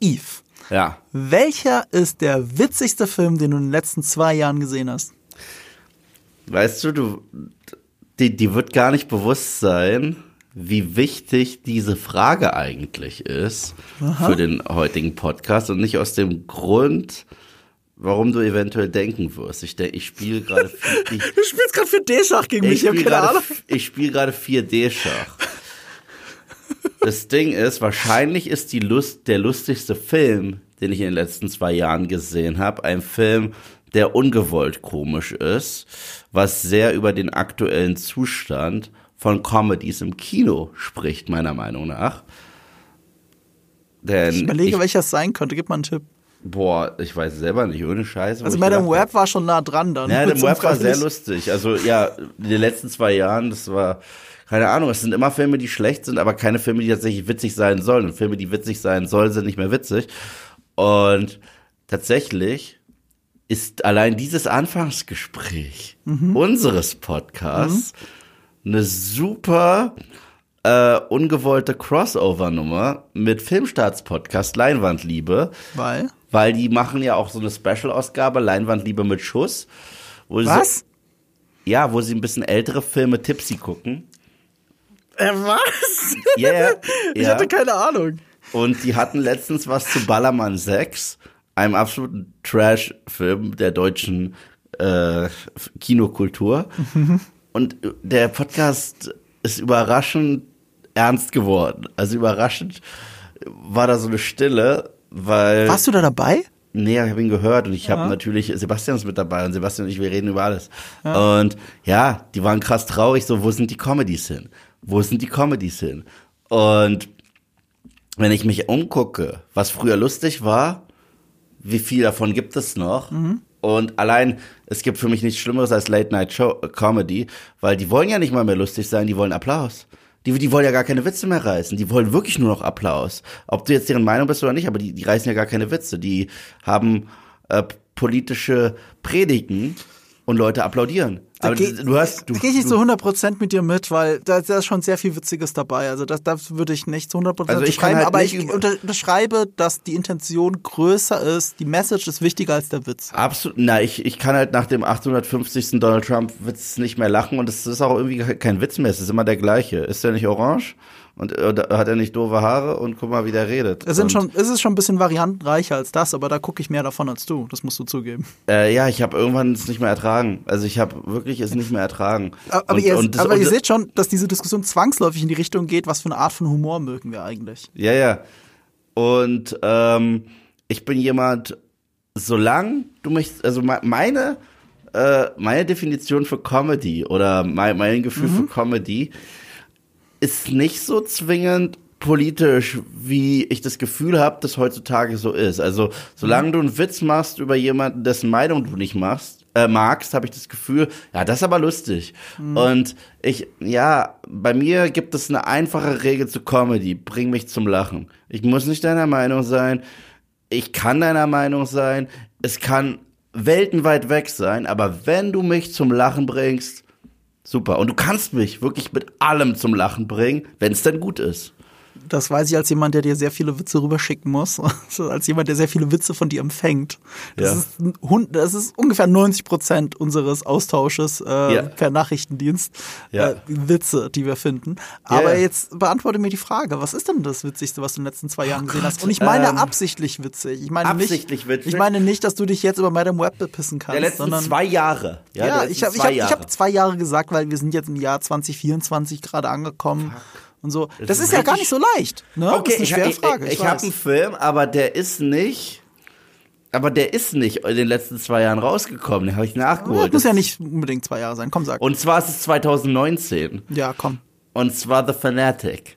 Eve. Ja. Welcher ist der witzigste Film, den du in den letzten zwei Jahren gesehen hast? Weißt du, du, die, die wird gar nicht bewusst sein, wie wichtig diese Frage eigentlich ist für den heutigen Podcast und nicht aus dem Grund, warum du eventuell denken wirst. Ich denke, ich spiele gerade, Du spielst gerade für D-Schach gegen ich spiele gerade, ich spiele gerade 4D-Schach. Das Ding ist, wahrscheinlich ist die Lust, der lustigste Film, den ich in den letzten zwei Jahren gesehen habe, ein Film, der ungewollt komisch ist, was sehr über den aktuellen Zustand von Comedies im Kino spricht, meiner Meinung nach. Denn Ich überlege, welcher es sein könnte. Gib mal einen Tipp. boah, ich weiß selber nicht, ohne Scheiß. wo Also ich Madame gedacht Web war schon nah dran dann. ja, einem Web war sehr lustig. Also ja, in den letzten zwei Jahren, das war, keine Ahnung, es sind immer Filme, die schlecht sind, aber keine Filme, die tatsächlich witzig sein sollen. Und Filme, die witzig sein sollen, sind nicht mehr witzig. Und tatsächlich ist allein dieses Anfangsgespräch unseres Podcasts eine super äh, ungewollte Crossover-Nummer mit Filmstarts-Podcast Leinwandliebe. Weil? Weil die machen ja auch so eine Special-Ausgabe, Leinwandliebe mit Schuss. Wo Was? Sie, ja, wo sie ein bisschen ältere Filme Tipsy gucken. Äh, was? Ja, yeah, Ich ja. hatte keine Ahnung. Und die hatten letztens was zu Ballermann 6, einem absoluten Trash-Film der deutschen äh, Kinokultur. Und der Podcast ist überraschend ernst geworden. Also überraschend war da so eine Stille, weil. Warst du da dabei? Nee, ich habe ihn gehört und ich habe natürlich Sebastian ist mit dabei und Sebastian und ich, wir reden über alles. Und ja, die waren krass traurig, so, wo sind die Comedies hin? Wo sind die Comedies hin? Und wenn ich mich umgucke, was früher lustig war, wie viel davon gibt es noch? Und allein, es gibt für mich nichts Schlimmeres als Late Night Show äh, Comedy, weil die wollen ja nicht mal mehr lustig sein, die wollen Applaus. Die, die wollen ja gar keine Witze mehr reißen. Die wollen wirklich nur noch Applaus. Ob du jetzt deren Meinung bist oder nicht, aber die, die reißen ja gar keine Witze. Die haben äh, politische Predigen und Leute applaudieren. Aber geh- du hast, du, Da gehe ich nicht zu 100% mit dir mit, weil da, da ist schon sehr viel Witziges dabei. Also das, das würde ich nicht zu 100% Also ich kann unterschreiben, halt aber ich unterschreibe, dass die Intention größer ist, die Message ist wichtiger als der Witz. Absolut, na, ich, ich kann halt nach dem 850. Donald Trump Witz nicht mehr lachen und es ist auch irgendwie kein Witz mehr, es ist immer der gleiche. Ist der nicht orange? Und äh, hat er nicht doofe Haare? Und guck mal, wie der redet. Es, sind schon, es ist schon ein bisschen variantenreicher als das, aber da gucke ich mehr davon als du. Das musst du zugeben. Äh, ja, ich habe irgendwann es nicht mehr ertragen. Also ich habe wirklich es nicht mehr ertragen. Aber, und, ihr, und das- aber ihr seht schon, dass diese Diskussion zwangsläufig in die Richtung geht, was für eine Art von Humor mögen wir eigentlich. Ja, ja. Und ähm, ich bin jemand, solange du mich, also me- meine, äh, meine Definition für Comedy oder mein, mein Gefühl für Comedy ist nicht so zwingend politisch, wie ich das Gefühl habe, dass heutzutage so ist. Also solange du einen Witz machst über jemanden, dessen Meinung du nicht machst, äh, magst, habe ich das Gefühl, ja, das ist aber lustig. Und ich, ja, bei mir gibt es eine einfache Regel zu Comedy, bring mich zum Lachen. Ich muss nicht deiner Meinung sein, ich kann deiner Meinung sein, es kann weltenweit weg sein, aber wenn du mich zum Lachen bringst, super. Und du kannst mich wirklich mit allem zum Lachen bringen, wenn es denn gut ist. Das weiß ich als jemand, der dir sehr viele Witze rüberschicken muss. Also als jemand, der sehr viele Witze von dir empfängt. Das, Ja. ist, ein das ist ungefähr 90 Prozent unseres Austausches äh, Ja. per Nachrichtendienst. Ja. Äh, Witze, die wir finden. Aber jetzt beantworte mir die Frage, was ist denn das Witzigste, was du in den letzten zwei Jahren gesehen hast? Und ich meine ähm, absichtlich witzig. Ich meine absichtlich nicht, witzig? Ich meine nicht, dass du dich jetzt über Madame Web bepissen kannst, Der letzten sondern zwei Jahre. ja, ich habe ich zwei hab, ich Jahre. hab zwei Jahre gesagt, weil wir sind jetzt im Jahr 2024 gerade angekommen und so. Das, ist ist, ja gar nicht so leicht. Ne? Okay, das schwere ich, Frage. ich, ich habe einen Film, aber der ist nicht, aber der ist nicht in den letzten zwei Jahren rausgekommen. Den habe ich nachgeholt. muss ja Das- nicht unbedingt zwei Jahre sein. Komm, sag. Und zwar ist es 2019. ja, komm. Und zwar The Fanatic.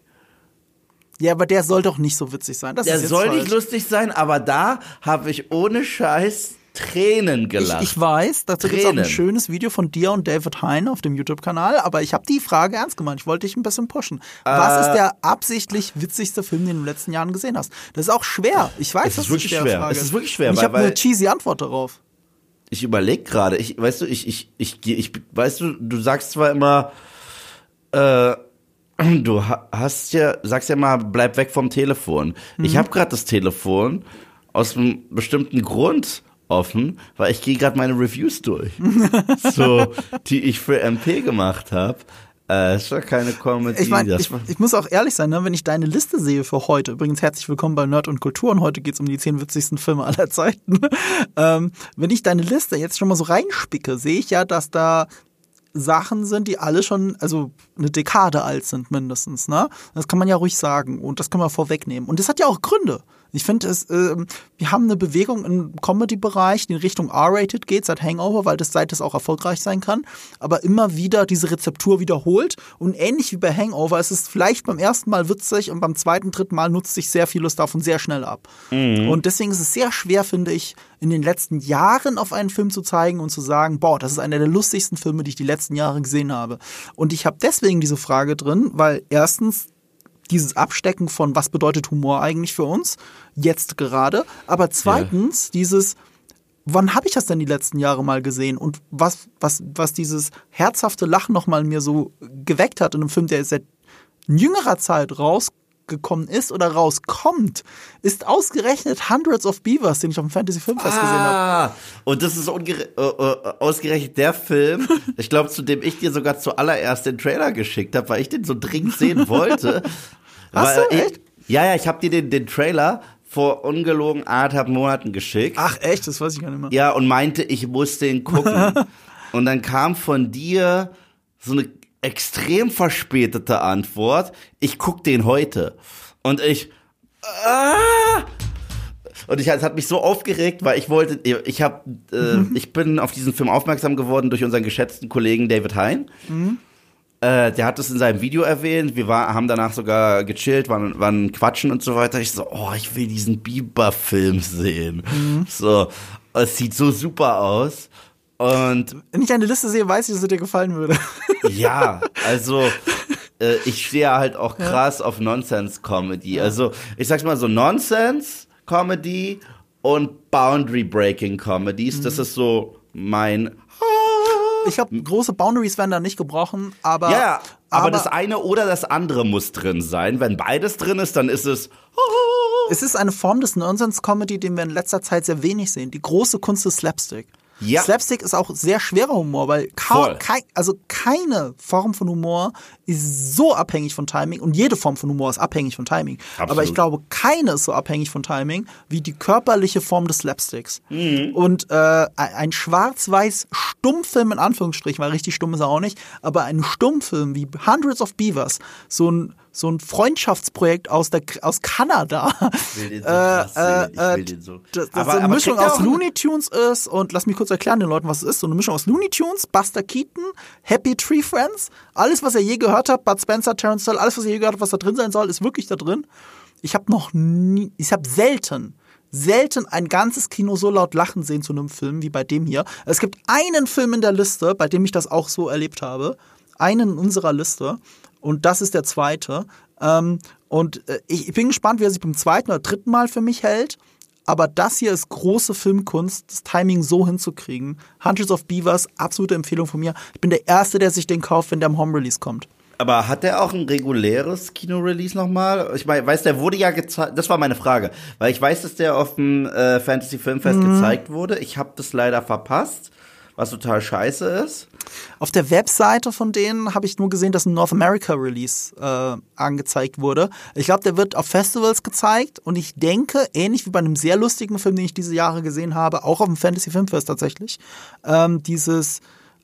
Ja, aber der soll doch nicht so witzig sein. Das Der soll falsch. nicht lustig sein, aber da habe ich ohne Scheiß Tränen Ich, gelacht. ich weiß, dazu gibt es ein schönes Video von dir und David Hein auf dem YouTube-Kanal, aber ich habe die Frage ernst gemeint. Ich wollte dich ein bisschen pushen. Was Äh. ist der absichtlich witzigste Film, den du in den letzten Jahren gesehen hast? Das ist auch schwer. Ich weiß, Es dass ist wirklich schwer. Frage Es ist wirklich schwer, Und ich habe eine cheesy Antwort darauf. ich überlege gerade, ich, weißt du, ich, ich, ich, ich, weißt du, du sagst zwar immer, äh, du hast ja, sagst ja mal, bleib weg vom Telefon. Mhm. Ich habe gerade das Telefon aus einem bestimmten Grund offen, weil ich gehe gerade meine Reviews durch, so die ich für MP gemacht habe. Äh, ist doch keine Comedy. Ich, mein, ich, ich, muss auch ehrlich sein, ne, wenn ich deine Liste sehe für heute, übrigens herzlich willkommen bei Nerd und Kultur und heute geht's um die zehn witzigsten Filme aller Zeiten. ähm, wenn ich deine Liste jetzt schon mal so reinspicke, sehe ich ja, dass da Sachen sind, die alle schon, also eine Dekade alt sind mindestens, ne? Das kann man ja ruhig sagen und das kann man vorwegnehmen. Und das hat ja auch Gründe. Ich finde es, äh, wir haben eine Bewegung im Comedy-Bereich, die in Richtung R-rated geht, seit Hangover, weil das seit es auch erfolgreich sein kann, aber immer wieder diese Rezeptur wiederholt und ähnlich wie bei Hangover ist es vielleicht beim ersten Mal witzig und beim zweiten, dritten Mal nutzt sich sehr vieles davon sehr schnell ab. Mhm. Und deswegen ist es sehr schwer, finde ich, in den letzten Jahren auf einen Film zu zeigen und zu sagen, boah, das ist einer der lustigsten Filme, die ich die letzten Jahre gesehen habe. Und ich habe deswegen diese Frage drin, weil erstens dieses Abstecken von, was bedeutet Humor eigentlich für uns, jetzt gerade. Aber zweitens, ja. dieses, wann habe ich das denn die letzten Jahre mal gesehen und was, was, was dieses herzhafte Lachen nochmal mir so geweckt hat in einem Film, der seit jüngerer Zeit rausgekommen ist oder rauskommt, ist ausgerechnet Hundreds of Beavers, den ich auf dem Fantasy Filmfest ah, gesehen habe. Und das ist äh, äh, ausgerechnet der Film, ich glaube, zu dem ich dir sogar zuallererst den Trailer geschickt habe, weil ich den so dringend sehen wollte. Hast du, echt? ja, ja, ich habe dir den, den Trailer vor ungelogen anderthalb Monaten geschickt. Ach echt, das weiß ich gar nicht mehr. Ja, und meinte, ich muss den gucken. und dann kam von dir so eine extrem verspätete Antwort. Ich guck den heute. Und ich, ah! Und ich, es hat mich so aufgeregt, weil ich wollte, ich habe, äh, mhm. ich bin auf diesen Film aufmerksam geworden durch unseren geschätzten Kollegen David Hein. Mhm. Äh, der hat es in seinem Video erwähnt. Wir war, haben danach sogar gechillt, waren, waren quatschen und so weiter. Ich so, oh, ich will diesen Bieber-Film sehen. Mhm. So, es sieht so super aus. Und wenn ich eine Liste sehe, weiß ich, dass es dir gefallen würde. Ja, also äh, ich stehe halt auch krass ja. auf Nonsense-Comedy. Also ich sag's mal so, Nonsense-Comedy und Boundary-Breaking-Comedies, mhm. das ist so mein ich glaube, große Boundaries werden da nicht gebrochen, aber. Ja, aber, aber das eine oder das andere muss drin sein. Wenn beides drin ist, dann ist es. Es ist eine Form des Nonsense-Comedy, den wir in letzter Zeit sehr wenig sehen. Die große Kunst des Slapstick. Ja. Slapstick ist auch sehr schwerer Humor, weil kaum, kein, also keine Form von Humor ist so abhängig von Timing und jede Form von Humor ist abhängig von Timing. Absolut. Aber ich glaube, keine ist so abhängig von Timing wie die körperliche Form des Slapsticks. Mhm. Und äh, ein schwarz-weiß Stummfilm in Anführungsstrichen, weil richtig stumm ist er auch nicht, aber ein Stummfilm wie Hundreds of Beavers, so ein so ein Freundschaftsprojekt aus der aus Kanada. Ich will den so krass äh, ich will den so. Das, das aber, eine aber Mischung aus Looney Tunes ist und lass mich kurz erklären den Leuten, was es ist. So eine Mischung aus Looney Tunes, Buster Keaton, Happy Tree Friends, alles, was ihr je gehört habt, Bud Spencer, Terence Hill, alles, was ihr je gehört habt, was da drin sein soll, ist wirklich da drin. Ich habe noch nie, ich habe selten selten ein ganzes Kino so laut lachen sehen zu einem Film wie bei dem hier. Es gibt einen Film in der Liste, bei dem ich das auch so erlebt habe. Einen in unserer Liste. Und das ist der zweite. Ähm, und äh, ich, ich bin gespannt, wie er sich beim zweiten oder dritten Mal für mich hält. Aber das hier ist große Filmkunst, das Timing so hinzukriegen. Hundreds of Beavers, absolute Empfehlung von mir. Ich bin der Erste, der sich den kauft, wenn der im Home-Release kommt. Aber hat der auch ein reguläres Kino-Release nochmal? Ich weiß, der wurde ja gezeigt. Das war meine Frage, weil ich weiß, dass der auf dem äh, Fantasy Filmfest mhm. gezeigt wurde. Ich habe das leider verpasst was total scheiße ist. Auf der Webseite von denen habe ich nur gesehen, dass ein North America Release äh, angezeigt wurde. Ich glaube, der wird auf Festivals gezeigt und ich denke, ähnlich wie bei einem sehr lustigen Film, den ich diese Jahre gesehen habe, auch auf dem Fantasy Filmfest tatsächlich, ähm, dieses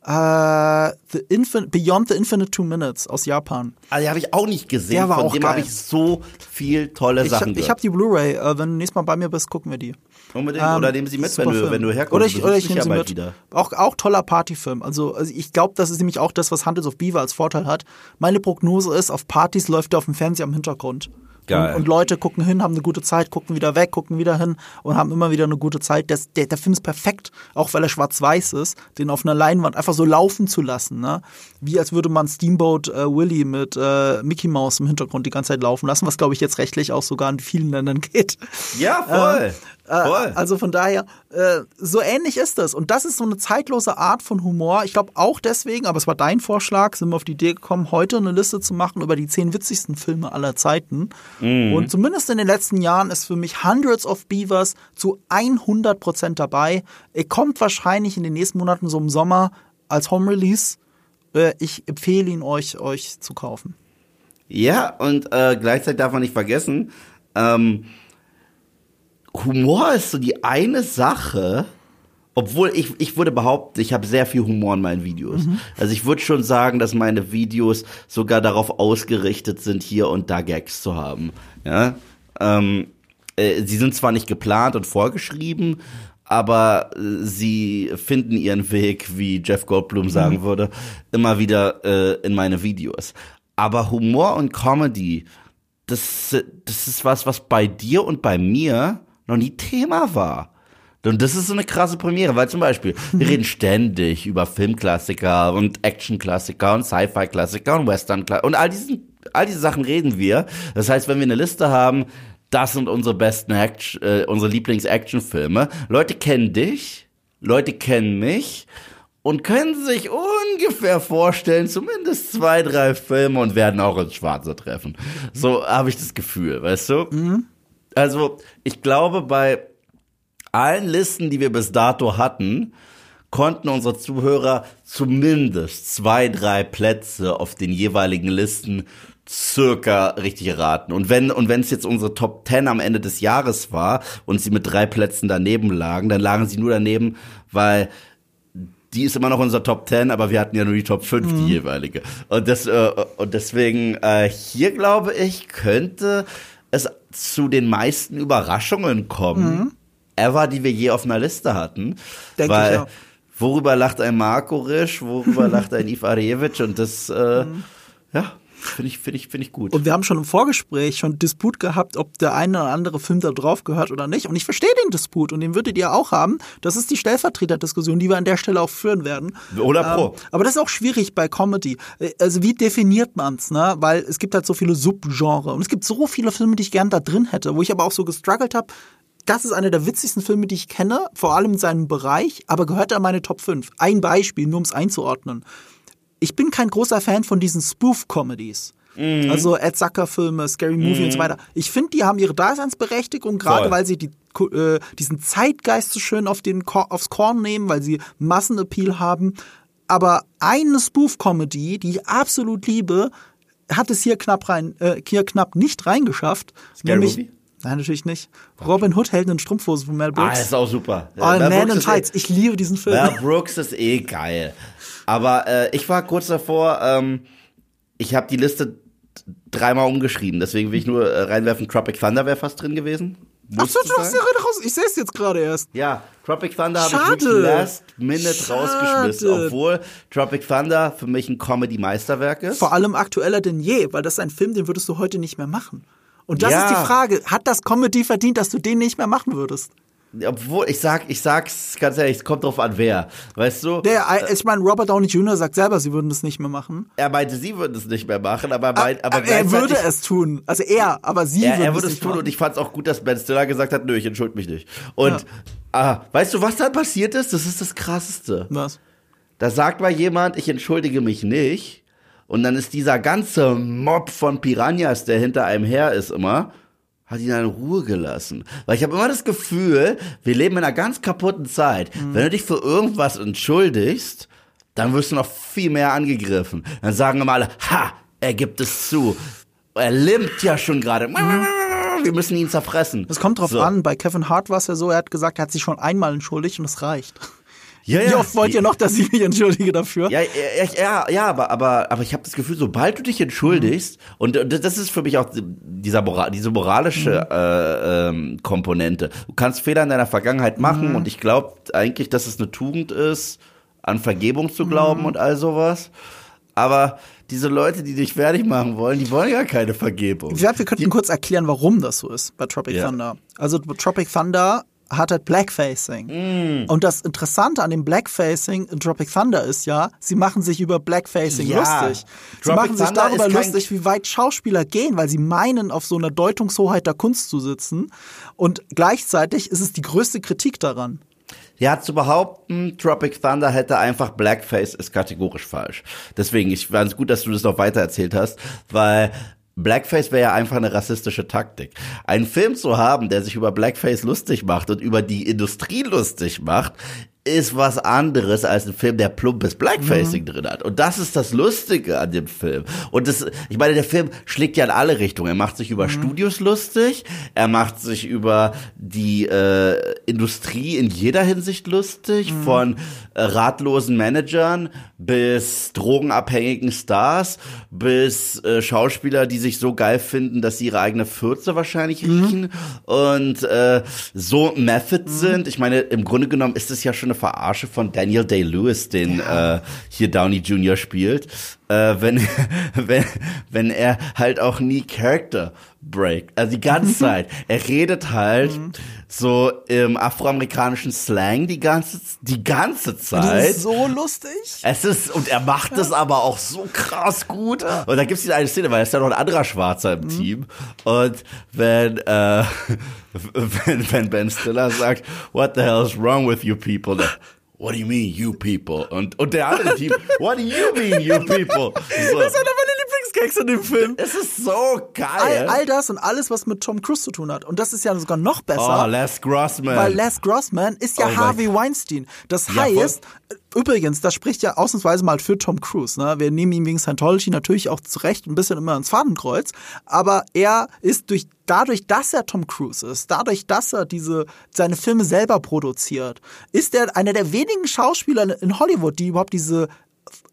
Uh, the Infin Beyond the Infinite Two Minutes aus Japan. Also, die habe ich auch nicht gesehen. Der war Von auch dem habe ich so viel tolle ich Sachen hab, Ich habe die Blu-ray. Uh, wenn du nächstes Mal bei mir bist, gucken wir die. Unbedingt. Um, oder nehmen sie mit, wenn du, wenn du herkommst. Oder ich, oder ich nehme sie mit. Wieder. Auch, auch toller Partyfilm. Also, also ich glaube, das ist nämlich auch das, was Hunters of Beaver als Vorteil hat. Meine Prognose ist, auf Partys läuft er auf dem Fernseher im Hintergrund. Und, und, Leute gucken hin, haben eine gute Zeit, gucken wieder weg, gucken wieder hin und haben immer wieder eine gute Zeit. Das, der, der Film ist perfekt, auch weil er schwarz-weiß ist, den auf einer Leinwand einfach so laufen zu lassen. Ne? Wie als würde man Steamboat äh, Willie mit äh, Mickey Mouse im Hintergrund die ganze Zeit laufen lassen, was glaube ich jetzt rechtlich auch sogar in vielen Ländern geht. Ja, voll. Äh, also von daher, äh, so ähnlich ist das. Und das ist so eine zeitlose Art von Humor. Ich glaube auch deswegen, aber es war dein Vorschlag, sind wir auf die Idee gekommen, heute eine Liste zu machen über die zehn witzigsten Filme aller Zeiten. Mhm. Und zumindest in den letzten Jahren ist für mich Hundreds of Beavers zu 100 Prozent dabei. Er kommt wahrscheinlich in den nächsten Monaten so im Sommer als Home Release. Äh, ich empfehle ihn euch, euch zu kaufen. Ja, und äh, gleichzeitig darf man nicht vergessen, ähm, Humor ist so die eine Sache, obwohl ich, ich würde behaupten, ich habe sehr viel Humor in meinen Videos. Mhm. Also ich würde schon sagen, dass meine Videos sogar darauf ausgerichtet sind, hier und da Gags zu haben. Ja, ähm, äh, sie sind zwar nicht geplant und vorgeschrieben, aber äh, sie finden ihren Weg, wie Jeff Goldblum mhm. sagen würde, immer wieder äh, in meine Videos. Aber Humor und Comedy, das, das ist was, was bei dir und bei mir noch nie Thema war. Und das ist so eine krasse Premiere, weil zum Beispiel, wir reden ständig über Filmklassiker und Actionklassiker und Sci-Fi-Klassiker und Western-Klassiker und all diesen, all diese Sachen reden wir. Das heißt, wenn wir eine Liste haben, das sind unsere besten Action, äh, unsere Lieblings-Action-Filme. Leute kennen dich, Leute kennen mich und können sich ungefähr vorstellen, zumindest zwei, drei Filme und werden auch ins Schwarze treffen. So habe ich das Gefühl, weißt du? Mhm. Also, ich glaube, bei allen Listen, die wir bis dato hatten, konnten unsere Zuhörer zumindest zwei, drei Plätze auf den jeweiligen Listen circa richtig raten. Und wenn und wenn es jetzt unsere Top 10 am Ende des Jahres war und sie mit drei Plätzen daneben lagen, dann lagen sie nur daneben, weil die ist immer noch unser Top 10, aber wir hatten ja nur die Top 5, mhm. die jeweilige. Und, das, äh, und deswegen, äh, hier glaube ich, könnte zu den meisten Überraschungen kommen, mhm. ever, die wir je auf einer Liste hatten. Denke weil, ich, ja. Worüber lacht ein Marco Risch, worüber lacht ein Iv Arjevic und das, äh, mhm. ja, Finde ich, finde ich, finde ich gut. Und wir haben schon im Vorgespräch schon Disput gehabt, ob der eine oder andere Film da drauf gehört oder nicht. Und ich verstehe den Disput und den würdet ihr auch haben. Das ist die Stellvertreterdiskussion, die wir an der Stelle auch führen werden. Oder pro. Ähm, aber das ist auch schwierig bei Comedy. Also wie definiert man's, ne? Weil es gibt halt so viele Subgenre und es gibt so viele Filme, die ich gern da drin hätte, wo ich aber auch so gestruggelt habe. Das ist einer der witzigsten Filme, die ich kenne, vor allem in seinem Bereich, aber gehört er meine Top 5. Ein Beispiel, nur um es einzuordnen ich bin kein großer Fan von diesen Spoof-Comedies. Mhm. Also Ed Zucker-Filme, Scary Movie mhm. und so mhm. weiter. Ich finde, die haben ihre Daseinsberechtigung, gerade weil sie die, äh, diesen Zeitgeist so schön auf den, aufs Korn nehmen, weil sie Massenappeal haben. Aber eine Spoof-Comedy, die ich absolut liebe, hat es hier knapp rein, äh, hier knapp nicht reingeschafft. Scary nämlich, Movie? Nein, natürlich nicht. Robin Hood hält einen Strumpfhose von Mel Brooks. Ah, ist auch super. Oh, Man Brooks in Tights. Eh, ich liebe diesen Film. Mel Brooks ist eh geil. Aber äh, ich war kurz davor, ähm, ich habe die Liste dreimal umgeschrieben, deswegen will ich nur äh, reinwerfen, Tropic Thunder wäre fast drin gewesen. Ach so, du hast ja raus. Ich sehe es jetzt gerade erst. Ja, Tropic Thunder habe ich last minute Schade. rausgeschmissen, obwohl Tropic Thunder für mich ein Comedy-Meisterwerk ist. Vor allem aktueller denn je, weil das ist ein Film, den würdest du heute nicht mehr machen. Und das ja. ist die Frage, hat das Comedy verdient, dass du den nicht mehr machen würdest? Obwohl, ich sag, ich sag's ganz ehrlich, es kommt drauf an, wer. Weißt du? Der, äh, ich meine, Robert Downey Jr. sagt selber, sie würden das nicht mehr machen. Er meinte, sie würden es nicht mehr machen, aber, mein, aber, aber er würde es tun. Also er, aber sie er, er würde es tun machen. und ich fand's auch gut, dass Ben Stiller gesagt hat, nö, ich entschuldige mich nicht. Und ja. ah, weißt du, was dann passiert ist? Das ist das Krasseste. Was? Da sagt mal jemand, ich entschuldige mich nicht. Und dann ist dieser ganze Mob von Piranhas, der hinter einem her ist immer, hat ihn in Ruhe gelassen. Weil ich habe immer das Gefühl, wir leben in einer ganz kaputten Zeit. Mhm. Wenn du dich für irgendwas entschuldigst, dann wirst du noch viel mehr angegriffen. Dann sagen immer alle, ha, er gibt es zu. Er limmt ja schon gerade. Mhm. Wir müssen ihn zerfressen. Es kommt drauf so. an. Bei Kevin Hart war es ja so, er hat gesagt, er hat sich schon einmal entschuldigt und es reicht. Ja, ja. Wie oft wollt ihr noch, dass ich mich entschuldige dafür? Ja, ja, ja, ja aber, aber, aber ich habe das Gefühl, sobald du dich entschuldigst, mhm. und das ist für mich auch dieser Moral, diese moralische mhm. äh, ähm, Komponente. Du kannst Fehler in deiner Vergangenheit machen mhm. und ich glaube eigentlich, dass es eine Tugend ist, an Vergebung zu glauben mhm. und all sowas. Aber diese Leute, die dich fertig machen wollen, die wollen ja keine Vergebung. Ja, wir könnten die, kurz erklären, warum das so ist bei Tropic ja. Thunder. Also Tropic Thunder hat halt Blackfacing. Mm. Und das Interessante an dem Blackfacing in Tropic Thunder ist ja, sie machen sich über Blackfacing ja. lustig. Sie Tropic machen sich Thunder darüber lustig, wie weit Schauspieler gehen, weil sie meinen, auf so einer Deutungshoheit der Kunst zu sitzen. Und gleichzeitig ist es die größte Kritik daran. Ja, zu behaupten, Tropic Thunder hätte einfach Blackface ist kategorisch falsch. Deswegen, ich fand es gut, dass du das noch weiter erzählt hast, weil Blackface wäre ja einfach eine rassistische Taktik. Einen Film zu haben, der sich über Blackface lustig macht und über die Industrie lustig macht, ist was anderes als ein Film, der plumpes Blackfacing mhm. drin hat. Und das ist das Lustige an dem Film. Und das, ich meine, der Film schlägt ja in alle Richtungen. Er macht sich über mhm. Studios lustig, er macht sich über die äh, Industrie in jeder Hinsicht lustig, mhm. von äh, ratlosen Managern bis drogenabhängigen Stars, bis äh, Schauspieler, die sich so geil finden, dass sie ihre eigene Fürze wahrscheinlich mhm. riechen und äh, so Method mhm. sind. Ich meine, im Grunde genommen ist es ja schon eine Verarsche von Daniel Day-Lewis, den ja. äh, hier Downey Jr. spielt, äh, wenn, wenn, wenn er halt auch nie Character break. Also die ganze Zeit. Er redet halt mhm. so im afroamerikanischen Slang die ganze, die ganze Zeit. Das ist so lustig. Es ist, und er macht es aber auch so krass gut. Und da gibt es diese eine Szene, weil er ist ja noch ein anderer Schwarzer im mhm. Team. Und wenn, äh, wenn Ben Stiller sagt, what the hell is wrong with you people? What do you mean, you people? Und, und der andere Team, what do you mean, you people? So. Das einer meiner Lieblingsgags in dem Film. Es ist so geil. All, all, das und alles, was mit Tom Cruise zu tun hat. Und das ist ja sogar noch besser. Oh, Les Grossman. Weil Les Grossman ist ja oh Harvey Weinstein. Das heißt, ja, Übrigens, das spricht ja ausnahmsweise mal für Tom Cruise. Ne? Wir nehmen ihn wegen Scientology natürlich auch zurecht ein bisschen immer ins Fadenkreuz. Aber er ist durch, dadurch, dass er Tom Cruise ist, dadurch, dass er diese, seine Filme selber produziert, ist er einer der wenigen Schauspieler in Hollywood, die überhaupt diese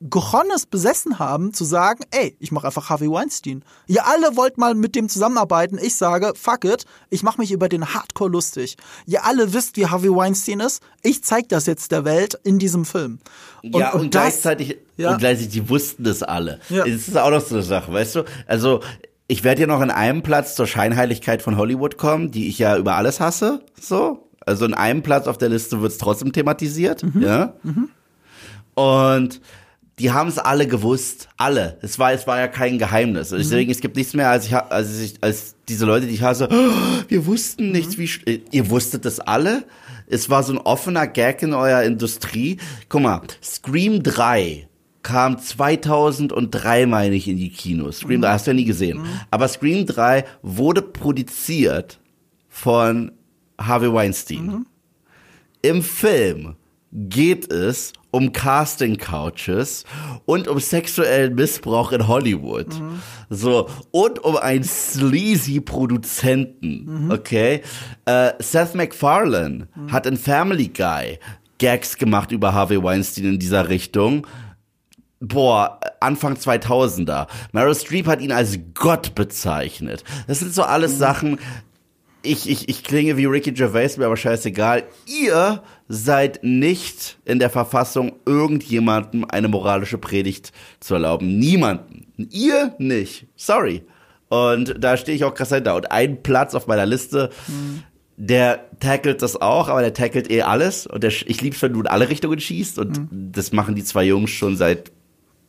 Geronnes besessen haben, zu sagen, ey, ich mache einfach Harvey Weinstein. Ihr alle wollt mal mit dem zusammenarbeiten. Ich sage, fuck it, ich mache mich über den Hardcore lustig. Ihr alle wisst, wie Harvey Weinstein ist. Ich zeige das jetzt der Welt in diesem Film. Und, ja, und, und das, gleichzeitig, ja. und gleichzeitig, die wussten das alle. Ja. Das ist auch noch so eine Sache, weißt du? Also, ich werde ja noch in einem Platz zur Scheinheiligkeit von Hollywood kommen, die ich ja über alles hasse, so. Also in einem Platz auf der Liste wird es trotzdem thematisiert, mhm. ja. Mhm. Und die haben es alle gewusst, alle. Es war, es war ja kein Geheimnis. Mhm. Deswegen, es gibt nichts mehr, als ich, als ich, als diese Leute, die ich hasse, oh, wir wussten nichts, mhm. wie, ihr wusstet das alle? Es war so ein offener Gag in eurer Industrie. Guck mal, Scream 3 kam 2003, meine ich, in die Kinos. Scream mhm. 3 hast du ja nie gesehen. Mhm. Aber Scream 3 wurde produziert von Harvey Weinstein. Mhm. Im Film geht es um Casting Couches und um sexuellen Missbrauch in Hollywood. Mhm. So, und um einen sleazy Produzenten, mhm. okay? Äh, Seth MacFarlane mhm. hat in Family Guy Gags gemacht über Harvey Weinstein in dieser Richtung. Boah, Anfang 2000er. Meryl Streep hat ihn als Gott bezeichnet. Das sind so alles mhm. Sachen, ich, ich, ich klinge wie Ricky Gervais, mir aber scheißegal. Ihr seid nicht in der Verfassung, irgendjemandem eine moralische Predigt zu erlauben. Niemanden. Ihr nicht. Sorry. Und da stehe ich auch krass dahinter. Und ein Platz auf meiner Liste, mhm. der tackelt das auch, aber der tackelt eh alles. Und der, ich lieb's, wenn du in alle Richtungen schießt. Und mhm. das machen die zwei Jungs schon seit,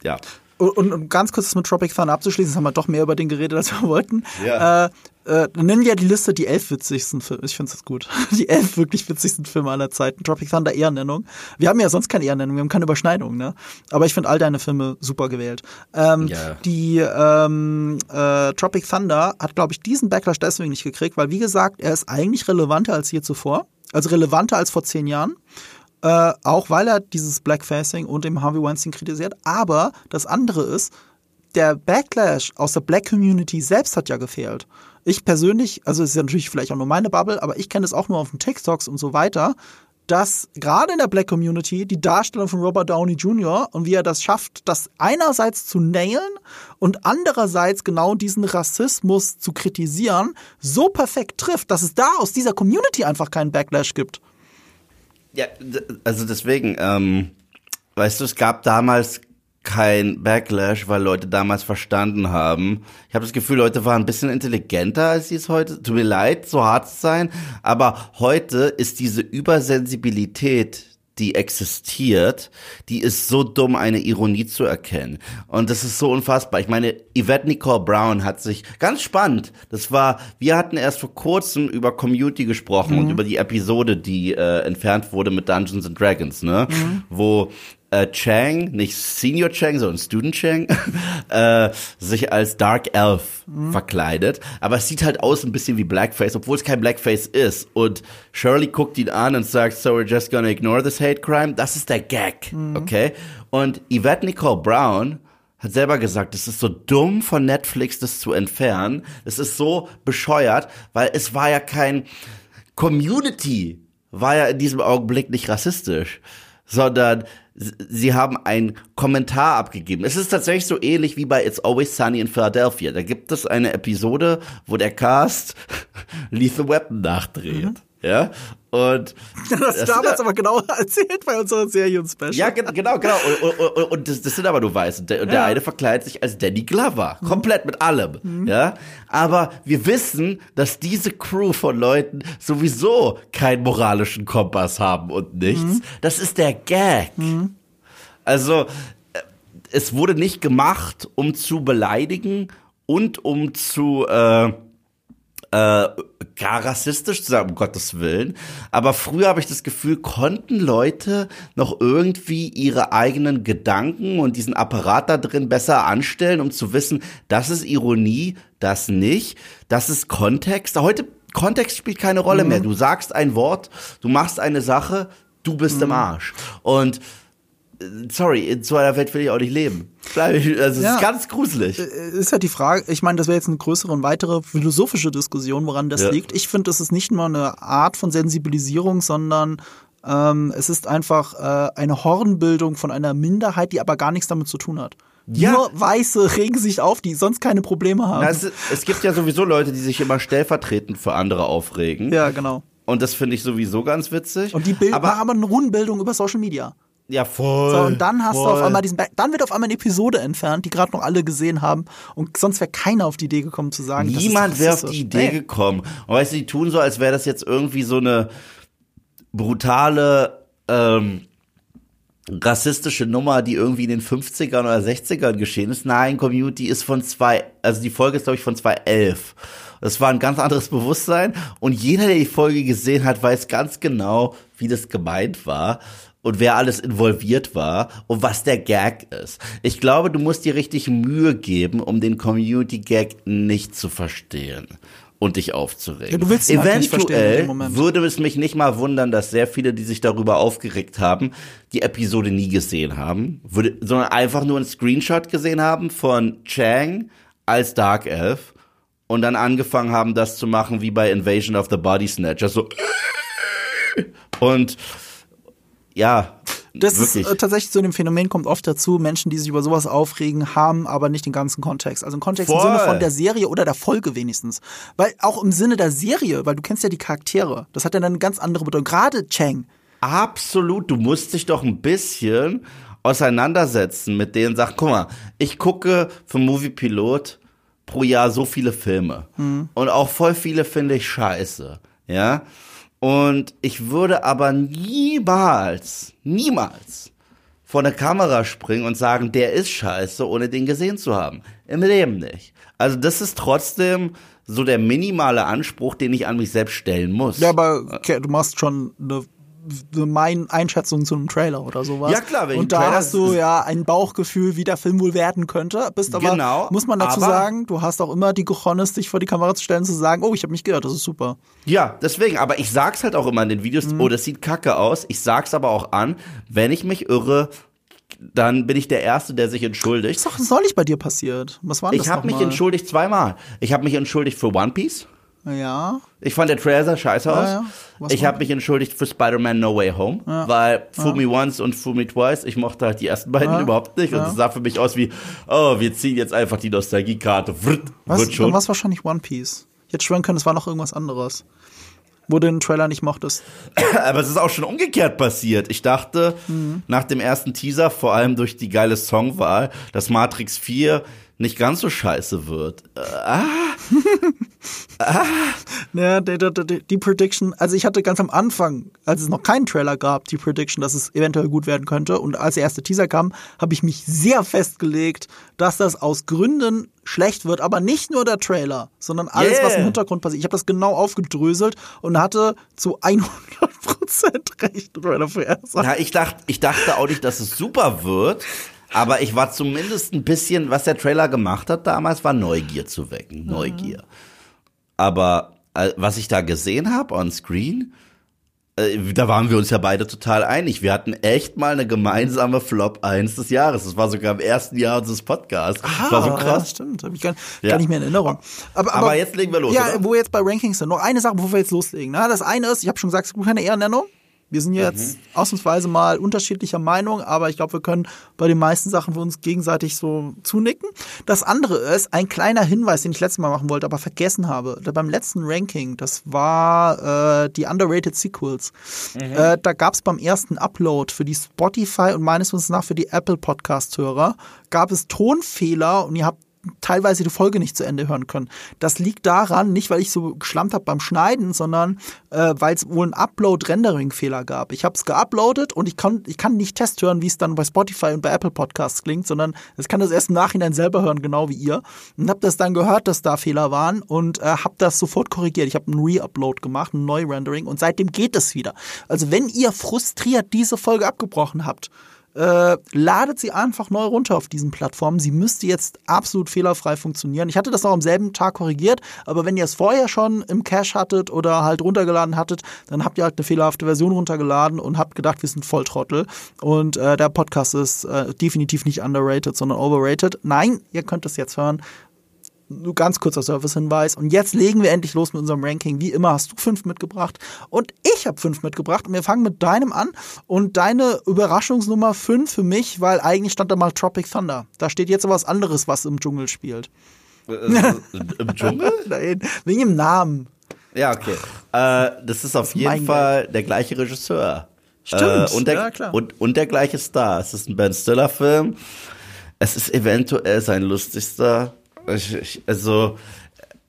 ja, und, und ganz kurz das mit Tropic Thunder abzuschließen, haben wir doch mehr über den geredet, als wir wollten. Ja. Äh, äh, nennen wir die Liste die elf witzigsten Filme. Ich finde das gut. Die elf wirklich witzigsten Filme aller Zeiten. Tropic Thunder Ehrennennung. Wir haben ja sonst keine Ehrennennung, wir haben keine Überschneidung, ne? Aber ich finde all deine Filme super gewählt. Ähm, ja. Die ähm, äh, Tropic Thunder hat, glaube ich, diesen Backlash deswegen nicht gekriegt, weil wie gesagt, er ist eigentlich relevanter als je zuvor. Also relevanter als vor zehn Jahren. Äh, auch weil er dieses Blackfacing und dem Harvey Weinstein kritisiert. Aber das andere ist, der Backlash aus der Black Community selbst hat ja gefehlt. Ich persönlich, also ist ja natürlich vielleicht auch nur meine Bubble, aber ich kenne es auch nur auf den TikToks und so weiter, dass gerade in der Black Community die Darstellung von Robert Downey Jr. und wie er das schafft, das einerseits zu nailen und andererseits genau diesen Rassismus zu kritisieren, so perfekt trifft, dass es da aus dieser Community einfach keinen Backlash gibt. Ja, also deswegen, ähm, weißt du, es gab damals kein Backlash, weil Leute damals verstanden haben. Ich habe das Gefühl, Leute waren ein bisschen intelligenter, als sie es heute. Tut mir leid, so hart zu sein, aber heute ist diese Übersensibilität die existiert, die ist so dumm, eine Ironie zu erkennen. Und das ist so unfassbar. Ich meine, Yvette Nicole Brown hat sich, ganz spannend, das war, wir hatten erst vor kurzem über Community gesprochen mhm. und über die Episode, die äh, entfernt wurde mit Dungeons and Dragons, ne? Mhm. Wo äh, Chang, nicht Senior Chang, sondern Student Chang, äh, sich als Dark Elf mhm. verkleidet. Aber es sieht halt aus ein bisschen wie Blackface, obwohl es kein Blackface ist. Und Shirley guckt ihn an und sagt, so we're just gonna ignore this hate crime. Das ist der Gag, mhm. okay? Und Yvette Nicole Brown hat selber gesagt, es ist so dumm von Netflix, das zu entfernen. Es ist so bescheuert, weil es war ja kein Community, war ja in diesem Augenblick nicht rassistisch, sondern sie haben einen Kommentar abgegeben. Es ist tatsächlich so ähnlich wie bei It's Always Sunny in Philadelphia. Da gibt es eine Episode, wo der Cast Lethal Weapon nachdreht. Mhm. Ja, und das hast du damals aber genau erzählt bei unserer Serien-Special. Ja, genau, genau. Und, und, und das, das, sind aber nur Weiße. Und der, und der eine verkleidet sich als Danny Glover. Komplett mit allem. Mhm. Ja. Aber wir wissen, dass diese Crew von Leuten sowieso keinen moralischen Kompass haben und nichts. Mhm. Das ist der Gag. Mhm. Also, äh, es wurde nicht gemacht, um zu beleidigen und um zu, äh, äh, gar rassistisch zu sagen, um Gottes Willen. Aber früher habe ich das Gefühl, konnten Leute noch irgendwie ihre eigenen Gedanken und diesen Apparat da drin besser anstellen, um zu wissen, das ist Ironie, das nicht, das ist Kontext. Heute Kontext spielt keine Rolle mhm. mehr. Du sagst ein Wort, du machst eine Sache, du bist mhm. im Arsch. Und sorry, in so einer Welt will ich auch nicht leben. Also es ja. ist ganz gruselig. Äh, ist halt die Frage, ich meine, das wäre jetzt eine größere und weitere philosophische Diskussion, woran das ja. liegt. Ich finde, das ist nicht nur eine Art von Sensibilisierung, sondern ähm, es ist einfach äh, eine Hornbildung von einer Minderheit, die aber gar nichts damit zu tun hat. Ja. Nur Weiße regen sich auf, die sonst keine Probleme haben. Na, es, es gibt ja sowieso Leute, die sich immer stellvertretend für andere aufregen. Ja, genau. Und das finde ich sowieso ganz witzig. Und die bilden aber, aber eine Rundbildung über Social Media. Ja, voll. So, und dann hast voll. du auf einmal diesen, dann wird auf einmal eine Episode entfernt, die gerade noch alle gesehen haben. Und sonst wäre keiner auf die Idee gekommen zu sagen, Niemand wäre auf die Idee nee. gekommen. Und weißt du, die tun so, als wäre das jetzt irgendwie so eine brutale, ähm, rassistische Nummer, die irgendwie in den 50ern oder 60ern geschehen ist. Nein, Community ist von zwei, also die Folge ist, glaube ich, von 2011. Das war ein ganz anderes Bewusstsein und jeder, der die Folge gesehen hat, weiß ganz genau, wie das gemeint war und wer alles involviert war und was der Gag ist. Ich glaube, du musst dir richtig Mühe geben, um den Community Gag nicht zu verstehen und dich aufzuregen. Ja, du willst ihn Eventuell halt würde es mich nicht mal wundern, dass sehr viele, die sich darüber aufgeregt haben, die Episode nie gesehen haben, würde, sondern einfach nur einen Screenshot gesehen haben von Chang als Dark Elf und dann angefangen haben, das zu machen wie bei Invasion of the Body Snatcher, so und ja. Das wirklich. ist äh, tatsächlich zu dem Phänomen kommt oft dazu, Menschen, die sich über sowas aufregen, haben aber nicht den ganzen Kontext. Also einen Kontext Voll. im Sinne von der Serie oder der Folge wenigstens. Weil auch im Sinne der Serie, weil du kennst ja die Charaktere, das hat ja dann eine ganz andere Bedeutung. Gerade Chang. Absolut, du musst dich doch ein bisschen auseinandersetzen mit denen, sag, guck mal, ich gucke für Movie Pilot pro Jahr so viele Filme. Hm. Und auch voll viele finde ich scheiße. Ja. Und ich würde aber niemals, niemals vor eine Kamera springen und sagen, der ist scheiße, ohne den gesehen zu haben. Im Leben nicht. Also das ist trotzdem so der minimale Anspruch, den ich an mich selbst stellen muss. Ja, aber du machst schon eine meine Einschätzung zu einem Trailer oder sowas. Ja klar, wenn Und da Trailer hast du ja ein Bauchgefühl, wie der Film wohl werden könnte. Bist aber, genau, muss man dazu sagen, du hast auch immer die Cojones, dich vor die Kamera zu stellen, zu sagen, oh, ich habe mich gehört, das ist super. Ja, deswegen, aber ich sag's halt auch immer in den Videos, mhm. oh, das sieht kacke aus. Ich sag's aber auch an, wenn ich mich irre, dann bin ich der Erste, der sich entschuldigt. Was ist neulich bei dir passiert? Was war das Ich habe mich entschuldigt zweimal. Ich habe mich entschuldigt für One Piece. Ja. Ich fand der Trailer sah scheiße aus. Ja, ja. Ich habe mich entschuldigt für Spider-Man No Way Home, ja. weil Fool Me Once und Fool Me Twice, ich mochte halt die ersten beiden überhaupt nicht. Und es sah für mich aus wie, oh, wir ziehen jetzt einfach die Nostalgiekarte. Was, wird schon. was wahrscheinlich One Piece. Ich hätte schwören können, es war noch irgendwas anderes. Wo du den Trailer nicht mochtest. Aber es ist auch schon umgekehrt passiert. Ich dachte, mhm. nach dem ersten Teaser, vor allem durch die geile Songwahl, dass Matrix 4 nicht ganz so scheiße wird. Äh, ah. ah. Ja, die, die, die, Prediction, also ich hatte ganz am Anfang, als es noch keinen Trailer gab, die Prediction, dass es eventuell gut werden könnte. Und als der erste Teaser kam, habe ich mich sehr festgelegt, dass das aus Gründen schlecht wird, aber nicht nur der Trailer, sondern alles, yeah. was im Hintergrund passiert. Ich habe das genau aufgedröselt und hatte zu 100% recht. Ja, ich dachte, ich dachte auch nicht, dass es super wird. Aber ich war zumindest ein bisschen, was der Trailer gemacht hat damals, war Neugier zu wecken. Mhm. Neugier. Aber äh, was ich da gesehen habe on screen, äh, da waren wir uns ja beide total einig. Wir hatten echt mal eine gemeinsame Flop 1 des Jahres. Das war sogar im ersten Jahr unseres Podcasts. Ah, das war so krass. Ja, stimmt, habe ich gar, ja. gar nicht mehr in Erinnerung. Aber, aber, aber, jetzt legen wir los. Ja, oder? wo wir jetzt bei Rankings sind. Noch eine Sache, bevor wir jetzt loslegen. Na, das eine ist, ich habe schon gesagt, es gibt keine Ehrennennung. Wir sind jetzt mhm. ausnahmsweise mal unterschiedlicher Meinung, aber ich glaube, wir können bei den meisten Sachen für uns gegenseitig so zunicken. Das andere ist ein kleiner Hinweis, den ich letztes Mal machen wollte, aber vergessen habe. Beim letzten Ranking, das war äh, die Underrated Sequels. Mhm. Äh, da gab es beim ersten Upload für die Spotify und meines Wissens nach für die Apple Podcast-Hörer, gab es Tonfehler und ihr habt teilweise die Folge nicht zu Ende hören können. Das liegt daran, nicht weil ich so geschlampt habe beim Schneiden, sondern äh, weil es wohl einen Upload-Rendering-Fehler gab. Ich habe es geuploadet und ich kann, ich kann nicht Test wie es dann bei Spotify und bei Apple Podcasts klingt, sondern ich kann das erst im Nachhinein selber hören, genau wie ihr. Und habe das dann gehört, dass da Fehler waren und äh, habe das sofort korrigiert. Ich habe einen Re-Upload gemacht, ein Neu-Rendering und seitdem geht es wieder. Also wenn ihr frustriert diese Folge abgebrochen habt, äh, ladet sie einfach neu runter auf diesen Plattformen. Sie müsste jetzt absolut fehlerfrei funktionieren. Ich hatte das auch am selben Tag korrigiert, aber wenn ihr es vorher schon im Cache hattet oder halt runtergeladen hattet, dann habt ihr halt eine fehlerhafte Version runtergeladen und habt gedacht, wir sind Volltrottel. Und äh, der Podcast ist äh, definitiv nicht underrated, sondern overrated. Nein, ihr könnt es jetzt hören nur ganz kurzer Service-Hinweis. Und jetzt legen wir endlich los mit unserem Ranking. Wie immer hast du fünf mitgebracht und ich habe fünf mitgebracht. Und wir fangen mit deinem an. Und deine Überraschungsnummer fünf für mich, weil eigentlich stand da mal Tropic Thunder. Da steht jetzt aber was anderes, was im Dschungel spielt. Äh, äh, Im Dschungel? Nein, wegen dem Namen. Ja, okay. Äh, das ist auf das jeden Fall Geld. der gleiche Regisseur. Stimmt, äh, und, der, ja, klar. Und, und der gleiche Star. Es ist ein Ben Stiller-Film. Es ist eventuell sein lustigster also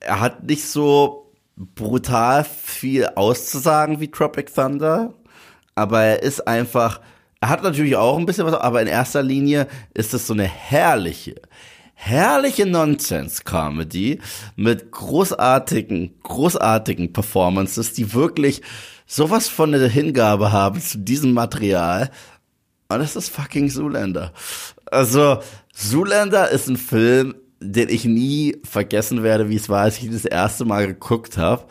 er hat nicht so brutal viel auszusagen wie Tropic Thunder, aber er ist einfach, er hat natürlich auch ein bisschen was, aber in erster Linie ist es so eine herrliche, herrliche Nonsense-Comedy mit großartigen, großartigen Performances, die wirklich sowas von der Hingabe haben zu diesem Material. Und das ist fucking Zoolander. Also, Zoolander ist ein Film, den ich nie vergessen werde, wie es war, als ich das erste Mal geguckt habe,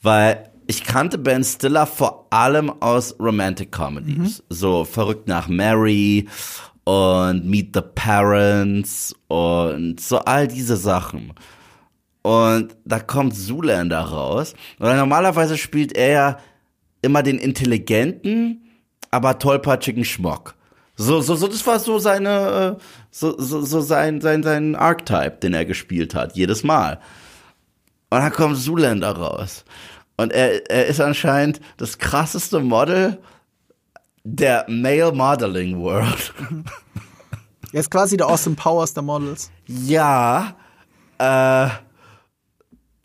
weil ich kannte Ben Stiller vor allem aus Romantic Comedies, mhm. so verrückt nach Mary und Meet the Parents und so all diese Sachen. Und da kommt Zoolander raus. Und normalerweise spielt er ja immer den intelligenten, aber tollpatschigen Schmock. So, so, so, das war so seine, äh, so, so, so sein, sein, sein Archetype, den er gespielt hat, jedes Mal. Und dann kommt Zoolander raus. Und er, er ist anscheinend das krasseste Model der Male Modeling World. Er ist quasi der Austin Powers der Models. Ja, äh,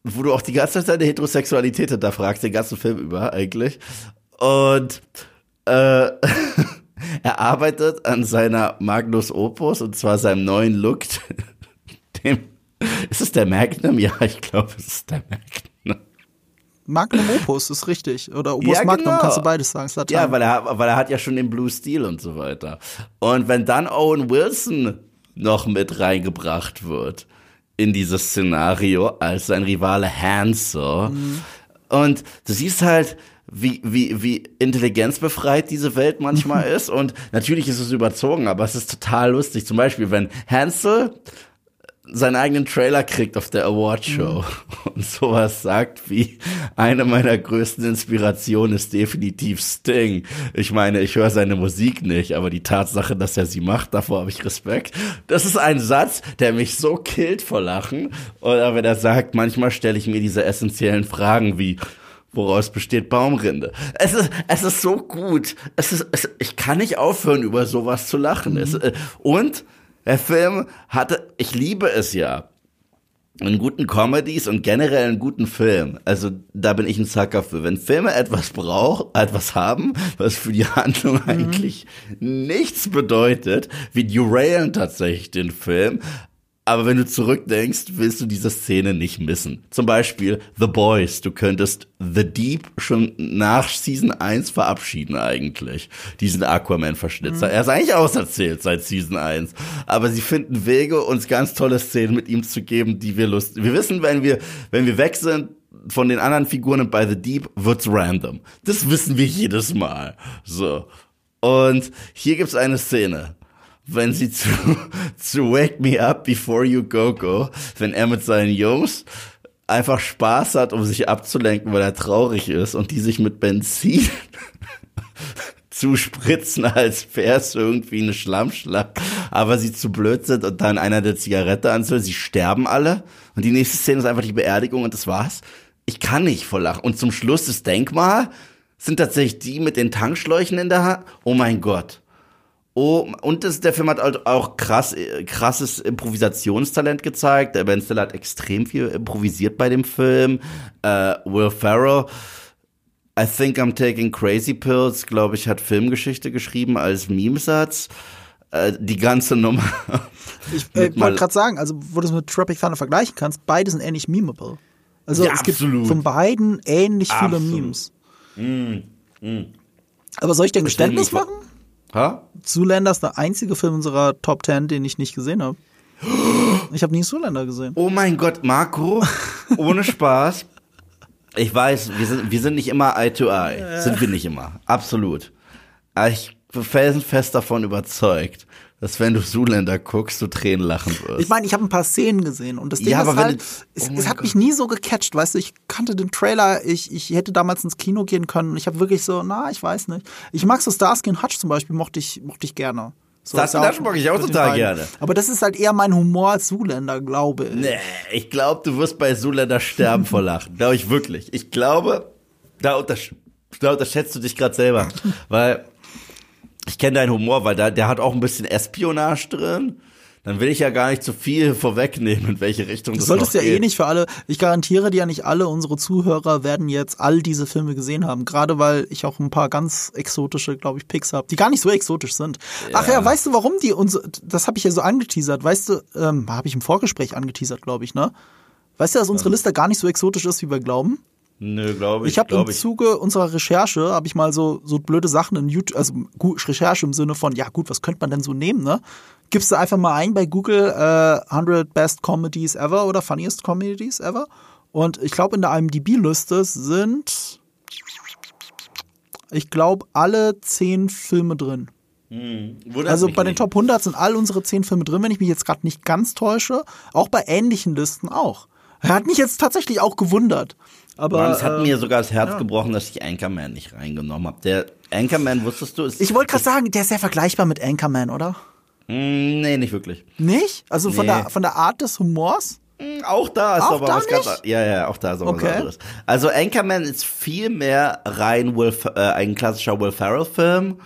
wo du auch die ganze Zeit deine Heterosexualität hinterfragst, den ganzen Film über eigentlich. Und äh, er arbeitet an seiner Magnus Opus und zwar seinem neuen Look. Dem, ist es der Magnum? Ja, ich glaube, es ist der Magnum. Magnum Opus ist richtig. Oder Opus ja, Magnum, genau. kannst du beides sagen. Ja, weil er, weil er hat ja schon den Blue Steel und so weiter. Und wenn dann Owen Wilson noch mit reingebracht wird in dieses Szenario als sein Rivale Hansel. Mhm. Und du siehst halt, wie, wie, wie intelligenzbefreit diese Welt manchmal ist. Und natürlich ist es überzogen, aber es ist total lustig. Zum Beispiel, wenn Hansel seinen eigenen Trailer kriegt auf der Awardshow mhm. und sowas sagt wie eine meiner größten Inspirationen ist definitiv Sting. Ich meine, ich höre seine Musik nicht, aber die Tatsache, dass er sie macht, davor habe ich Respekt. Das ist ein Satz, der mich so killt vor Lachen. Oder wenn er sagt, manchmal stelle ich mir diese essentiellen Fragen wie Woraus besteht Baumrinde? Es ist, es ist so gut. Es ist, es, ich kann nicht aufhören, über sowas zu lachen. Mhm. Es, äh, und der Film hatte, ich liebe es ja, in guten Comedies und generell in guten Filmen. Also da bin ich ein Sucker für. Wenn Filme etwas brauchen, etwas haben, was für die Handlung mhm. eigentlich nichts bedeutet, wie derailen tatsächlich den Film, aber wenn du zurückdenkst, willst du diese Szene nicht missen. Zum Beispiel The Boys. Du könntest The Deep schon nach Season 1 verabschieden eigentlich. Diesen Aquaman-Verschnitzer. Mhm. Er ist eigentlich auserzählt seit Season 1. Aber sie finden Wege, uns ganz tolle Szenen mit ihm zu geben, die wir lust. Wir wissen, wenn wir, wenn wir weg sind, von den anderen Figuren bei The Deep wird's random. Das wissen wir jedes Mal. So. Und hier gibt's eine Szene wenn sie zu, zu Wake Me Up Before You Go Go, wenn er mit seinen Jungs einfach Spaß hat, um sich abzulenken, weil er traurig ist und die sich mit Benzin zuspritzen, als wäre es irgendwie eine Schlammschlacht, aber sie zu blöd sind und dann einer der Zigarette anzündet, sie sterben alle und die nächste Szene ist einfach die Beerdigung und das war's. Ich kann nicht vor Lachen. Und zum Schluss das Denkmal sind tatsächlich die mit den Tankschläuchen in der Hand. Oh mein Gott. Oh, und das, der Film hat halt auch krass, krasses Improvisationstalent gezeigt. Der Ben Stiller hat extrem viel improvisiert bei dem Film. Äh, Will Ferrell, I think I'm taking crazy pills, glaube ich, hat Filmgeschichte geschrieben als Memesatz. Äh, die ganze Nummer. Ich äh, wollte gerade sagen, also wo du es mit Tropic Thunder vergleichen kannst, beide sind ähnlich memeable. Also ja, es absolut. gibt von beiden ähnlich viele absolut. Memes. Mm, mm. Aber soll ich dir ein Geständnis machen? Ha? Zoolander ist der einzige Film unserer Top 10, den ich nicht gesehen habe. Ich habe nie Zoolander gesehen. Oh mein Gott, Marco, ohne Spaß. Ich weiß, wir sind, wir sind nicht immer Eye to Eye. Sind wir nicht immer. Absolut. Aber ich bin felsenfest davon überzeugt, dass wenn du Zuländer guckst, du Tränen lachen wirst. Ich meine, ich habe ein paar Szenen gesehen und das Ding ja, ist halt, es, oh es hat Gott. mich nie so gecatcht, weißt du, ich kannte den Trailer, ich, ich hätte damals ins Kino gehen können und ich habe wirklich so, na, ich weiß nicht. Ich mag so Starsky und Hutch zum Beispiel, mochte ich, mochte ich gerne. So, Starsky und Hutch mag ich auch total gerne. Aber das ist halt eher mein Humor als Zuländer, glaube ich. Nee, ich glaube, du wirst bei Zuländer sterben vor Lachen. glaube ich wirklich. Ich glaube, da, untersch da unterschätzt du dich gerade selber, weil ich kenne deinen Humor, weil da, der hat auch ein bisschen Espionage drin. Dann will ich ja gar nicht zu viel vorwegnehmen, in welche Richtung das Du solltest ja eh geht. eh nicht für alle, ich garantiere dir ja nicht alle unsere Zuhörer werden jetzt all diese Filme gesehen haben. Gerade weil ich auch ein paar ganz exotische, glaube ich, Picks habe, die gar nicht so exotisch sind. Ja. Ach ja, weißt du, warum die uns, das habe ich ja so angeteasert, weißt du, ähm, habe ich im Vorgespräch angeteasert, glaube ich, ne? Weißt du, dass unsere Liste gar nicht so exotisch ist, wie wir glauben? Nö, glaube ich. Ich habe im Zuge unserer Recherche habe ich mal so so blöde Sachen in YouTube, also Recherche im Sinne von ja gut, was könnte man denn so nehmen, ne? Gibst du einfach mal ein bei Google äh, 100 Best Comedies Ever oder Funniest Comedies Ever und ich glaube in der IMDb-Liste sind ich glaube alle zehn Filme drin. Hm, also bei den Top 100 sind all unsere zehn Filme drin, wenn ich mich jetzt gerade nicht ganz täusche. Auch bei ähnlichen Listen auch. Er hat mich jetzt tatsächlich auch gewundert. Aber Mann, es hat äh, mir sogar das Herz ja. gebrochen, dass ich Anchorman nicht reingenommen habe. Der Anchorman, wusstest du, ist. Ich wollte gerade sagen, der ist sehr vergleichbar mit Anchorman, oder? Mm, nee, nicht wirklich. Nicht? Also von der von der Art des Humors? Mm, auch da ist auch aber da was ganz Ja, ja, auch da ist aber okay. was anderes. Also Anchorman ist viel mehr rein Will, äh, ein klassischer Will Ferrell Film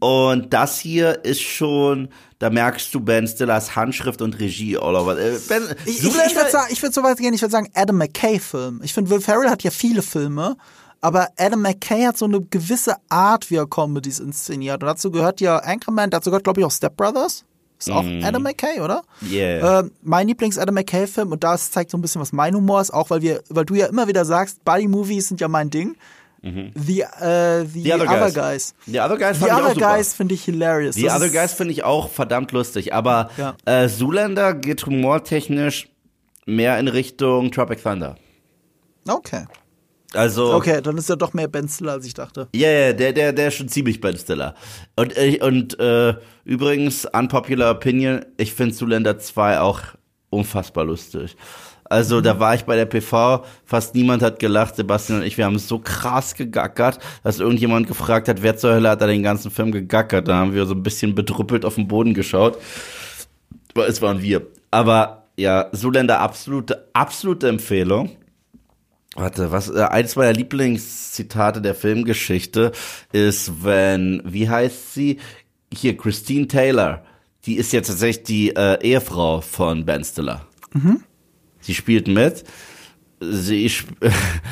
und das hier ist schon da merkst du Ben Stillers Handschrift und Regie all over. Äh, ben, ich, ich, ich würde sagen, ich würd so weit gehen, ich würde sagen Adam McKay-Film. Ich finde, Will Ferrell hat ja viele Filme, aber Adam McKay hat so eine gewisse Art, wie er Comedies inszeniert. Und dazu gehört ja Anchorman, dazu gehört, glaube ich, auch Step Brothers. Ist auch mm. Adam McKay, oder? Yeah. Äh, mein Lieblings-Adam McKay-Film, und das zeigt so ein bisschen, was mein Humor ist, auch weil wir, weil du ja immer wieder sagst, Buddy-Movies sind ja mein Ding. Mhm. The, uh, the, the, other, other guys. guys. The Other Guys The Other Guys finde ich hilarious. The das Other Guys finde ich auch verdammt lustig. Aber ja. äh, Zoolander geht humortechnisch mehr in Richtung Tropic Thunder. Okay. Also. Okay, dann ist er doch mehr Ben Stiller, als ich dachte. Ja, yeah, yeah, der, der, der ist schon ziemlich Ben Stiller. Und, äh, und äh, übrigens, unpopular opinion, ich finde Zoolander 2 auch unfassbar lustig. Also da war ich bei der PV, fast niemand hat gelacht, Sebastian und ich, wir haben so krass gegackert, dass irgendjemand gefragt hat, wer zur Hölle hat da den ganzen Film gegackert. Da haben wir so ein bisschen bedrüppelt auf den Boden geschaut. Es waren wir. Aber ja, Zuländer absolute, absolute Empfehlung. Warte, was äh, eins meiner Lieblingszitate der Filmgeschichte ist, wenn, wie heißt sie? Hier, Christine Taylor. Die ist jetzt tatsächlich die äh, Ehefrau von Ben Stiller. Mhm. Sie spielt mit. Sie,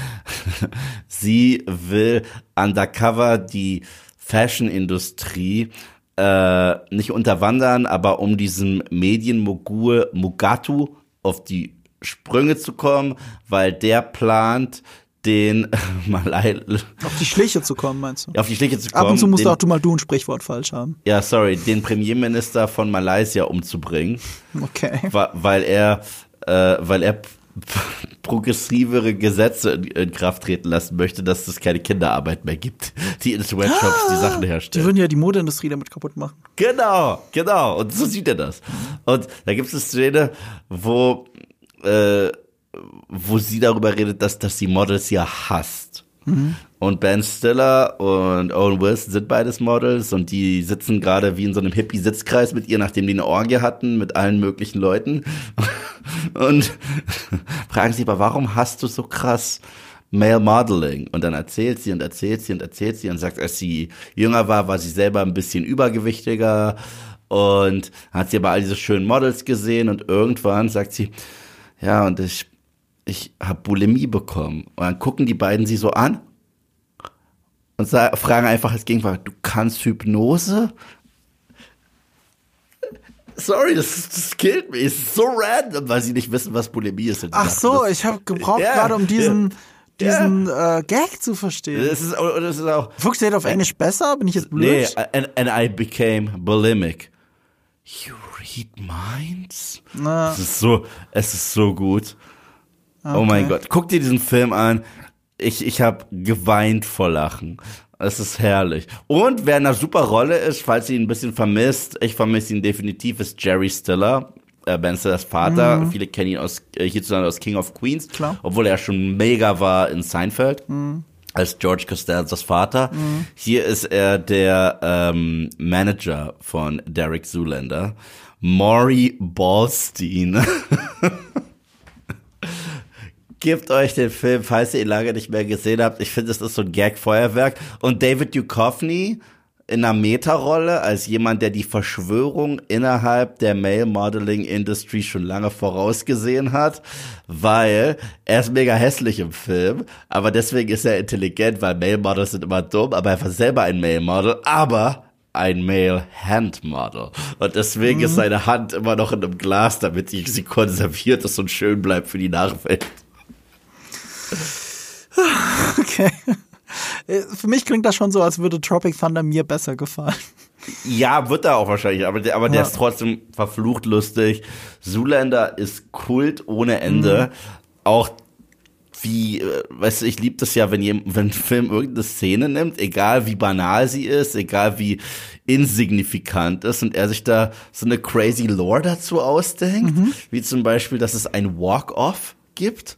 sie will undercover die Fashion-Industrie äh, nicht unterwandern, aber um diesem Medienmogul Mugatu auf die Sprünge zu kommen, weil der plant, den Malai. Auf die Schliche zu kommen, meinst du? Auf die Schliche zu kommen. Ab und zu musst den, auch du mal du ein Sprichwort falsch haben. Ja, sorry, den Premierminister von Malaysia umzubringen. Okay. Weil er, äh, weil er progressivere Gesetze in, in, Kraft treten lassen möchte, dass es keine Kinderarbeit mehr gibt, die in Sweatshops ah, die Sachen herstellen. Die würden ja die Modeindustrie damit kaputt machen. Genau, genau. Und so sieht er das. Und da gibt es eine Szene, wo äh, wo sie darüber redet, dass, dass sie Models ja hasst. Mhm. Und Ben Stiller und Owen Wilson sind beides Models und die sitzen gerade wie in so einem Hippie-Sitzkreis mit ihr, nachdem die eine Orgie hatten mit allen möglichen Leuten. Und fragen sie aber, warum hast du so krass Male Modeling? Und dann erzählt sie und erzählt sie und erzählt sie und sagt, als sie jünger war, war sie selber ein bisschen übergewichtiger und hat sie aber all diese schönen Models gesehen und irgendwann sagt sie, ja, und ich, ich habe Bulimie bekommen. Und dann gucken die beiden sie so an und sagen, fragen einfach als Gegenwart, du kannst Hypnose? Sorry, das, das killt mich. Es ist so random, weil sie nicht wissen, was Bulimie ist. Ach so, ich habe gebraucht yeah, gerade, um diesen, yeah. diesen yeah. Äh, Gag zu verstehen. Das ist, das ist auch. Funktioniert auf Englisch besser? Bin ich jetzt blöd? Nee, and, and I became bulimic. You read minds? Na. Es ist so, es ist so gut. Okay. Oh mein Gott, guck dir diesen Film an. Ich, ich habe geweint vor Lachen. Es ist herrlich. Und wer in einer super Rolle ist, falls ihr ihn ein bisschen vermisst, ich vermisse ihn definitiv, ist Jerry Stiller. Äh, ben Stillers Vater. Mhm. Viele kennen ihn aus, äh, hierzulande aus King of Queens. Klar. Obwohl er schon mega war in Seinfeld. Mhm als George Costanzas Vater. Mhm. Hier ist er der ähm, Manager von Derek Zoolander. Maury Ballstein. Gebt euch den Film, falls ihr ihn lange nicht mehr gesehen habt. Ich finde, es ist so ein Gag-Feuerwerk. Und David Duchovny in einer Meta-Rolle als jemand, der die Verschwörung innerhalb der Male-Modeling-Industry schon lange vorausgesehen hat, weil er ist mega hässlich im Film, aber deswegen ist er intelligent, weil Male-Models sind immer dumm, aber er war selber ein Male-Model, aber ein Male Hand Model. Und deswegen mhm. ist seine Hand immer noch in einem Glas, damit sie, sie konserviert ist und schön bleibt für die Nachwelt. Okay. Für mich klingt das schon so, als würde Tropic Thunder mir besser gefallen. Ja, wird er auch wahrscheinlich, aber, der, aber ja. der ist trotzdem verflucht lustig. Zoolander ist Kult ohne Ende. Mhm. Auch wie, äh, weißt du, ich liebe das ja, wenn, jemand, wenn ein Film irgendeine Szene nimmt, egal wie banal sie ist, egal wie insignifikant ist und er sich da so eine crazy Lore dazu ausdenkt, mhm. wie zum Beispiel, dass es ein Walk-Off gibt.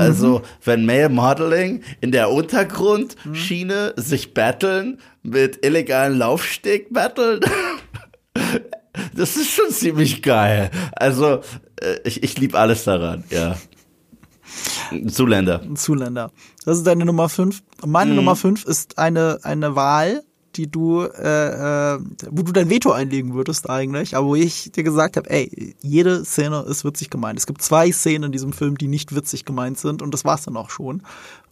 Also, mhm. wenn Male Modeling in der Untergrundschiene mhm. sich battlen mit illegalen Laufsteg battlen, das ist schon ziemlich geil. Also, äh, ich, ich liebe alles daran, ja. Zuländer. Zuländer. Das ist deine Nummer 5. Meine mhm. Nummer 5 ist eine, eine Wahl, die du, äh, äh, wo du dein Veto einlegen würdest eigentlich, aber wo ich dir gesagt habe, ey, jede Szene ist witzig gemeint. Es gibt zwei Szenen in diesem Film, die nicht witzig gemeint sind und das war's dann auch schon.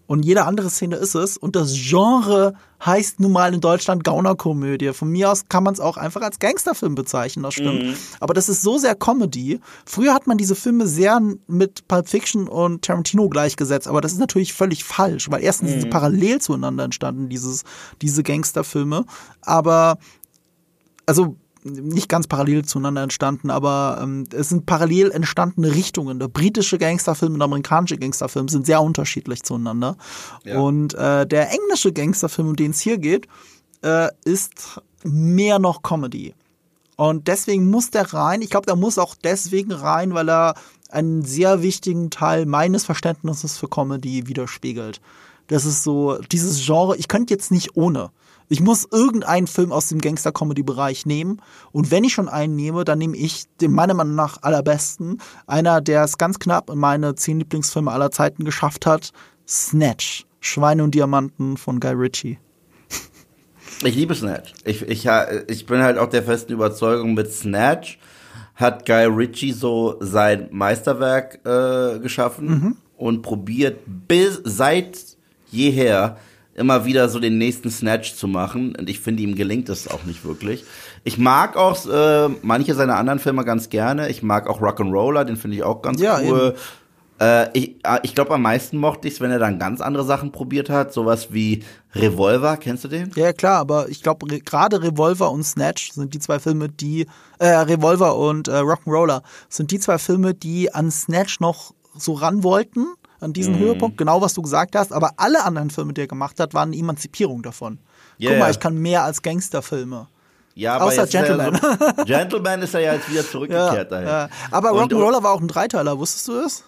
Und jede andere Szene ist es. Und das Genre heißt nun mal in Deutschland Gaunerkomödie. Von mir aus kann man es auch einfach als Gangsterfilm bezeichnen, das stimmt. Mhm. Aber das ist so sehr Comedy. Früher hat man diese Filme sehr mit Pulp Fiction und Tarantino gleichgesetzt, aber das ist natürlich völlig falsch, weil erstens mhm. sind sie parallel zueinander entstanden, dieses, diese Gangsterfilme. Aber also nicht ganz parallel zueinander entstanden, aber ähm, es sind parallel entstandene Richtungen. Der britische Gangsterfilm und der amerikanische Gangsterfilm sind sehr unterschiedlich zueinander. Ja. Und äh, der englische Gangsterfilm, um den es hier geht, äh, ist mehr noch Comedy. Und deswegen muss der rein. Ich glaube, der muss auch deswegen rein, weil er einen sehr wichtigen Teil meines Verständnisses für Comedy widerspiegelt. Das ist so, dieses Genre, ich könnte jetzt nicht ohne. Ich muss irgendeinen Film aus dem Gangster-Comedy-Bereich nehmen. Und wenn ich schon einen nehme, dann nehme ich den meiner Meinung nach allerbesten. Einer, der es ganz knapp in meine zehn Lieblingsfilme aller Zeiten geschafft hat. Snatch. Schweine und Diamanten von Guy Ritchie. Ich liebe Snatch. Ich, ich, ich bin halt auch der festen Überzeugung, mit Snatch hat Guy Ritchie so sein Meisterwerk äh, geschaffen mhm. und probiert bis seit jeher immer wieder so den nächsten Snatch zu machen. Und ich finde, ihm gelingt es auch nicht wirklich. Ich mag auch äh, manche seiner anderen Filme ganz gerne. Ich mag auch Rock'n'Roller, den finde ich auch ganz ja, cool. Äh, ich äh, ich glaube, am meisten mochte ich es, wenn er dann ganz andere Sachen probiert hat. Sowas wie Revolver, kennst du den? Ja, klar, aber ich glaube, re gerade Revolver und Snatch sind die zwei Filme, die, äh, Revolver und äh, Rock'n'Roller sind die zwei Filme, die an Snatch noch so ran wollten an diesen mm. Höhepunkt, genau was du gesagt hast, aber alle anderen Filme, die er gemacht hat, waren eine Emanzipierung davon. Yeah. Guck mal, ich kann mehr als Gangsterfilme. Ja, aber Außer Gentleman. Ja so, Gentleman ist er ja jetzt wieder zurückgekehrt ja, dahin. Ja. Aber Rock'n'Roller war auch ein Dreiteiler, wusstest du das?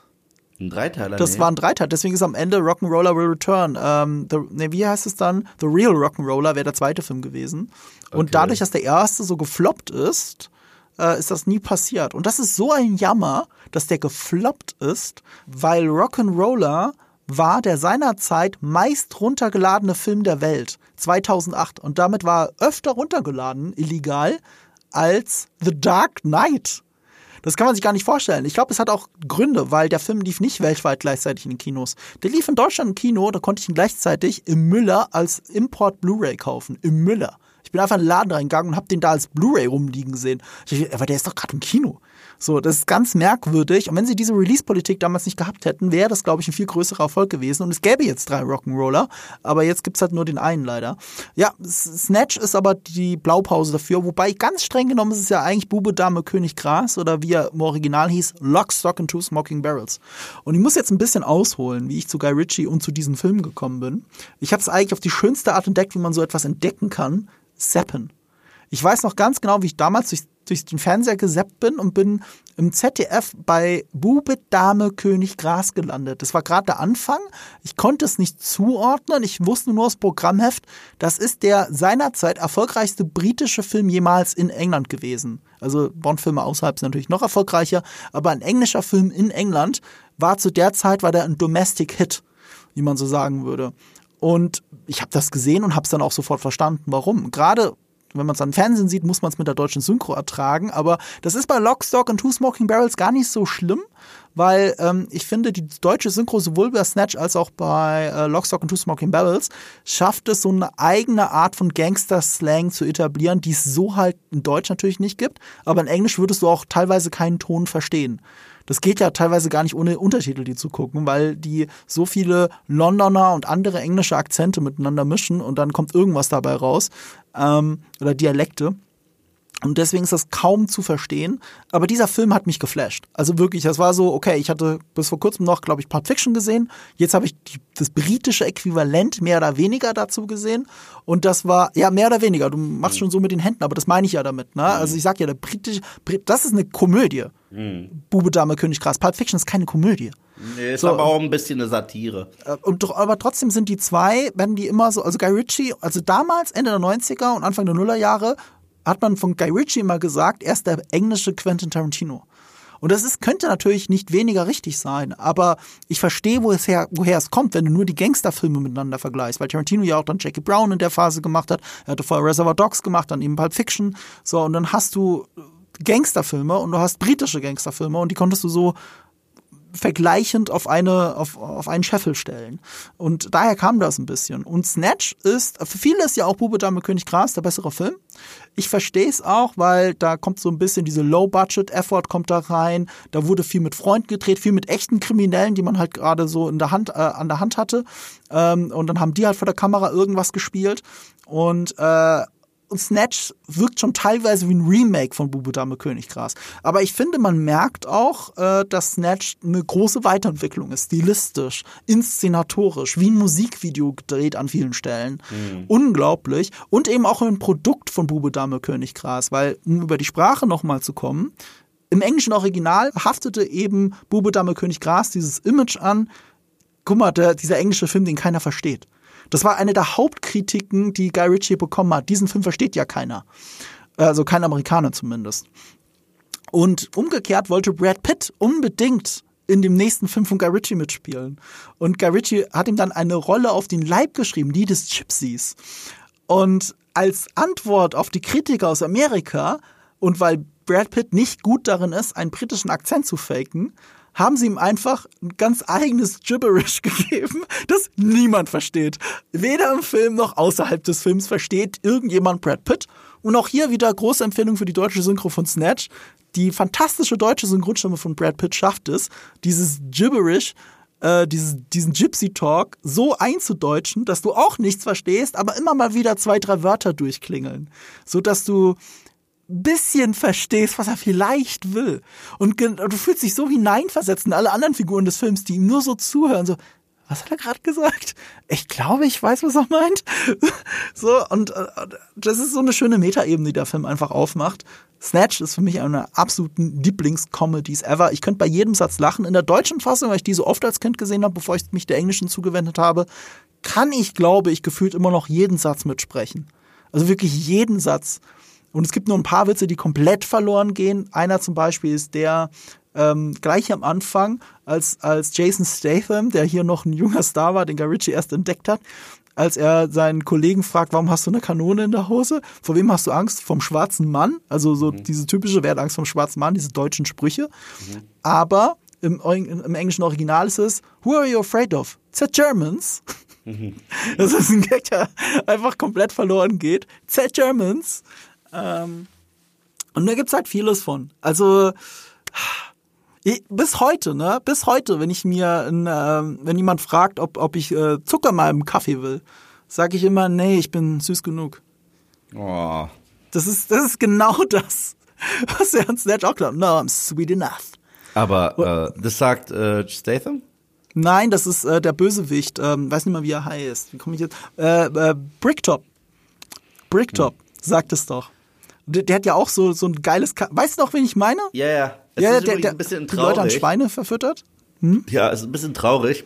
Ein Dreiteiler? Das nee. war ein Dreiteiler, deswegen ist am Ende Rock'n'Roller Will Return. Ähm, the, nee, wie heißt es dann? The Real Rock'n'Roller wäre der zweite Film gewesen. Und okay. dadurch, dass der erste so gefloppt ist, äh, ist das nie passiert. Und das ist so ein Jammer, dass der gefloppt ist, weil Rock'n'Roller war der seinerzeit meist runtergeladene Film der Welt 2008 und damit war er öfter runtergeladen illegal als The Dark Knight. Das kann man sich gar nicht vorstellen. Ich glaube, es hat auch Gründe, weil der Film lief nicht weltweit gleichzeitig in den Kinos. Der lief in Deutschland im Kino, da konnte ich ihn gleichzeitig im Müller als Import Blu-ray kaufen. Im Müller. Ich bin einfach in den Laden reingegangen und habe den da als Blu-ray rumliegen gesehen. Ich, aber der ist doch gerade im Kino. So, das ist ganz merkwürdig. Und wenn sie diese Release-Politik damals nicht gehabt hätten, wäre das, glaube ich, ein viel größerer Erfolg gewesen. Und es gäbe jetzt drei Rock'n'Roller, aber jetzt gibt's halt nur den einen leider. Ja, Snatch ist aber die Blaupause dafür, wobei ganz streng genommen ist es ja eigentlich Bube, Dame, König, Gras oder wie er im Original hieß, Lock, Stock and Two Smoking Barrels. Und ich muss jetzt ein bisschen ausholen, wie ich zu Guy Ritchie und zu diesem Film gekommen bin. Ich habe es eigentlich auf die schönste Art entdeckt, wie man so etwas entdecken kann. Seppen. Ich weiß noch ganz genau, wie ich damals durch, durch den Fernseher gesappt bin und bin im ZDF bei Bube, Dame, König, Gras gelandet. Das war gerade der Anfang. Ich konnte es nicht zuordnen. Ich wusste nur das Programmheft. Das ist der seinerzeit erfolgreichste britische Film jemals in England gewesen. Also Bond-Filme außerhalb sind natürlich noch erfolgreicher, aber ein englischer Film in England war zu der Zeit war der ein Domestic Hit, wie man so sagen würde. Und ich habe das gesehen und habe es dann auch sofort verstanden, warum. Gerade wenn man es am Fernsehen sieht, muss man es mit der deutschen Synchro ertragen. Aber das ist bei Lockstock und Two Smoking Barrels gar nicht so schlimm, weil ähm, ich finde, die deutsche Synchro sowohl bei Snatch als auch bei äh, Lockstock und Two Smoking Barrels schafft es, so eine eigene Art von Gangster-Slang zu etablieren, die es so halt in Deutsch natürlich nicht gibt. Aber in Englisch würdest du auch teilweise keinen Ton verstehen. Das geht ja teilweise gar nicht ohne Untertitel, die zu gucken, weil die so viele Londoner und andere englische Akzente miteinander mischen und dann kommt irgendwas dabei raus. Ähm, oder Dialekte. Und deswegen ist das kaum zu verstehen. Aber dieser Film hat mich geflasht. Also wirklich, das war so, okay, ich hatte bis vor kurzem noch, glaube ich, Pulp Fiction gesehen. Jetzt habe ich die, das britische Äquivalent mehr oder weniger dazu gesehen. Und das war, ja, mehr oder weniger. Du machst schon so mit den Händen, aber das meine ich ja damit. Ne? Mhm. Also ich sag ja, der britische, das ist eine Komödie. Mhm. Bube, Dame, König, Gras. Pulp Fiction ist keine Komödie. Nee, ist so, aber auch ein bisschen eine Satire. Äh, und, aber trotzdem sind die zwei, werden die immer so, also Guy Ritchie, also damals, Ende der 90er und Anfang der Nullerjahre, hat man von Guy Ritchie immer gesagt, er ist der englische Quentin Tarantino. Und das ist, könnte natürlich nicht weniger richtig sein, aber ich verstehe, wo es her, woher es kommt, wenn du nur die Gangsterfilme miteinander vergleichst, weil Tarantino ja auch dann Jackie Brown in der Phase gemacht hat, er hatte vorher Reservoir Dogs gemacht, dann eben Pulp Fiction, so, und dann hast du Gangsterfilme und du hast britische Gangsterfilme und die konntest du so vergleichend auf eine auf, auf einen Scheffel stellen. Und daher kam das ein bisschen. Und Snatch ist für viele ist ja auch Bube Dame König Gras der bessere Film. Ich verstehe es auch, weil da kommt so ein bisschen diese Low Budget Effort kommt da rein. Da wurde viel mit Freunden gedreht, viel mit echten Kriminellen, die man halt gerade so in der Hand äh, an der Hand hatte. Ähm, und dann haben die halt vor der Kamera irgendwas gespielt. Und äh, und Snatch wirkt schon teilweise wie ein Remake von Bube Dame Königgras. Aber ich finde, man merkt auch, äh, dass Snatch eine große Weiterentwicklung ist, stilistisch, inszenatorisch, wie ein Musikvideo gedreht an vielen Stellen. Mhm. Unglaublich. Und eben auch ein Produkt von Bube Dame Königgras, weil, um über die Sprache nochmal zu kommen, im englischen Original haftete eben Bube Dame König Gras dieses Image an. Guck mal, der, dieser englische Film, den keiner versteht. Das war eine der Hauptkritiken, die Guy Ritchie bekommen hat. Diesen Film versteht ja keiner. Also kein Amerikaner zumindest. Und umgekehrt wollte Brad Pitt unbedingt in dem nächsten Film von Guy Ritchie mitspielen. Und Guy Ritchie hat ihm dann eine Rolle auf den Leib geschrieben, die des Gypsies. Und als Antwort auf die Kritiker aus Amerika und weil Brad Pitt nicht gut darin ist, einen britischen Akzent zu faken, haben sie ihm einfach ein ganz eigenes Gibberish gegeben, das niemand versteht. Weder im Film noch außerhalb des Films versteht irgendjemand Brad Pitt. Und auch hier wieder große Empfehlung für die deutsche Synchro von Snatch. Die fantastische deutsche Synchronstimme von Brad Pitt schafft es, dieses Gibberish äh, dieses, diesen Gypsy Talk so einzudeutschen, dass du auch nichts verstehst, aber immer mal wieder zwei, drei Wörter durchklingeln. So dass du bisschen verstehst, was er vielleicht will. Und du fühlst dich so hineinversetzt in alle anderen Figuren des Films, die ihm nur so zuhören, so, was hat er gerade gesagt? Ich glaube, ich weiß, was er meint. so, und das ist so eine schöne Metaebene, die der Film einfach aufmacht. Snatch ist für mich eine der absoluten Lieblingscomedies ever. Ich könnte bei jedem Satz lachen. In der deutschen Fassung, weil ich die so oft als Kind gesehen habe, bevor ich mich der englischen zugewendet habe, kann ich, glaube ich, gefühlt immer noch jeden Satz mitsprechen. Also wirklich jeden Satz. Und es gibt nur ein paar Witze, die komplett verloren gehen. Einer zum Beispiel ist der, ähm, gleich am Anfang, als, als Jason Statham, der hier noch ein junger Star war, den Guy Ritchie erst entdeckt hat, als er seinen Kollegen fragt, warum hast du eine Kanone in der Hose? Vor wem hast du Angst? Vom schwarzen Mann? Also so mhm. diese typische, wer hat Angst vom schwarzen Mann, diese deutschen Sprüche. Mhm. Aber im, im, englischen Original ist es, who are you afraid of? The Germans. Mhm. Das ist ein Gag, der einfach komplett verloren geht. The Germans. Ähm, und da gibt's halt vieles von. Also bis heute, ne? Bis heute, wenn ich mir, in, äh, wenn jemand fragt, ob, ob ich äh, Zucker mal im Kaffee will, sage ich immer, nee, ich bin süß genug. Oh. Das ist, das ist genau das, was er uns Snatch auch glaubt. No, I'm sweet enough. Aber äh, das sagt äh, Statham? Nein, das ist äh, der Bösewicht. Ähm, weiß nicht mal, wie er heißt. Wie komme ich jetzt? Äh, äh, Bricktop. Bricktop hm. sagt es doch. Der, der, hat ja auch so, so ein geiles. Ka weißt du noch, wen ich meine? Ja, ja. Es ja, der, der, ein bisschen traurig. die Leute an Schweine verfüttert. Hm? Ja, es ist ein bisschen traurig.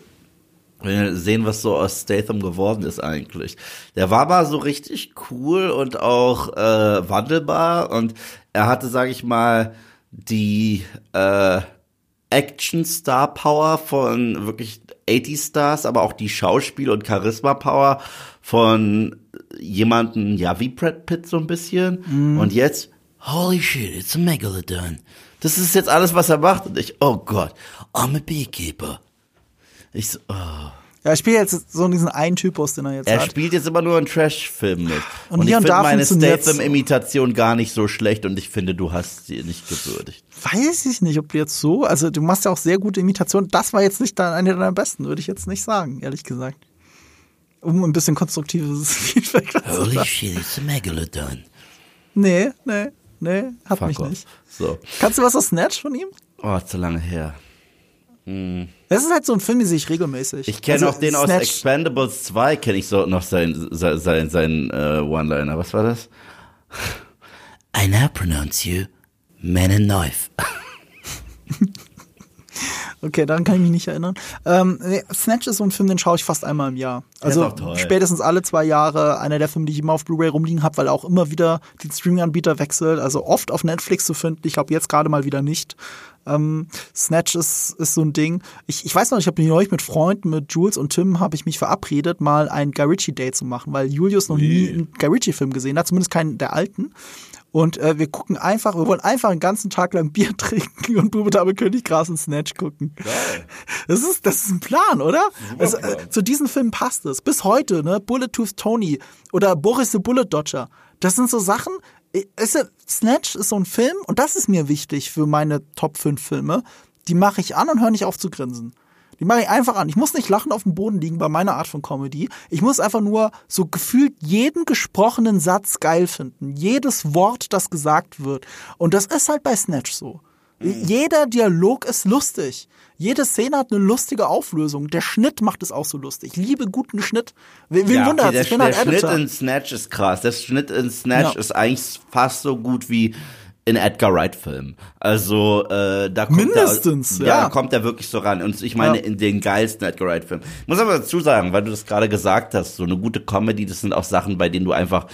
Wenn wir sehen, was so aus Statham geworden ist eigentlich. Der war mal so richtig cool und auch äh, wandelbar und er hatte, sag ich mal, die äh, Action-Star-Power von wirklich 80-Stars, aber auch die Schauspiel- und Charisma-Power von jemanden, ja, wie Brad Pitt so ein bisschen. Mm. Und jetzt, holy shit, it's a Megalodon. Das ist jetzt alles, was er macht. Und ich, oh Gott, I'm a beekeeper. Ich so, oh. Ja, er spielt jetzt so diesen einen Typus, den er jetzt er hat. Er spielt jetzt immer nur einen Trash-Film mit. Und, und ich finde meine Statham-Imitation gar nicht so schlecht und ich finde, du hast sie nicht gewürdigt. Weiß ich nicht, ob du jetzt so, also du machst ja auch sehr gute Imitationen. Das war jetzt nicht eine deiner besten, würde ich jetzt nicht sagen, ehrlich gesagt. Um ein bisschen konstruktives Feedback zu Holy shit, it's a Megalodon. Nee, nee. Nee, hat Fuck mich off. nicht. So. Kannst du was aus Snatch von ihm? Oh, zu lange her. Hm. Das ist halt so ein Film, den sehe ich regelmäßig. Ich kenne also, auch den Snatch. aus Expendables 2, kenne ich so noch sein, sein, sein, sein uh, One-Liner. Was war das? I now pronounce you Man and Knife. Okay, daran kann ich mich nicht erinnern. Ähm, Snatch ist so ein Film, den schaue ich fast einmal im Jahr. Also spätestens alle zwei Jahre einer der Filme, die ich immer auf Blu-ray rumliegen habe, weil er auch immer wieder den Streaming-Anbieter wechselt. Also oft auf Netflix zu finden. Ich glaube jetzt gerade mal wieder nicht. Ähm, Snatch ist, ist so ein Ding. Ich, ich weiß noch, ich habe neulich mit Freunden, mit Jules und Tim, habe ich mich verabredet, mal ein Guy Ritchie-Date zu machen, weil Julius noch nie einen Guy Ritchie-Film gesehen hat, zumindest keinen der alten. Und äh, wir gucken einfach, wir wollen einfach einen ganzen Tag lang Bier trinken und Bube Dame König Gras und Snatch gucken. Geil. Das ist, das ist ein Plan, oder? Also, äh, zu diesen Filmen passt es. Bis heute, ne? Bullet Tooth Tony oder Boris the Bullet Dodger. Das sind so Sachen, ist, Snatch ist so ein Film und das ist mir wichtig für meine Top 5 Filme. Die mache ich an und höre nicht auf zu grinsen. Die mache ich einfach an. Ich muss nicht lachen auf dem Boden liegen bei meiner Art von Comedy. Ich muss einfach nur so gefühlt jeden gesprochenen Satz geil finden. Jedes Wort, das gesagt wird. Und das ist halt bei Snatch so. Mhm. Jeder Dialog ist lustig. Jede Szene hat eine lustige Auflösung. Der Schnitt macht es auch so lustig. Ich liebe guten Schnitt. Wen ja, wundert okay, der, halt der. Schnitt in Snatch ist krass. Der Schnitt in Snatch ja. ist eigentlich fast so gut wie in Edgar Wright Film. Also äh, da kommt mindestens der, ja, ja. kommt er wirklich so ran und ich meine ja. in den geilsten Edgar Wright Film. Ich muss aber dazu sagen, weil du das gerade gesagt hast, so eine gute Comedy, das sind auch Sachen, bei denen du einfach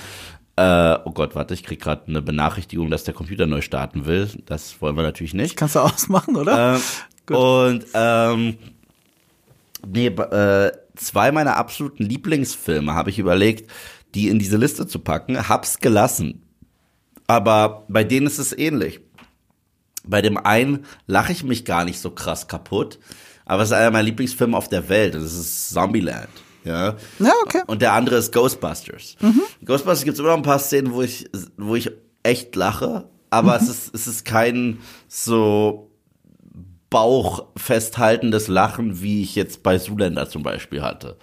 äh, oh Gott, warte, ich krieg gerade eine Benachrichtigung, dass der Computer neu starten will. Das wollen wir natürlich nicht. kannst du ausmachen, oder? Äh, Gut. Und ähm, nee, äh, zwei meiner absoluten Lieblingsfilme habe ich überlegt, die in diese Liste zu packen, hab's gelassen. Aber bei denen ist es ähnlich. Bei dem einen lache ich mich gar nicht so krass kaputt, aber es ist einer meiner Lieblingsfilme auf der Welt. Das ist Zombieland. Ja. ja, okay. Und der andere ist Ghostbusters. Mhm. Ghostbusters gibt es immer noch ein paar Szenen, wo ich, wo ich echt lache, aber mhm. es ist, es ist kein so Bauch festhaltendes Lachen, wie ich jetzt bei Zuländer zum Beispiel hatte.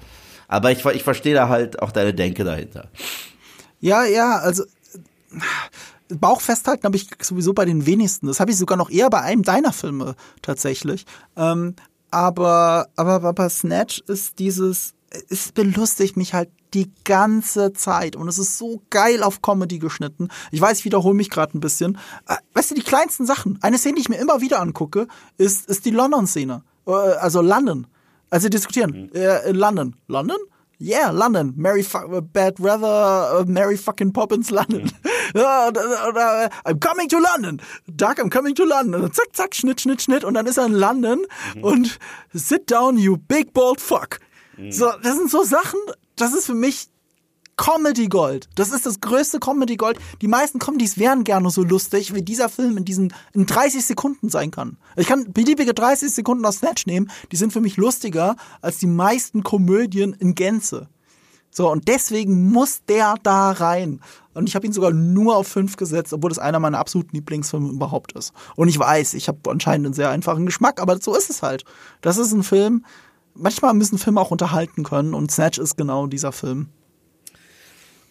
Aber ich, ich verstehe da halt auch deine Denke dahinter. Ja, ja, also Bauch festhalten habe ich sowieso bei den wenigsten. Das habe ich sogar noch eher bei einem deiner Filme tatsächlich. Ähm, aber, aber, aber Snatch ist dieses, es belustigt mich halt die ganze Zeit und es ist so geil auf Comedy geschnitten. Ich weiß, ich wiederhole mich gerade ein bisschen. Äh, weißt du, die kleinsten Sachen. Eine Szene, die ich mir immer wieder angucke, ist, ist die London-Szene. Äh, also London. Also diskutieren. Mhm. Äh, in London. London? Yeah, London. Mary Bad Weather, Mary fucking Poppins, London. Mhm. I'm coming to London. Doug, I'm coming to London. Und zack, zack, Schnitt, Schnitt, Schnitt. Und dann ist er in London mhm. und sit down, you big bold fuck. Mhm. So, das sind so Sachen, das ist für mich Comedy Gold. Das ist das größte Comedy Gold. Die meisten Comedies wären gerne so lustig, wie dieser Film in diesen in 30 Sekunden sein kann. Ich kann beliebige 30 Sekunden aus Snatch nehmen, die sind für mich lustiger als die meisten Komödien in Gänze. So, und deswegen muss der da rein. Und ich habe ihn sogar nur auf 5 gesetzt, obwohl das einer meiner absoluten Lieblingsfilme überhaupt ist. Und ich weiß, ich habe anscheinend einen sehr einfachen Geschmack, aber so ist es halt. Das ist ein Film, manchmal müssen Filme auch unterhalten können und Snatch ist genau dieser Film.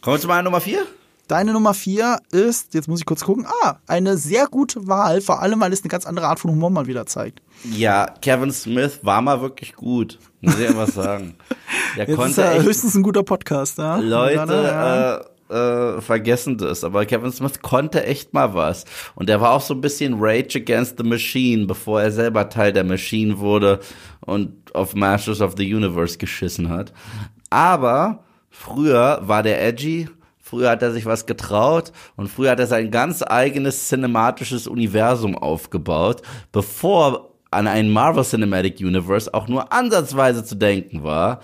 Kommen wir zu meiner Nummer 4? Deine Nummer 4 ist, jetzt muss ich kurz gucken, ah, eine sehr gute Wahl, vor allem, weil es eine ganz andere Art von Humor mal wieder zeigt. Ja, Kevin Smith war mal wirklich gut, muss ich einfach sagen. Der jetzt konnte ist er höchstens ein guter Podcast, ja. Leute, ja, äh, äh, vergessen das, aber Kevin Smith konnte echt mal was. Und er war auch so ein bisschen Rage Against the Machine, bevor er selber Teil der Machine wurde und auf Masters of the Universe geschissen hat. Aber früher war der edgy, früher hat er sich was getraut und früher hat er sein ganz eigenes cinematisches Universum aufgebaut, bevor an ein Marvel Cinematic Universe auch nur ansatzweise zu denken war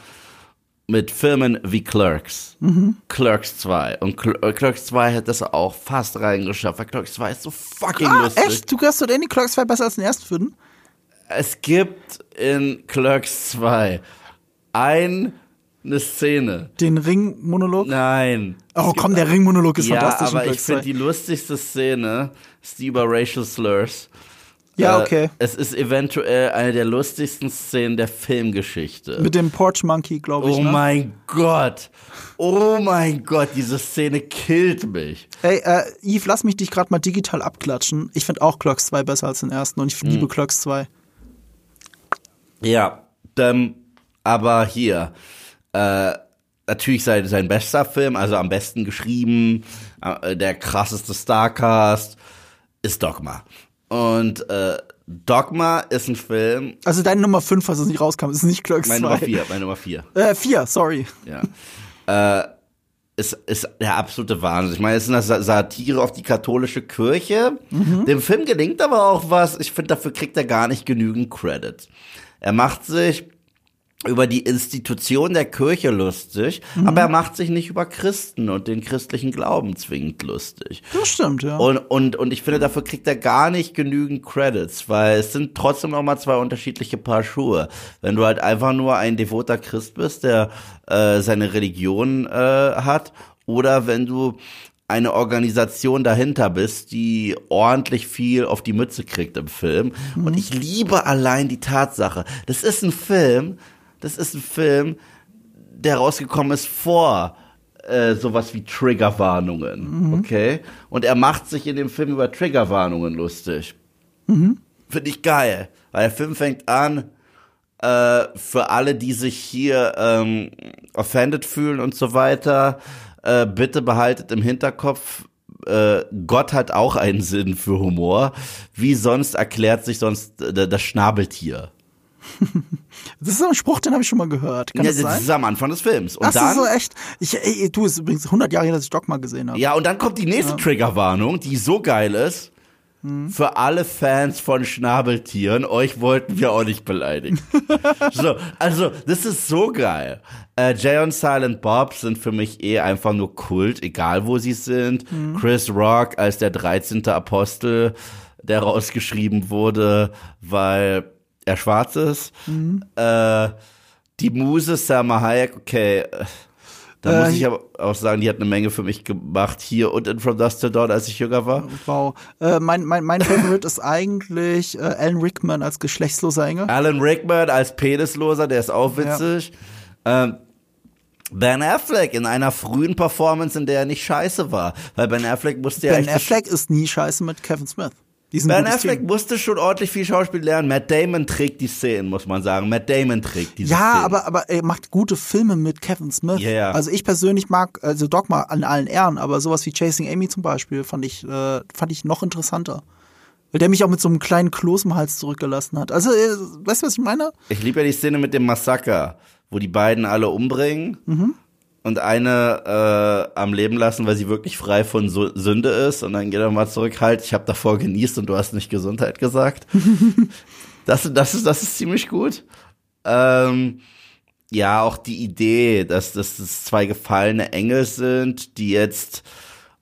mit Filmen wie Clerks. Mhm. Clerks 2. Und äh, Clerks 2 hat das auch fast reingeschafft, weil Clerks 2 ist so fucking ah, lustig. Echt? Du gehörst zu den Clerks 2 besser als den ersten Film? Es gibt in Clerks 2 ein eine Szene. Den Ringmonolog? Nein. Oh komm, der Ringmonolog ist ja, fantastisch. aber ich finde die lustigste Szene ist die über Racial Slurs. Ja, äh, okay. es ist eventuell eine der lustigsten Szenen der Filmgeschichte. Mit dem Porch Monkey, glaube ich. Oh ne? mein Gott. Oh mein Gott, diese Szene killt mich. Ey, äh, Yves, lass mich dich gerade mal digital abklatschen. Ich finde auch Clocks 2 besser als den ersten und ich hm. liebe Clocks 2. Ja, ähm, aber hier, äh, natürlich sein, sein bester Film, also am besten geschrieben, äh, der krasseste Starcast, ist Dogma. Und äh, Dogma ist ein Film. Also deine Nummer 5, als es nicht rauskam, ist nicht Clerks Meine Nummer 4, meine Nummer 4. Äh, 4, sorry. Ja. äh, ist, ist der absolute Wahnsinn. Ich meine, es ist eine Satire auf die katholische Kirche. Mhm. Dem Film gelingt aber auch was. Ich finde, dafür kriegt er gar nicht genügend Credit. Er macht sich über die Institution der Kirche lustig, mhm. aber er macht sich nicht über Christen und den christlichen Glauben zwingend lustig. Das stimmt, ja. Und, und, und ich finde, dafür kriegt er gar nicht genügend Credits, weil es sind trotzdem noch mal zwei unterschiedliche Paar Schuhe. Wenn du halt einfach nur ein devoter Christ bist, der äh, seine Religion äh, hat, oder wenn du eine Organisation dahinter bist, die ordentlich viel auf die Mütze kriegt im Film. Mhm. Und ich liebe allein die Tatsache, das ist ein Film, das ist ein Film, der rausgekommen ist vor äh, sowas wie Triggerwarnungen, mhm. okay? Und er macht sich in dem Film über Triggerwarnungen lustig. Mhm. Finde ich geil, weil der Film fängt an, äh, für alle, die sich hier ähm, offended fühlen und so weiter, äh, bitte behaltet im Hinterkopf, äh, Gott hat auch einen Sinn für Humor. Wie sonst erklärt sich sonst äh, das Schnabeltier? Das ist so ein Spruch, den habe ich schon mal gehört. Kann ja, das, das ist am Anfang des Films. Und Ach, dann, so echt. Ich, ey, du, es ist übrigens 100 Jahre her, dass ich Dogma gesehen habe. Ja, und dann kommt die nächste ja. Triggerwarnung, die so geil ist. hm. für alle Fans von Schnabeltieren. Euch wollten wir auch nicht beleidigen. so, also, das ist so geil. Äh, Jay und Silent Bob sind für mich eh einfach nur Kult, egal wo sie sind. Mhm. Chris Rock als der 13. Apostel, der rausgeschrieben wurde, weil er schwarz ist. Mhm. Äh, die Muse Selma Hayek, okay. Da muss äh, ich aber auch sagen, die hat eine Menge für mich gemacht hier und in From Dust to Dawn, als ich jünger war. Wow. Äh, mein, mein, mein Favorite ist eigentlich äh, Alan Rickman als geschlechtsloser Engel. Alan Rickman als Penisloser, der ist auch witzig. Ja. Ähm, Ben Affleck in einer frühen Performance, in der er nicht scheiße war. Weil Ben Affleck musste ja Ben Affleck ist nie scheiße mit Kevin Smith. Ben Affleck Team. musste schon ordentlich viel Schauspiel lernen. Matt Damon trägt die Szenen, muss man sagen. Matt Damon trägt diese ja, Szenen. Ja, aber, aber er macht gute Filme mit Kevin Smith. Yeah. Also ich persönlich mag, also Dogma an allen Ehren, aber sowas wie Chasing Amy zum Beispiel fand ich, äh, fand ich noch interessanter. Weil der mich auch mit so einem kleinen Kloß im Hals zurückgelassen hat. Also, äh, weißt du, was ich meine? Ich liebe ja die Szene mit dem Massaker, wo die beiden alle umbringen. Mhm und eine äh, am Leben lassen, weil sie wirklich frei von Sünde ist und dann geht er mal zurück, halt, ich habe davor genießt und du hast nicht Gesundheit gesagt. das, das, ist, das ist ziemlich gut. Ähm, ja, auch die Idee, dass, dass das zwei gefallene Engel sind, die jetzt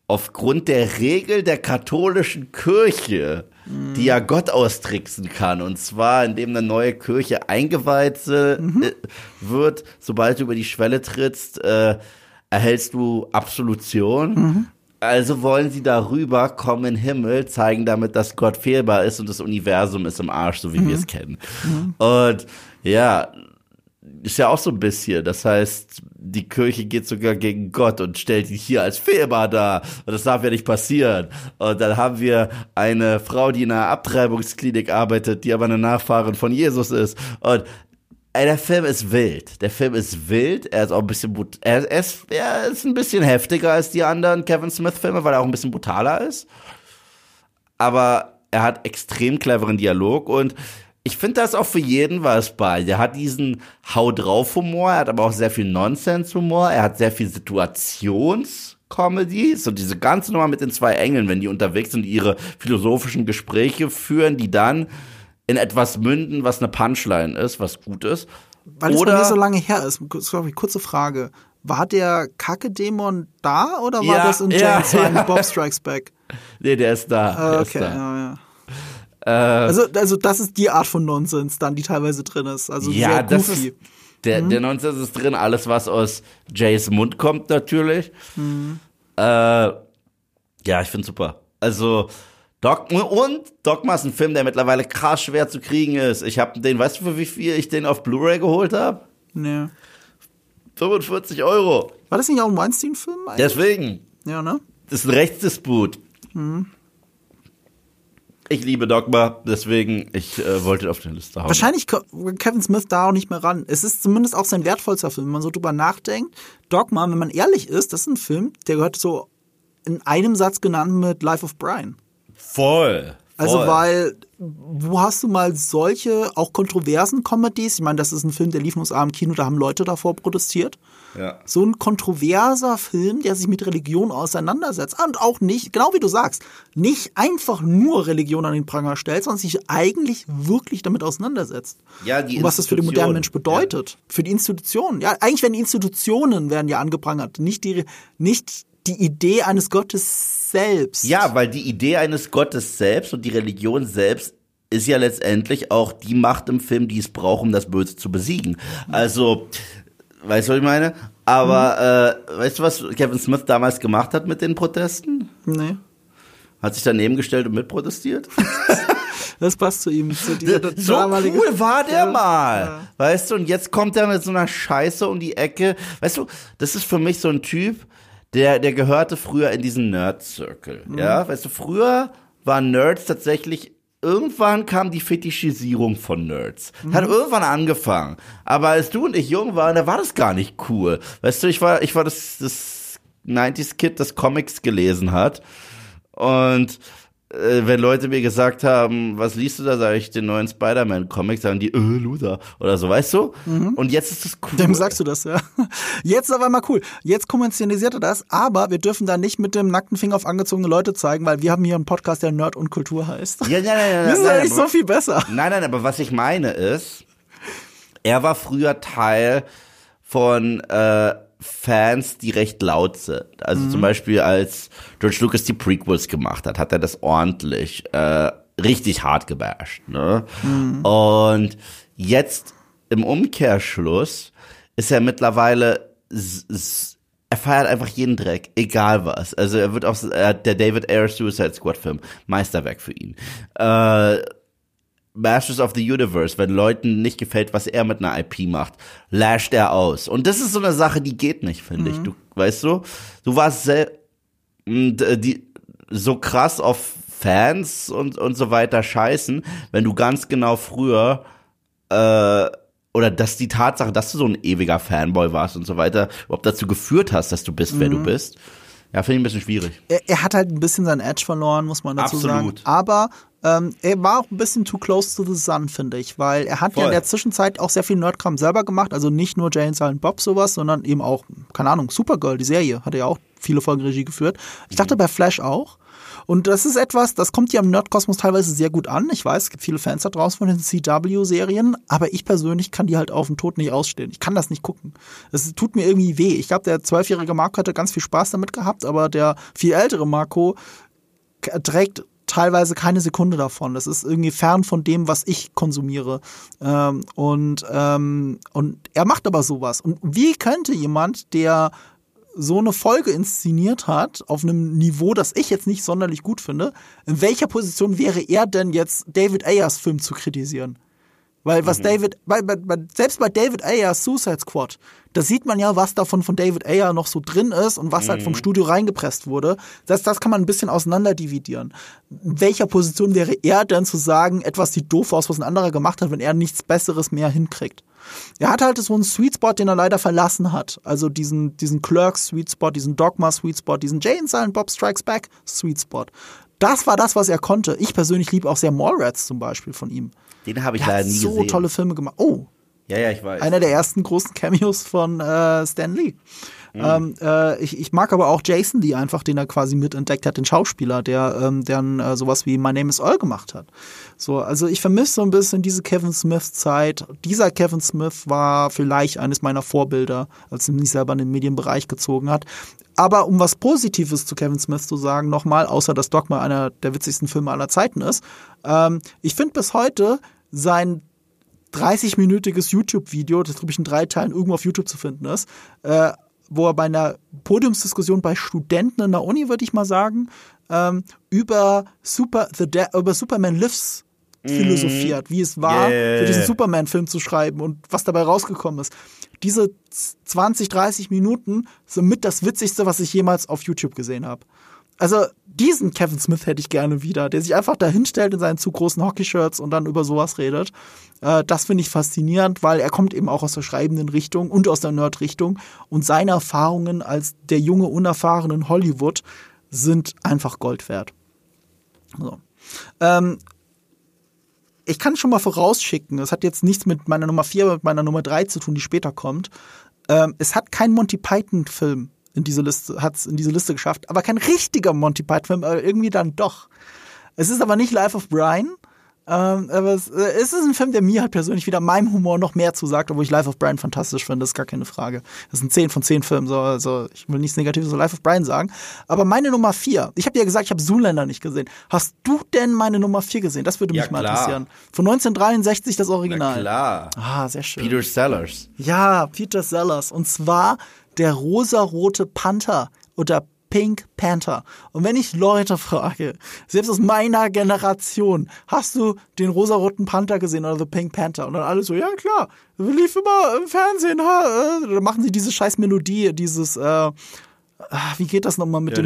aufgrund der Regel der katholischen Kirche, mhm. die ja Gott austricksen kann, und zwar indem eine neue Kirche eingeweiht mhm. Äh, wird, sobald du über die Schwelle trittst, äh, erhältst du Absolution. Mhm. Also wollen sie darüber kommen in den Himmel, zeigen damit, dass Gott fehlbar ist und das Universum ist im Arsch, so wie wir mhm. es kennen. Mhm. Und ja, ist ja auch so ein bisschen. Das heißt, die Kirche geht sogar gegen Gott und stellt ihn hier als fehlbar dar. Und das darf ja nicht passieren. Und dann haben wir eine Frau, die in einer Abtreibungsklinik arbeitet, die aber eine Nachfahrin von Jesus ist. Und ey, der Film ist wild. Der Film ist wild. Er ist auch ein bisschen, er ist, er ist ein bisschen heftiger als die anderen Kevin Smith-Filme, weil er auch ein bisschen brutaler ist. Aber er hat extrem cleveren Dialog und ich finde, da ist auch für jeden was bei. Der hat diesen Hau drauf Humor, er hat aber auch sehr viel Nonsense Humor, er hat sehr viel Situationscomedy, so diese ganze Nummer mit den zwei Engeln, wenn die unterwegs sind, ihre philosophischen Gespräche führen, die dann in etwas münden, was eine Punchline ist, was gut ist. Weil es bei mir so lange her ist, sorry, kurze Frage. War der Kacke-Dämon da oder war ja, das in James ja, ja. Bob Strikes Back? Nee, der ist da. Ah, der okay, ist da. ja, ja. Äh, also, also das ist die Art von Nonsens dann, die teilweise drin ist. Also ja, sehr goofy. Ist, der, mhm. der Nonsens ist drin, alles was aus Jays Mund kommt natürlich. Mhm. Äh, ja, ich finde super. Also Doc und Dogma ist ein Film, der mittlerweile krass schwer zu kriegen ist. Ich habe den, weißt du, für wie viel ich den auf Blu-ray geholt habe? Nee. 45 Euro. War das nicht auch ein Weinstein-Film? Deswegen. Ja, ne? Das ist ein Rechtsdisput. Mhm. Ich liebe Dogma, deswegen, ich äh, wollte auf der Liste haben. Wahrscheinlich Kevin Smith da auch nicht mehr ran. Es ist zumindest auch sein wertvollster Film, wenn man so drüber nachdenkt. Dogma, wenn man ehrlich ist, das ist ein Film, der gehört so in einem Satz genannt mit Life of Brian. Voll. Also, weil, wo hast du mal solche, auch kontroversen Comedies? Ich meine, das ist ein Film, der lief in USA im Kino, da haben Leute davor protestiert. Ja. So ein kontroverser Film, der sich mit Religion auseinandersetzt. Und auch nicht, genau wie du sagst, nicht einfach nur Religion an den Pranger stellt, sondern sich eigentlich wirklich damit auseinandersetzt. Ja, die Und was das für den modernen Mensch bedeutet. Ja. Für die Institutionen. Ja, eigentlich werden die Institutionen werden ja angeprangert, nicht die, nicht die Idee eines Gottes selbst. Ja, weil die Idee eines Gottes selbst und die Religion selbst ist ja letztendlich auch die Macht im Film, die es braucht, um das Böse zu besiegen. Also, weißt du, was ich meine? Aber mhm. äh, weißt du, was Kevin Smith damals gemacht hat mit den Protesten? Nee. Hat sich daneben gestellt und mitprotestiert? das passt zu ihm. Zu so cool war der mal. Ja. Weißt du, und jetzt kommt er mit so einer Scheiße um die Ecke. Weißt du, das ist für mich so ein Typ, der, der gehörte früher in diesen Nerd-Circle. Mhm. Ja, weißt du, früher waren Nerds tatsächlich irgendwann kam die Fetischisierung von Nerds. Mhm. Hat irgendwann angefangen. Aber als du und ich jung waren, da war das gar nicht cool. Weißt du, ich war, ich war das, das 90s Kid, das Comics gelesen hat. Und wenn Leute mir gesagt haben, was liest du da, sage ich den neuen Spider-Man-Comic, sagen die, äh, Loser oder so, weißt du? Mhm. Und jetzt ist es cool. Dem sagst du das, ja. Jetzt aber mal cool. Jetzt kommerzialisiert er das, aber wir dürfen da nicht mit dem nackten Finger auf angezogene Leute zeigen, weil wir haben hier einen Podcast, der Nerd und Kultur heißt. Ja, nein, nein, nein. Das ist ja nicht so viel besser. Nein, nein, aber was ich meine ist, er war früher Teil von äh, Fans, die recht laut sind. Also mhm. zum Beispiel als George Lucas die Prequels gemacht hat, hat er das ordentlich, äh, richtig hart gebasht. Ne? Mhm. Und jetzt im Umkehrschluss ist er mittlerweile er feiert einfach jeden Dreck, egal was. Also er wird auch äh, der David Ayer Suicide Squad Film Meisterwerk für ihn. Äh, Masters of the Universe, wenn Leuten nicht gefällt, was er mit einer IP macht, lasht er aus. Und das ist so eine Sache, die geht nicht, finde mhm. ich. Du, weißt du, du warst sehr, äh, die, so krass auf Fans und, und so weiter scheißen, wenn du ganz genau früher, äh, oder dass die Tatsache, dass du so ein ewiger Fanboy warst und so weiter, überhaupt dazu geführt hast, dass du bist, mhm. wer du mhm. bist. Ja, finde ich ein bisschen schwierig. Er, er, hat halt ein bisschen seinen Edge verloren, muss man dazu Absolut. sagen. Aber ähm, er war auch ein bisschen too close to the sun, finde ich, weil er hat Voll. ja in der Zwischenzeit auch sehr viel Nerdkram selber gemacht, also nicht nur Jane Silent Bob sowas, sondern eben auch, keine Ahnung, Supergirl, die Serie, hat er ja auch viele Folgen Regie geführt. Ich dachte mhm. bei Flash auch. Und das ist etwas, das kommt ja im Nerdkosmos teilweise sehr gut an. Ich weiß, es gibt viele Fans da draußen von den CW-Serien, aber ich persönlich kann die halt auf den Tod nicht ausstehen. Ich kann das nicht gucken. Es tut mir irgendwie weh. Ich glaube, der zwölfjährige Marco hatte ganz viel Spaß damit gehabt, aber der viel ältere Marco trägt teilweise keine Sekunde davon. Das ist irgendwie fern von dem, was ich konsumiere. Ähm, und, ähm, und er macht aber sowas. Und wie könnte jemand, der so eine Folge inszeniert hat, auf einem Niveau, das ich jetzt nicht sonderlich gut finde, in welcher Position wäre er denn jetzt, David Ayers Film zu kritisieren? Weil was mhm. David, bei, bei, selbst bei David Ayers Suicide Squad, da sieht man ja, was davon von David Ayer noch so drin ist und was mhm. halt vom mhm. Studio reingepresst wurde. Das, das kann man ein bisschen auseinander dividieren. In welcher Position wäre er denn zu sagen, etwas sieht doof aus, was ein anderer gemacht hat, wenn er nichts Besseres mehr hinkriegt? Er hat halt so einen Sweet Spot, den er leider verlassen hat. Also diesen, diesen Clerks Sweet Spot, diesen Dogma Sweet Spot, diesen Jane Silent Bob Strikes Back Sweet Spot. Das war das, was er konnte. Ich persönlich liebe auch sehr Mallrats zum Beispiel von ihm. Den habe ich er leider nie so gesehen. so tolle Filme gemacht. Oh. Ja, ja, ich weiß. Einer der ersten großen Cameos von äh, Stan Lee. Mhm. Ähm, äh, ich, ich mag aber auch Jason Lee einfach, den er quasi mitentdeckt hat, den Schauspieler, der ähm, der äh, sowas wie My Name is Earl gemacht hat. So, also ich vermisse so ein bisschen diese Kevin Smith-Zeit. Dieser Kevin Smith war vielleicht eines meiner Vorbilder, als er mich selber in den Medienbereich gezogen hat. Aber um was Positives zu Kevin Smith zu sagen, nochmal, außer dass Dogma einer der witzigsten Filme aller Zeiten ist, ähm, ich finde bis heute sein 30-minütiges YouTube-Video, das glaube ich in drei Teilen irgendwo auf YouTube zu finden ist, äh, wo er bei einer Podiumsdiskussion bei Studenten in der Uni, würde ich mal sagen, ähm, über, Super, The De über Superman Lives philosophiert, wie es war, yeah. für diesen Superman-Film zu schreiben und was dabei rausgekommen ist. Diese 20, 30 Minuten sind mit das Witzigste, was ich jemals auf YouTube gesehen habe. Also diesen Kevin Smith hätte ich gerne wieder, der sich einfach da hinstellt in seinen zu großen Hockey-Shirts und dann über sowas redet. Äh, das finde ich faszinierend, weil er kommt eben auch aus der schreibenden Richtung und aus der Nerd-Richtung und seine Erfahrungen als der junge, unerfahrene Hollywood sind einfach Gold wert. So. Ähm, ich kann schon mal vorausschicken, es hat jetzt nichts mit meiner Nummer 4, aber mit meiner Nummer 3 zu tun, die später kommt. Ähm, es hat keinen Monty Python-Film in diese Liste, hat es in diese Liste geschafft, aber kein richtiger Monty Python-Film, aber irgendwie dann doch. Es ist aber nicht Life of Brian, ähm, aber es, äh, es, ist ein Film, der mir halt persönlich wieder meinem Humor noch mehr zusagt, obwohl ich Life of Brian fantastisch finde, das ist gar keine Frage. Das sind 10 von 10 Filmen, so, also ich will nichts Negatives zu Life of Brian sagen. Aber meine Nummer 4, ich habe ja gesagt, ich habe Zoolander nicht gesehen. Hast du denn meine Nummer 4 gesehen? Das würde mich ja, mal interessieren. Von 1963 das Original. Na klar. Ah, sehr schön. Peter Sellers. Ja, Peter Sellers. Und zwar der rosarote Panther oder Pink Panther. Und wenn ich Leute frage, selbst aus meiner Generation, hast du den rosaroten Panther gesehen oder The Pink Panther? Und dann alle so, ja klar, lief immer im Fernsehen. Ha? Äh. Da machen sie diese scheiß Melodie, dieses, äh, ah, wie geht das nochmal mit dem...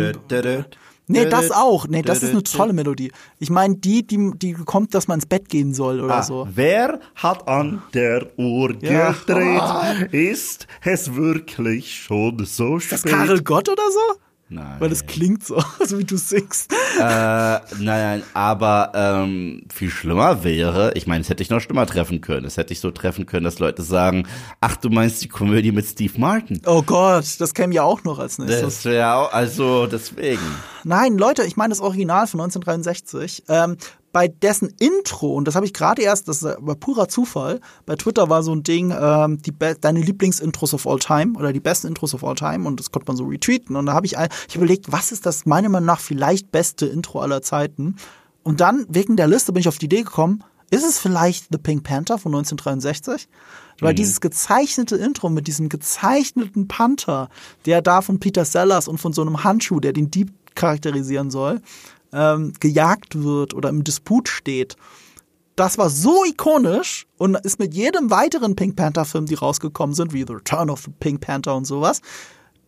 Nee, das auch. Nee, das ist eine tolle Melodie. Ich meine, die, die, die kommt, dass man ins Bett gehen soll oder ah, so. Wer hat an der Uhr ja. gedreht? Ist es wirklich schon so spät? Ist das Karel Gott oder so? Nein. Weil es klingt so, so wie du singst. Äh, nein, nein, aber ähm, viel schlimmer wäre, ich meine, es hätte ich noch schlimmer treffen können. Es hätte ich so treffen können, dass Leute sagen, ach, du meinst die Komödie mit Steve Martin. Oh Gott, das käme ja auch noch als nächstes. Das wäre auch, also deswegen. Nein, Leute, ich meine das Original von 1963. Ähm, bei dessen Intro, und das habe ich gerade erst, das war purer Zufall, bei Twitter war so ein Ding, ähm, die deine Lieblingsintros of all time oder die besten Intros of all time und das konnte man so retweeten und da habe ich, ich überlegt, was ist das meiner Meinung nach vielleicht beste Intro aller Zeiten und dann wegen der Liste bin ich auf die Idee gekommen, ist es vielleicht The Pink Panther von 1963? Weil mhm. dieses gezeichnete Intro mit diesem gezeichneten Panther, der da von Peter Sellers und von so einem Handschuh, der den Dieb charakterisieren soll, ähm, gejagt wird oder im Disput steht. Das war so ikonisch und ist mit jedem weiteren Pink Panther-Film, die rausgekommen sind, wie The Return of the Pink Panther und sowas,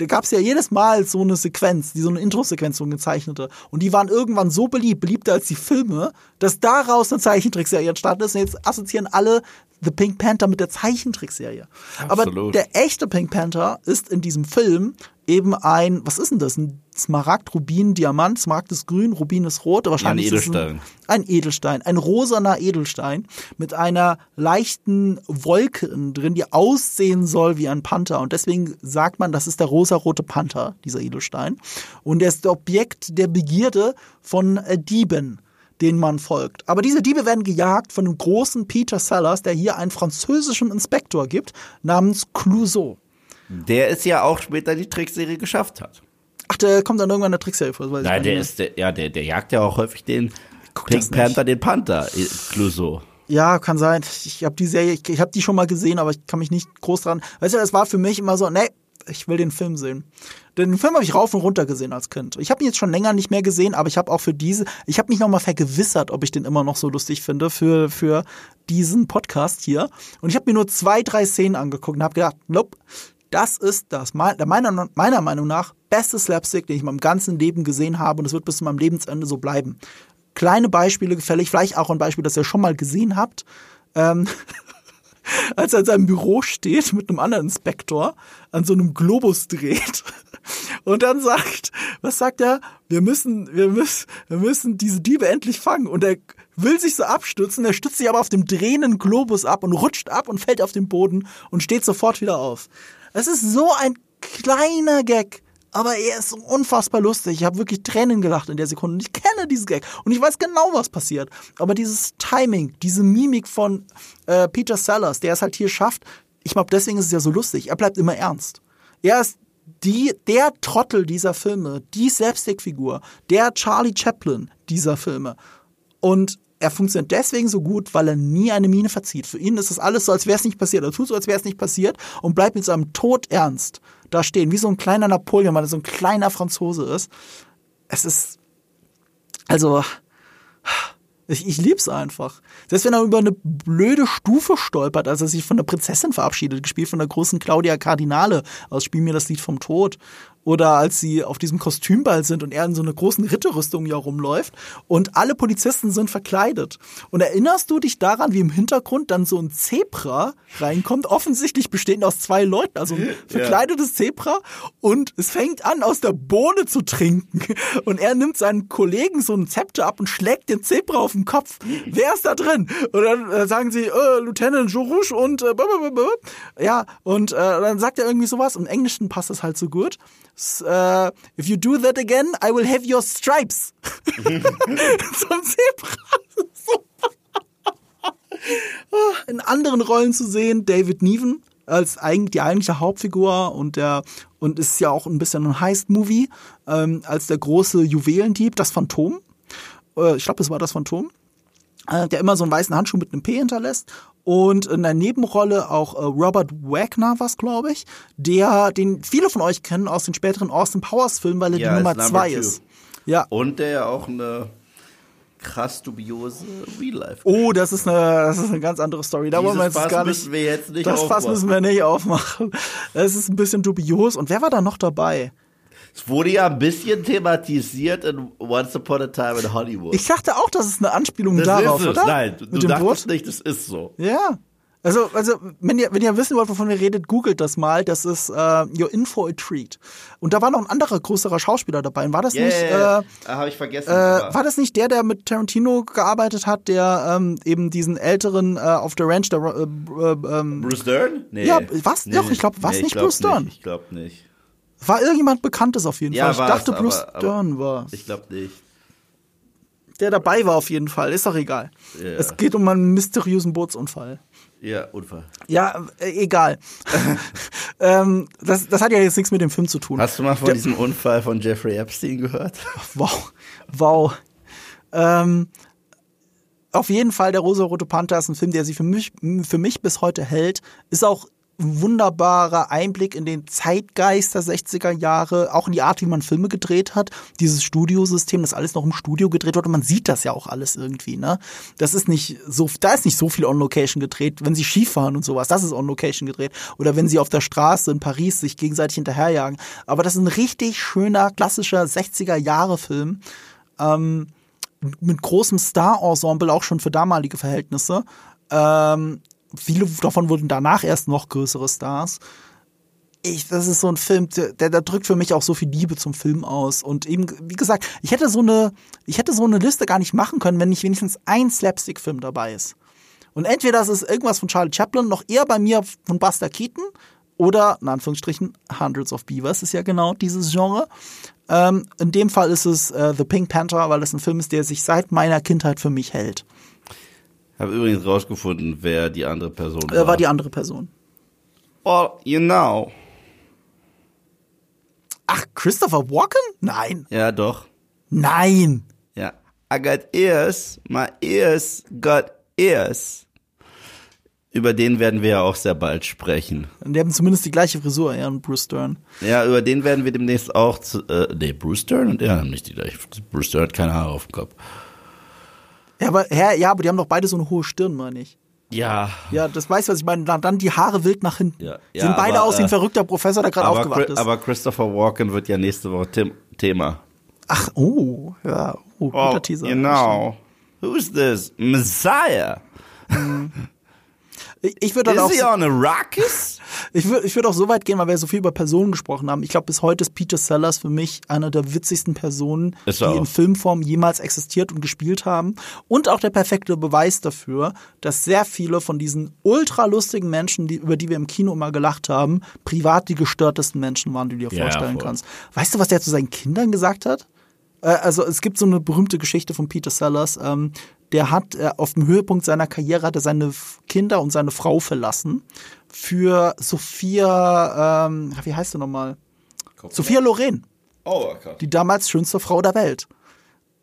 da gab es ja jedes Mal so eine Sequenz, die so eine Intro-Sequenz, so gezeichnete. Und die waren irgendwann so beliebt, beliebter als die Filme, dass daraus eine Zeichentrickserie entstanden ist. Und jetzt assoziieren alle The Pink Panther mit der Zeichentrickserie. Aber der echte Pink Panther ist in diesem Film eben ein, was ist denn das? Ein Smaragd, Rubin, Diamant, Smaragd ist grün, Rubin ist rot, wahrscheinlich ein Edelstein. Ein, ein Edelstein, ein rosaner Edelstein mit einer leichten Wolke drin, die aussehen soll wie ein Panther. Und deswegen sagt man, das ist der rosarote Panther, dieser Edelstein. Und er ist Objekt der Begierde von äh, Dieben den man folgt. Aber diese Diebe werden gejagt von dem großen Peter Sellers, der hier einen französischen Inspektor gibt, namens Clouseau. Der es ja auch später die Trickserie geschafft hat. Ach, der kommt dann irgendwann in der Trickserie vor. Nein, der ist, der, ja, der, der jagt ja auch häufig den Pink Panther, den Panther, äh, Clouseau. Ja, kann sein. Ich habe die Serie, ich, ich habe die schon mal gesehen, aber ich kann mich nicht groß dran. Weißt du, das war für mich immer so, nee, ich will den Film sehen. Den Film habe ich rauf und runter gesehen als Kind. Ich habe ihn jetzt schon länger nicht mehr gesehen, aber ich habe auch für diese, ich habe mich nochmal vergewissert, ob ich den immer noch so lustig finde für, für diesen Podcast hier. Und ich habe mir nur zwei, drei Szenen angeguckt und habe gedacht, nope, das ist das meiner, meiner Meinung nach beste Slapstick, den ich in meinem ganzen Leben gesehen habe und es wird bis zu meinem Lebensende so bleiben. Kleine Beispiele gefällig, vielleicht auch ein Beispiel, das ihr schon mal gesehen habt. Ähm, als er in seinem Büro steht mit einem anderen Inspektor, an so einem Globus dreht und dann sagt, was sagt er? Wir müssen, wir müssen, wir müssen diese Diebe endlich fangen und er will sich so abstützen, er stützt sich aber auf dem drehenden Globus ab und rutscht ab und fällt auf den Boden und steht sofort wieder auf. Es ist so ein kleiner Gag, aber er ist unfassbar lustig. Ich habe wirklich Tränen gelacht in der Sekunde. Und ich kenne diesen Gag. Und ich weiß genau, was passiert. Aber dieses Timing, diese Mimik von äh, Peter Sellers, der es halt hier schafft, ich glaube, deswegen ist es ja so lustig. Er bleibt immer ernst. Er ist die, der Trottel dieser Filme, die Slapstick-Figur, der Charlie Chaplin dieser Filme. Und er funktioniert deswegen so gut, weil er nie eine Miene verzieht. Für ihn ist es alles so, als wäre es nicht passiert. Er tut so, als wäre es nicht passiert und bleibt mit seinem Tod ernst da stehen, wie so ein kleiner Napoleon, weil er so ein kleiner Franzose ist. Es ist, also, ich, ich lieb's einfach. Selbst wenn er über eine blöde Stufe stolpert, als er sich von der Prinzessin verabschiedet, gespielt von der großen Claudia Cardinale aus Spiel mir das Lied vom Tod oder als sie auf diesem Kostümball sind und er in so einer großen Ritterrüstung ja rumläuft und alle Polizisten sind verkleidet. Und erinnerst du dich daran, wie im Hintergrund dann so ein Zebra reinkommt, offensichtlich bestehend aus zwei Leuten, also ein verkleidetes ja. Zebra und es fängt an, aus der Bohne zu trinken. Und er nimmt seinen Kollegen so ein Zepter ab und schlägt den Zebra auf den Kopf. Wer ist da drin? Und dann äh, sagen sie, äh, Lieutenant Jorouche und äh, ja, und äh, dann sagt er irgendwie sowas. Im Englischen passt das halt so gut uh, if you do that again, I will have your stripes. Zum Zebra. In anderen Rollen zu sehen, David Neven als eigentlich die eigentliche Hauptfigur und der und ist ja auch ein bisschen ein Heist-Movie ähm, als der große Juwelendieb, das Phantom. Äh, ich glaube, es war das Phantom der immer so einen weißen Handschuh mit einem P hinterlässt und in der Nebenrolle auch äh, Robert Wagner was, glaube ich, der, den viele von euch kennen aus den späteren Austin Powers Filmen, weil er ja, die Nummer zwei ist. Ja. Und der ja auch eine krass dubiose Real Life. Oh, das ist eine, das ist eine ganz andere Story. Da wollen wir jetzt Fass gar nicht. Müssen wir jetzt nicht das aufmachen. Fass müssen wir nicht aufmachen. Es ist ein bisschen dubios. Und wer war da noch dabei? Es wurde ja ein bisschen thematisiert in Once Upon a Time in Hollywood. Ich dachte auch, das ist eine Anspielung das darauf, ist es. oder? Nein, du, Mit dachtest Boot? nicht, das ist so. Ja. Also, also wenn, ihr, wenn ihr wissen wollt, wovon wir redet, googelt das mal. Das ist äh, Your Info a Treat. Und da war noch ein anderer größerer Schauspieler dabei. Und war das yeah, nicht? Yeah, äh, Habe ich vergessen. Äh, war das nicht der, der mit Tarantino gearbeitet hat, der ähm, eben diesen älteren äh, auf der Ranch, der äh, äh, ähm, Bruce Dern? Nee. Ja, was? Nee, Doch, ich glaube, was nee, nicht glaub Bruce Dern? ich glaube nicht. War irgendjemand Bekanntes auf jeden ja, Fall. Ich dachte, Bruce Dern war. Ich glaube nicht der dabei war auf jeden Fall. Ist doch egal. Yeah. Es geht um einen mysteriösen Bootsunfall. Ja, Unfall. Ja, äh, egal. ähm, das, das hat ja jetzt nichts mit dem Film zu tun. Hast du mal von der, diesem Unfall von Jeffrey Epstein gehört? Wow. Wow. Ähm, auf jeden Fall, der Rosa-Rote Panther ist ein Film, der sich für mich, für mich bis heute hält. Ist auch wunderbarer Einblick in den Zeitgeist der 60er Jahre, auch in die Art, wie man Filme gedreht hat. Dieses Studiosystem, das alles noch im Studio gedreht und man sieht das ja auch alles irgendwie, ne? Das ist nicht so, da ist nicht so viel on Location gedreht. Wenn sie Skifahren und sowas, das ist on Location gedreht. Oder wenn sie auf der Straße in Paris sich gegenseitig hinterherjagen. Aber das ist ein richtig schöner, klassischer 60er Jahre Film. Ähm, mit großem Star-Ensemble, auch schon für damalige Verhältnisse. Ähm, viele davon wurden danach erst noch größere Stars. Ich, das ist so ein Film, der, der, drückt für mich auch so viel Liebe zum Film aus. Und eben, wie gesagt, ich hätte so eine, ich hätte so eine Liste gar nicht machen können, wenn nicht wenigstens ein Slapstick-Film dabei ist. Und entweder das ist irgendwas von Charlie Chaplin, noch eher bei mir von Buster Keaton, oder, in Anführungsstrichen, Hundreds of Beavers ist ja genau dieses Genre. Ähm, in dem Fall ist es äh, The Pink Panther, weil das ein Film ist, der sich seit meiner Kindheit für mich hält habe übrigens rausgefunden, wer die andere Person war. Wer war die andere Person? Well, you know. Ach, Christopher Walken? Nein. Ja, doch. Nein. Ja. I got ears, my ears got ears. Über den werden wir ja auch sehr bald sprechen. Die haben zumindest die gleiche Frisur, er und Bruce Stern. Ja, über den werden wir demnächst auch, zu, äh, nee, Bruce Stern und er haben nicht die gleiche. Bruce Stern hat keine Haare auf dem Kopf. Ja, aber, ja, ja, aber die haben doch beide so eine hohe Stirn, meine ich. Ja. Ja, das weißt du, was ich meine. Dann die Haare wild nach hinten. Ja, ja, Sehen beide aber, aus wie ein äh, verrückter Professor, der gerade aufgewacht ist. Aber Christopher Walken wird ja nächste Woche Thema. Ach, oh, ja. Oh, guter oh, Teaser. Genau. Who's this? Messiah. Mhm. Ich, ich würde dann Is he on Arrakis? Ich würde ich würd auch so weit gehen, weil wir so viel über Personen gesprochen haben. Ich glaube, bis heute ist Peter Sellers für mich einer der witzigsten Personen, die in Filmform jemals existiert und gespielt haben. Und auch der perfekte Beweis dafür, dass sehr viele von diesen ultra lustigen Menschen, die, über die wir im Kino immer gelacht haben, privat die gestörtesten Menschen waren, die du dir vorstellen voll. kannst. Weißt du, was der zu seinen Kindern gesagt hat? Äh, also es gibt so eine berühmte Geschichte von Peter Sellers. Ähm, der hat äh, auf dem Höhepunkt seiner Karriere hat er seine Kinder und seine Frau verlassen für Sophia, ähm, wie heißt sie nochmal? Sophia Loren. Oh, okay. Die damals schönste Frau der Welt.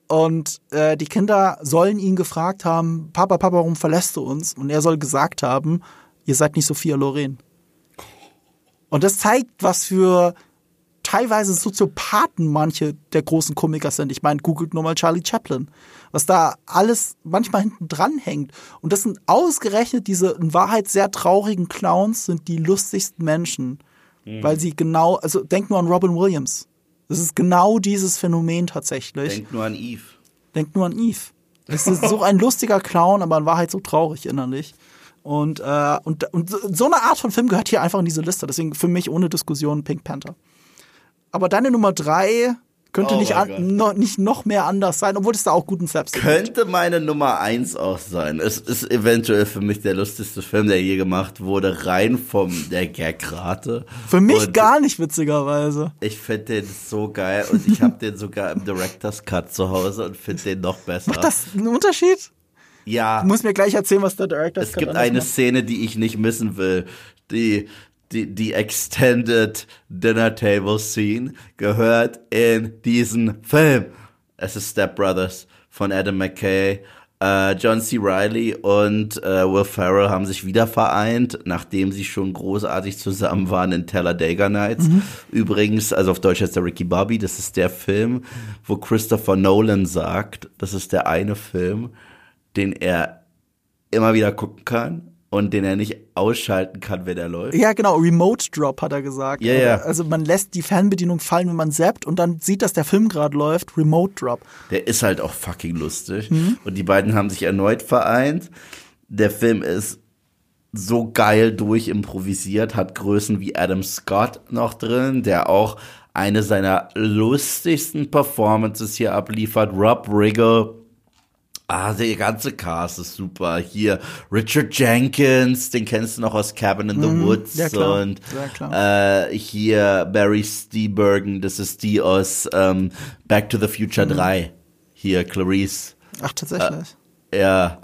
Und äh, die Kinder sollen ihn gefragt haben, Papa, Papa, warum verlässt du uns? Und er soll gesagt haben, ihr seid nicht Sophia Loren. Und das zeigt, was für teilweise Soziopathen manche der großen Komiker sind. Ich meine, googelt nur mal Charlie Chaplin. Was da alles manchmal hinten dran hängt. Und das sind ausgerechnet diese in Wahrheit sehr traurigen Clowns, sind die lustigsten Menschen. Mhm. Weil sie genau, also denk nur an Robin Williams. Das ist genau dieses Phänomen tatsächlich. Denk nur an Eve. Denk nur an Eve. Das ist so ein lustiger Clown, aber in Wahrheit so traurig innerlich. Und, äh, und, und so eine Art von Film gehört hier einfach in diese Liste. Deswegen für mich ohne Diskussion Pink Panther. Aber deine Nummer drei könnte oh nicht, an, no, nicht noch mehr anders sein, obwohl es da auch guten Slapstick Könnte gibt. meine Nummer eins auch sein. Es ist eventuell für mich der lustigste Film, der je gemacht wurde, rein vom der Gagrate. Für mich und gar nicht, witzigerweise. Ich finde den so geil und ich habe den sogar im Director's Cut zu Hause und finde den noch besser. Macht das einen Unterschied? Ja. Du musst mir gleich erzählen, was der Director's Cut ist. Es gibt eine macht. Szene, die ich nicht missen will. Die die, die Extended Dinner Table Scene gehört in diesen Film. Es ist Step Brothers von Adam McKay. Uh, John C. Riley und uh, Will Ferrell haben sich wieder vereint, nachdem sie schon großartig zusammen waren in Talladega Nights. Mhm. Übrigens, also auf Deutsch heißt der Ricky Bobby, das ist der Film, wo Christopher Nolan sagt, das ist der eine Film, den er immer wieder gucken kann und den er nicht ausschalten kann, wenn er läuft. Ja, genau, Remote Drop hat er gesagt. Ja, ja. Also man lässt die Fernbedienung fallen, wenn man zappt und dann sieht, dass der Film gerade läuft, Remote Drop. Der ist halt auch fucking lustig. Mhm. Und die beiden haben sich erneut vereint. Der Film ist so geil durchimprovisiert, hat Größen wie Adam Scott noch drin, der auch eine seiner lustigsten Performances hier abliefert. Rob Riggle, Ah, der ganze Cast ist super. Hier Richard Jenkins, den kennst du noch aus Cabin in the mm, Woods ja, klar. und äh, hier Barry Steenburgen, das ist die aus ähm, Back to the Future mm. 3. Hier Clarice. Ach tatsächlich. Äh, ja.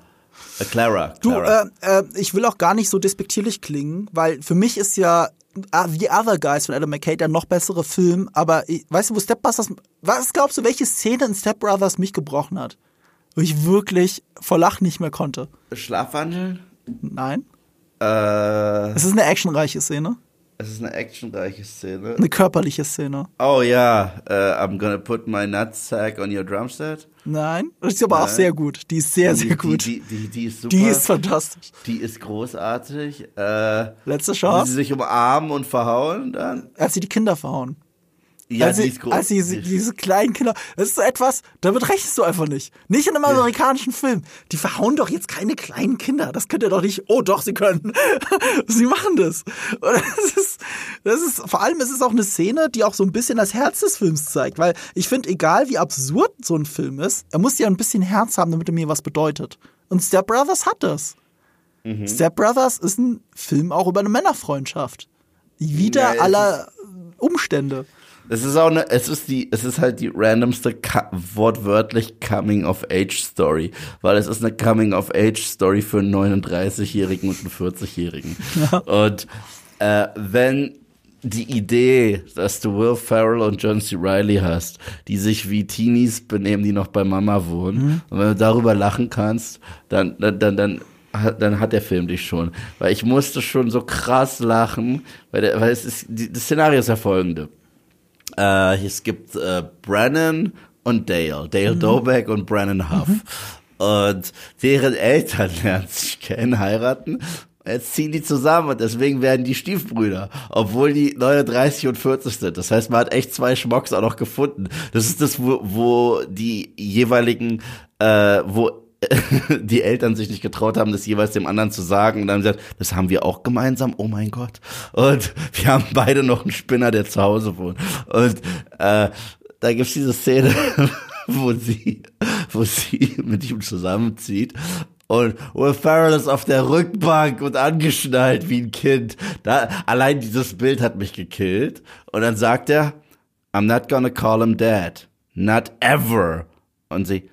Äh, Clara. Clara. Du, äh, äh, ich will auch gar nicht so despektierlich klingen, weil für mich ist ja uh, The Other Guys von Adam McKay der noch bessere Film, aber ich, weißt du, wo Step Brothers, was glaubst du, welche Szene in Step Brothers mich gebrochen hat? Wo ich wirklich vor Lachen nicht mehr konnte. Schlafwandeln? Nein. Äh, es ist eine actionreiche Szene. Es ist eine actionreiche Szene. Eine körperliche Szene. Oh ja, uh, I'm gonna put my nutsack on your drumset. Nein, das ist aber Nein. auch sehr gut. Die ist sehr, die, sehr gut. Die, die, die, ist super. Die ist fantastisch. Die ist großartig. Äh, Letzte Chance. Wie sie sich umarmen und verhauen dann. Als sie die Kinder verhauen. Ja, als die ist groß. Als sie, diese kleinen Kinder, das ist so etwas, damit rechnest du einfach nicht. Nicht in einem amerikanischen Film. Die verhauen doch jetzt keine kleinen Kinder. Das könnt ihr doch nicht. Oh, doch, sie können. sie machen das. Und das ist, das ist, vor allem ist es auch eine Szene, die auch so ein bisschen das Herz des Films zeigt. Weil ich finde, egal wie absurd so ein Film ist, er muss ja ein bisschen Herz haben, damit er mir was bedeutet. Und Step Brothers hat das. Mhm. Step Brothers ist ein Film auch über eine Männerfreundschaft. Wieder ja, aller Umstände. Es ist auch eine, es ist die, es ist halt die randomste wortwörtlich Coming of Age Story, weil es ist eine Coming of Age Story für einen 39-Jährigen und einen 40-Jährigen. Ja. Und äh, wenn die Idee, dass du Will Ferrell und John C. Riley hast, die sich wie Teenies benehmen, die noch bei Mama wohnen, mhm. und wenn du darüber lachen kannst, dann, dann, dann, dann dann hat der Film dich schon. Weil ich musste schon so krass lachen, weil, der, weil es ist, die, das Szenario ist ja folgende. Äh, es gibt äh, Brennan und Dale, Dale mhm. Dobeck und Brennan Huff. Mhm. Und deren Eltern lernen sich kennen, heiraten. Jetzt ziehen die zusammen und deswegen werden die Stiefbrüder, obwohl die 39 und 40 sind. Das heißt, man hat echt zwei Schmocks auch noch gefunden. Das ist das, wo, wo die jeweiligen, äh, wo die Eltern sich nicht getraut haben, das jeweils dem anderen zu sagen und dann gesagt, das haben wir auch gemeinsam, oh mein Gott. Und wir haben beide noch einen Spinner, der zu Hause wohnt. Und äh, da gibt's diese Szene, wo sie, wo sie mit ihm zusammenzieht und Will Ferrell ist auf der Rückbank und angeschnallt wie ein Kind. Da, allein dieses Bild hat mich gekillt. Und dann sagt er, I'm not gonna call him dad. Not ever. Und sie,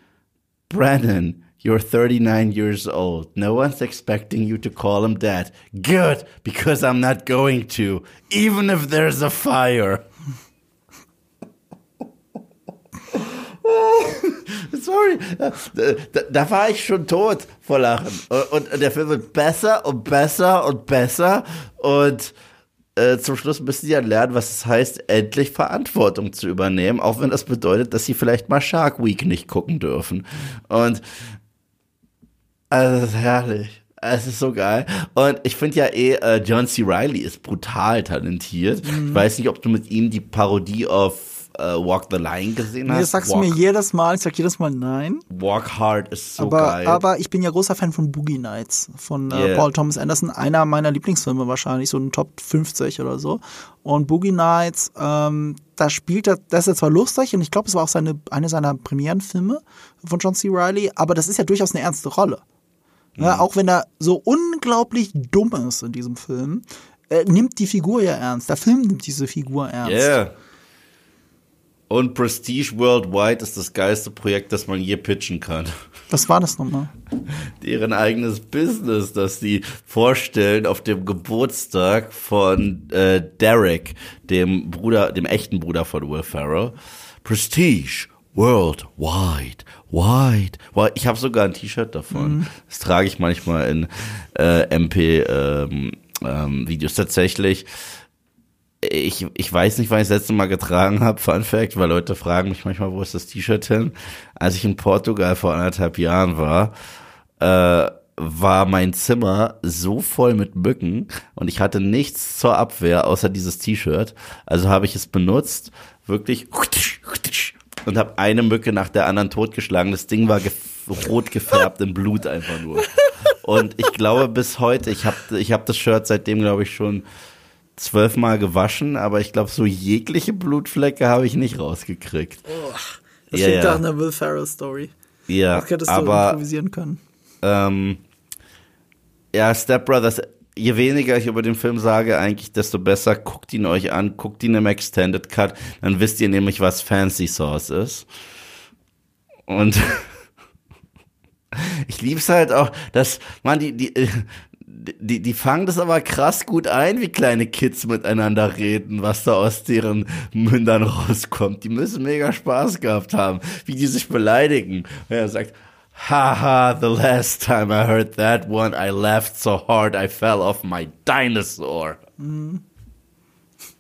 Brandon, You're 39 years old. No one's expecting you to call him dad. Good, because I'm not going to, even if there's a fire. Sorry, da, da, war ich schon tot vor Lachen. Und, und der Film wird besser und besser und besser. Und äh, zum Schluss müssen sie ja lernen, was es heißt, endlich Verantwortung zu übernehmen, auch wenn das bedeutet, dass sie vielleicht mal Shark Week nicht gucken dürfen. Und also, das ist herrlich. Es ist so geil. Und ich finde ja eh, äh, John C. Riley ist brutal talentiert. Mhm. Ich weiß nicht, ob du mit ihm die Parodie auf äh, Walk the Line gesehen hast. Nee, das sagst Walk, du mir jedes Mal. Ich sag jedes Mal nein. Walk Hard ist so aber, geil. Aber ich bin ja großer Fan von Boogie Nights von äh, yeah. Paul Thomas Anderson. Einer meiner Lieblingsfilme wahrscheinlich, so ein Top 50 oder so. Und Boogie Nights, ähm, da spielt er, das ist ja zwar lustig und ich glaube, es war auch seine, eine seiner Premierenfilme von John C. Riley, aber das ist ja durchaus eine ernste Rolle. Ja, mhm. auch wenn er so unglaublich dumm ist in diesem Film, er nimmt die Figur ja ernst. Der Film nimmt diese Figur ernst. Yeah. Und Prestige Worldwide ist das geilste Projekt, das man je pitchen kann. Was war das nochmal? Deren eigenes Business, das sie vorstellen auf dem Geburtstag von äh, Derek, dem Bruder, dem echten Bruder von Will Ferrell. Prestige Worldwide White. White. Ich habe sogar ein T-Shirt davon. Mhm. Das trage ich manchmal in äh, MP-Videos ähm, ähm, tatsächlich. Ich, ich weiß nicht, wann ich das letzte Mal getragen habe, Fun Fact, weil Leute fragen mich manchmal, wo ist das T-Shirt hin? Als ich in Portugal vor anderthalb Jahren war, äh, war mein Zimmer so voll mit Mücken und ich hatte nichts zur Abwehr außer dieses T-Shirt. Also habe ich es benutzt, wirklich und habe eine Mücke nach der anderen totgeschlagen. Das Ding war gef rot gefärbt in Blut einfach nur. Und ich glaube bis heute, ich habe ich hab das Shirt seitdem, glaube ich, schon zwölfmal gewaschen, aber ich glaube, so jegliche Blutflecke habe ich nicht rausgekriegt. Oh, das ja, klingt ja. nach einer Will Ferrell Story. Ja, das hättest aber, du improvisieren können. Ähm, ja, Step Brothers, je weniger ich über den Film sage, eigentlich, desto besser. Guckt ihn euch an, guckt ihn im Extended Cut, dann wisst ihr nämlich, was Fancy Sauce ist. Und ich lieb's halt auch, dass, man, die, die, die, die fangen das aber krass gut ein, wie kleine Kids miteinander reden, was da aus deren Mündern rauskommt. Die müssen mega Spaß gehabt haben, wie die sich beleidigen. Und er sagt, haha, the last time I heard that one, I laughed so hard I fell off my dinosaur. Mhm.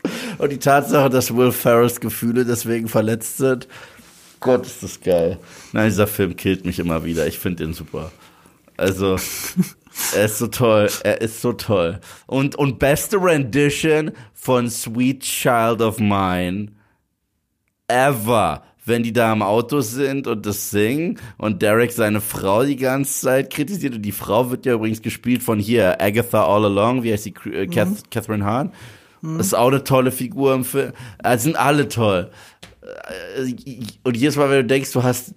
Und die Tatsache, dass Will Ferrells Gefühle deswegen verletzt sind, Gott, ist das geil. Nein, dieser Film killt mich immer wieder. Ich finde den super. Also, er ist so toll. Er ist so toll. Und, und beste Rendition von Sweet Child of Mine ever. Wenn die da im Auto sind und das singen und Derek seine Frau die ganze Zeit kritisiert und die Frau wird ja übrigens gespielt von hier Agatha All Along, wie heißt sie, äh, mhm. Catherine Hahn. Mhm. Das ist auch eine tolle Figur im Film. Also sind alle toll. Äh, und jedes Mal, wenn du denkst, du hast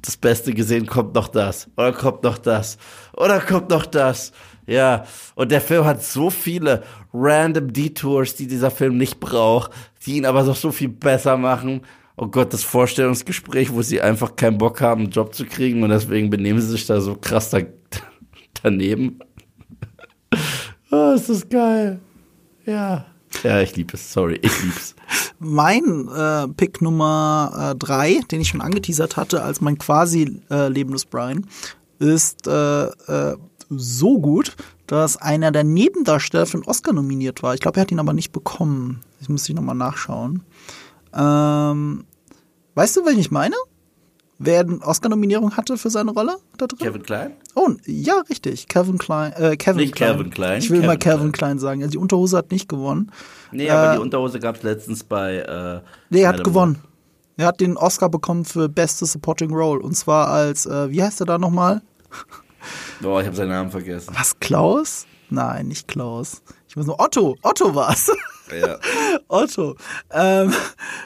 das Beste gesehen, kommt noch das. Oder kommt noch das. Oder kommt noch das. Ja. Und der Film hat so viele random Detours, die dieser Film nicht braucht, die ihn aber doch so viel besser machen. Oh Gott, das Vorstellungsgespräch, wo sie einfach keinen Bock haben, einen Job zu kriegen und deswegen benehmen sie sich da so krass da, daneben. oh, ist das geil. Ja. Ja, ich liebe es. Sorry, ich lieb's. mein äh, Pick Nummer äh, drei, den ich schon angeteasert hatte als mein quasi äh, lebendes Brian, ist äh, äh, so gut, dass einer der Nebendarsteller für einen Oscar nominiert war. Ich glaube, er hat ihn aber nicht bekommen. Ich muss ich nochmal nachschauen. Ähm, weißt du, wen ich meine? wer eine Oscar-Nominierung hatte für seine Rolle da drin? Kevin Klein? Oh, ja, richtig. Kevin Klein. Äh, Kevin nicht Klein. Kevin Klein. Ich will Kevin mal Kevin Klein, Klein sagen. Also die Unterhose hat nicht gewonnen. Nee, äh, aber die Unterhose gab es letztens bei. Äh, nee, er hat gewonnen. Er hat den Oscar bekommen für Beste Supporting Role. Und zwar als, äh, wie heißt er da nochmal? Boah, ich habe seinen Namen vergessen. Was, Klaus? Nein, nicht Klaus. Ich muss nur Otto. Otto war's. Ja. Otto. Ähm,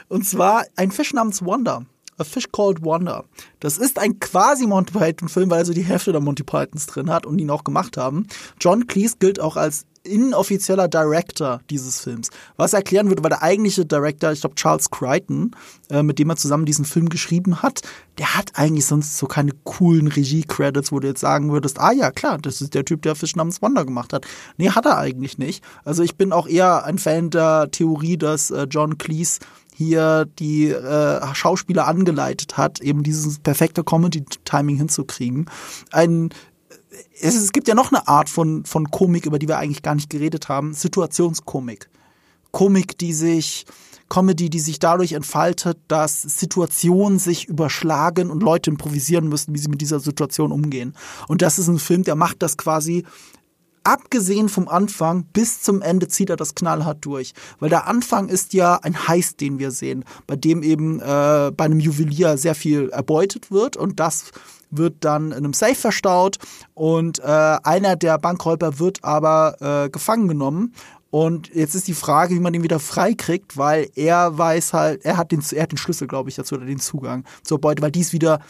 und zwar ein Fisch namens Wanda. A Fish Called Wonder. Das ist ein quasi Monty Python-Film, weil er so die Hälfte der Monty Pythons drin hat und ihn auch gemacht haben. John Cleese gilt auch als inoffizieller Director dieses Films. Was erklären würde, weil der eigentliche Director, ich glaube Charles Crichton, äh, mit dem er zusammen diesen Film geschrieben hat, der hat eigentlich sonst so keine coolen Regie-Credits, wo du jetzt sagen würdest, ah ja, klar, das ist der Typ, der Fisch namens Wonder gemacht hat. Nee, hat er eigentlich nicht. Also ich bin auch eher ein Fan der Theorie, dass äh, John Cleese hier die äh, Schauspieler angeleitet hat, eben dieses perfekte Comedy-Timing hinzukriegen. Ein es, es gibt ja noch eine Art von, von Komik, über die wir eigentlich gar nicht geredet haben, Situationskomik. Komik, die sich, Comedy, die sich dadurch entfaltet, dass Situationen sich überschlagen und Leute improvisieren müssen, wie sie mit dieser Situation umgehen. Und das ist ein Film, der macht das quasi abgesehen vom Anfang bis zum Ende zieht er das knallhart durch. Weil der Anfang ist ja ein Heist, den wir sehen, bei dem eben äh, bei einem Juwelier sehr viel erbeutet wird und das wird dann in einem Safe verstaut und äh, einer der Bankräuber wird aber äh, gefangen genommen und jetzt ist die Frage, wie man den wieder freikriegt, weil er weiß halt, er hat den, er hat den Schlüssel, glaube ich, dazu oder den Zugang zur Beute, weil die ist wieder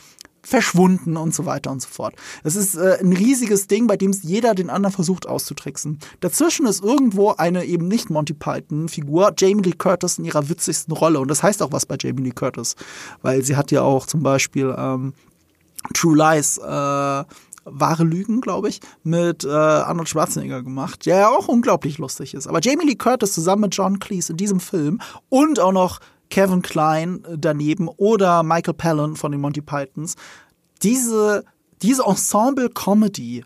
verschwunden und so weiter und so fort. Es ist äh, ein riesiges Ding, bei dem jeder den anderen versucht auszutricksen. Dazwischen ist irgendwo eine eben nicht Monty Python-Figur, Jamie Lee Curtis in ihrer witzigsten Rolle. Und das heißt auch was bei Jamie Lee Curtis, weil sie hat ja auch zum Beispiel ähm, True Lies, äh, wahre Lügen, glaube ich, mit äh, Arnold Schwarzenegger gemacht, der ja auch unglaublich lustig ist. Aber Jamie Lee Curtis zusammen mit John Cleese in diesem Film und auch noch Kevin Klein daneben oder Michael Palin von den Monty Pythons. Diese, diese Ensemble-Comedy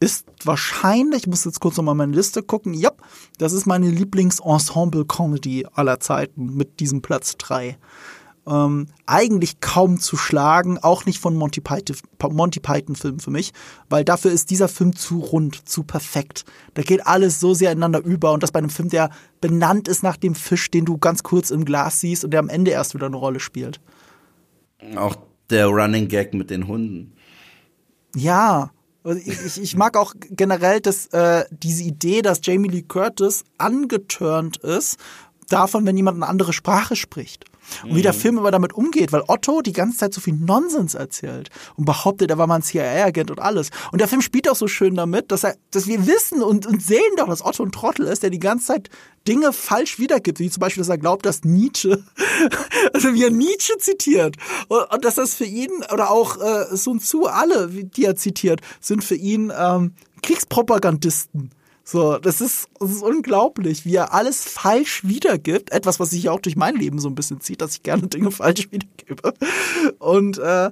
ist wahrscheinlich, ich muss jetzt kurz nochmal meine Liste gucken, ja, das ist meine Lieblings-Ensemble-Comedy aller Zeiten mit diesem Platz 3 ähm, eigentlich kaum zu schlagen, auch nicht von Monty Python, Monty Python Film für mich, weil dafür ist dieser Film zu rund, zu perfekt. Da geht alles so sehr ineinander über und das bei einem Film, der benannt ist nach dem Fisch, den du ganz kurz im Glas siehst und der am Ende erst wieder eine Rolle spielt. Auch der Running Gag mit den Hunden. Ja, Ich, ich mag auch generell dass, äh, diese Idee, dass Jamie Lee Curtis angeturnt ist davon, wenn jemand eine andere Sprache spricht. Und wie der mhm. Film aber damit umgeht, weil Otto die ganze Zeit so viel Nonsens erzählt und behauptet, er war mal ein CIA-Agent und alles. Und der Film spielt auch so schön damit, dass er, dass wir wissen und, und sehen doch, dass Otto ein Trottel ist, der die ganze Zeit Dinge falsch wiedergibt, wie zum Beispiel, dass er glaubt, dass Nietzsche, also wie er Nietzsche zitiert und, und dass das für ihn oder auch äh, Sun Tzu, alle, die er zitiert, sind für ihn ähm, Kriegspropagandisten. So, das ist, das ist unglaublich, wie er alles falsch wiedergibt. Etwas, was sich ja auch durch mein Leben so ein bisschen zieht, dass ich gerne Dinge falsch wiedergebe. Und, äh,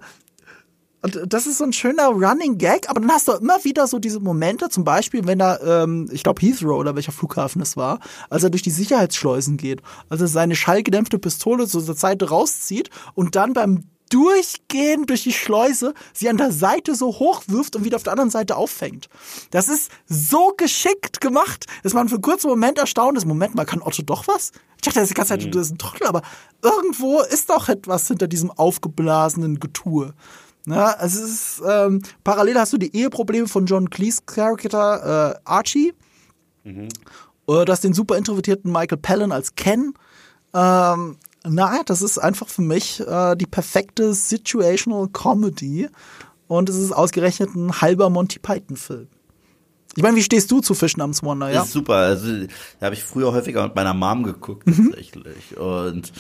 und das ist so ein schöner Running Gag, aber dann hast du immer wieder so diese Momente, zum Beispiel, wenn er, ähm, ich glaube Heathrow oder welcher Flughafen es war, als er durch die Sicherheitsschleusen geht, also seine schallgedämpfte Pistole zur Seite rauszieht und dann beim durchgehend durch die Schleuse sie an der Seite so hoch wirft und wieder auf der anderen Seite auffängt. Das ist so geschickt gemacht, dass man für einen kurzen Moment erstaunt ist. Moment mal, kann Otto doch was? Ich dachte, das ist die ganze Zeit, mhm. du bist ein Trottel, aber irgendwo ist doch etwas hinter diesem aufgeblasenen Getue. Ja, es ist, ähm, parallel hast du die Eheprobleme von John Cleese Charakter äh, Archie. Mhm. Oder das den super introvertierten Michael Palin als Ken. Ähm, na, das ist einfach für mich äh, die perfekte Situational Comedy. Und es ist ausgerechnet ein halber Monty Python-Film. Ich meine, wie stehst du zu Fish namens Wonder, ja? Das ist super. Also, da habe ich früher häufiger mit meiner Mom geguckt, mhm. tatsächlich. Mhm. Und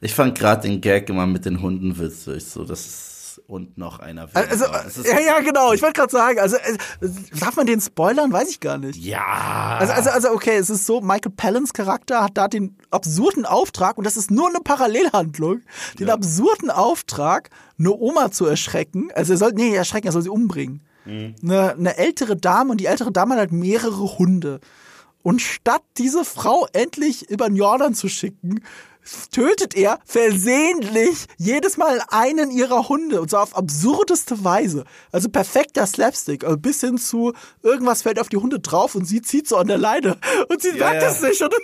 ich fand gerade den Gag immer mit den Hunden witzig. So, das ist und noch einer. Also, ja, ja, genau. Ich wollte gerade sagen, also äh, darf man den spoilern? Weiß ich gar nicht. Ja. Also, also, also, okay, es ist so, Michael Pallans Charakter hat da den absurden Auftrag, und das ist nur eine Parallelhandlung, den ja. absurden Auftrag, eine Oma zu erschrecken. Also er soll, nee, erschrecken, er soll sie umbringen. Mhm. Eine, eine ältere Dame, und die ältere Dame hat halt mehrere Hunde. Und statt diese Frau endlich über den Jordan zu schicken, tötet er versehentlich jedes Mal einen ihrer Hunde und zwar auf absurdeste Weise. Also perfekter Slapstick, also bis hin zu irgendwas fällt auf die Hunde drauf und sie zieht so an der Leine und sie ja, merkt ja. es nicht und so,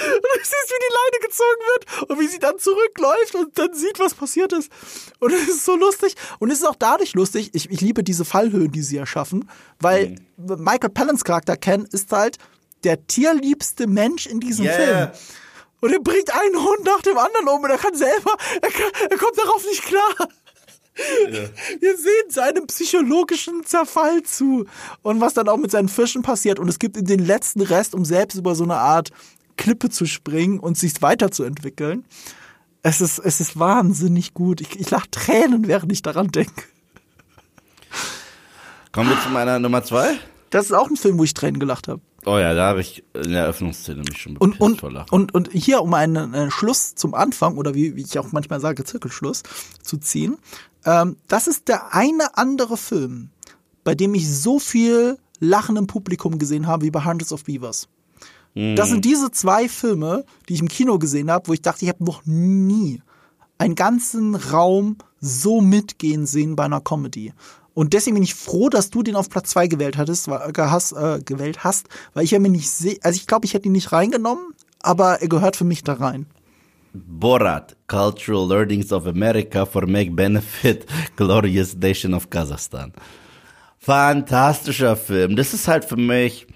und du siehst, wie die Leine gezogen wird und wie sie dann zurückläuft und dann sieht, was passiert ist. Und es ist so lustig und es ist auch dadurch lustig, ich, ich liebe diese Fallhöhen, die sie erschaffen, weil mhm. Michael Pallans Charakter Ken ist halt der tierliebste Mensch in diesem yeah. Film. Und er bringt einen Hund nach dem anderen um und er kann selber, er, kann, er kommt darauf nicht klar. Ja. Wir sehen seinem psychologischen Zerfall zu. Und was dann auch mit seinen Fischen passiert. Und es gibt ihm den letzten Rest, um selbst über so eine Art Klippe zu springen und sich weiterzuentwickeln. Es ist, es ist wahnsinnig gut. Ich, ich lache Tränen, während ich daran denke. Kommen wir zu meiner Nummer zwei? Das ist auch ein Film, wo ich Tränen gelacht habe. Oh ja, da habe ich in der Eröffnungsszene mich schon und, und, und, und hier, um einen, einen, Schluss zum Anfang, oder wie, wie ich auch manchmal sage, Zirkelschluss zu ziehen, ähm, das ist der eine andere Film, bei dem ich so viel Lachen im Publikum gesehen habe wie bei Hundreds of Beavers. Mhm. Das sind diese zwei Filme, die ich im Kino gesehen habe, wo ich dachte, ich habe noch nie einen ganzen Raum so mitgehen sehen bei einer Comedy. Und deswegen bin ich froh, dass du den auf Platz 2 gewählt hattest, hast, äh, gewählt hast, weil ich ja mir nicht sehe, also ich glaube, ich hätte ihn nicht reingenommen, aber er gehört für mich da rein. Borat, Cultural Learnings of America for Make Benefit, Glorious Nation of Kasachstan. Fantastischer Film. Das ist halt für mich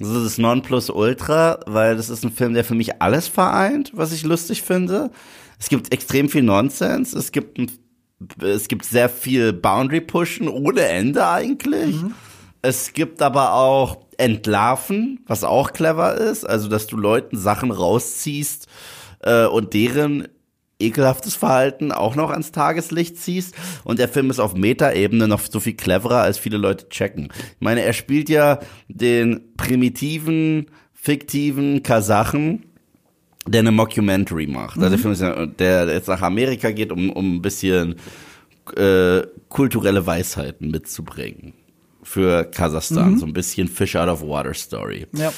so das Nonplusultra, weil das ist ein Film, der für mich alles vereint, was ich lustig finde. Es gibt extrem viel Nonsens. Es gibt ein es gibt sehr viel Boundary Pushen ohne Ende eigentlich. Mhm. Es gibt aber auch Entlarven, was auch clever ist, also dass du Leuten Sachen rausziehst äh, und deren ekelhaftes Verhalten auch noch ans Tageslicht ziehst. Und der Film ist auf Metaebene noch so viel cleverer, als viele Leute checken. Ich meine, er spielt ja den primitiven, fiktiven Kasachen, der eine Mockumentary macht. Also der mhm. Film ist ja, der jetzt nach Amerika geht, um, um ein bisschen äh, kulturelle Weisheiten mitzubringen für Kasachstan. Mhm. So ein bisschen Fish out of Water Story. Ja.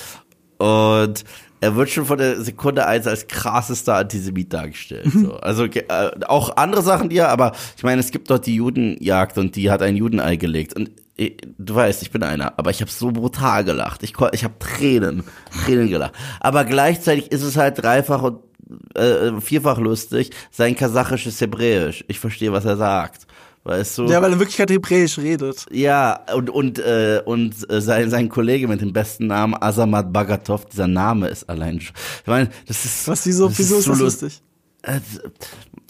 Und er wird schon von der Sekunde eins als krassester Antisemit dargestellt. Mhm. So. Also äh, auch andere Sachen, die er, aber ich meine, es gibt dort die Judenjagd und die hat ein Judenei gelegt. Und ich, du weißt, ich bin einer, aber ich habe so brutal gelacht. Ich, ich habe Tränen, Tränen gelacht. Aber gleichzeitig ist es halt dreifach und äh, vierfach lustig. Sein kasachisches Hebräisch. Ich verstehe, was er sagt. Weißt du? Ja, weil er in Wirklichkeit Hebräisch redet. Ja, und, und, äh, und äh, sein, sein Kollege mit dem besten Namen, Azamat Bagatov, dieser Name ist allein schon. Ich meine, das ist. Was, wieso, wieso ist, ist das lustig? Äh,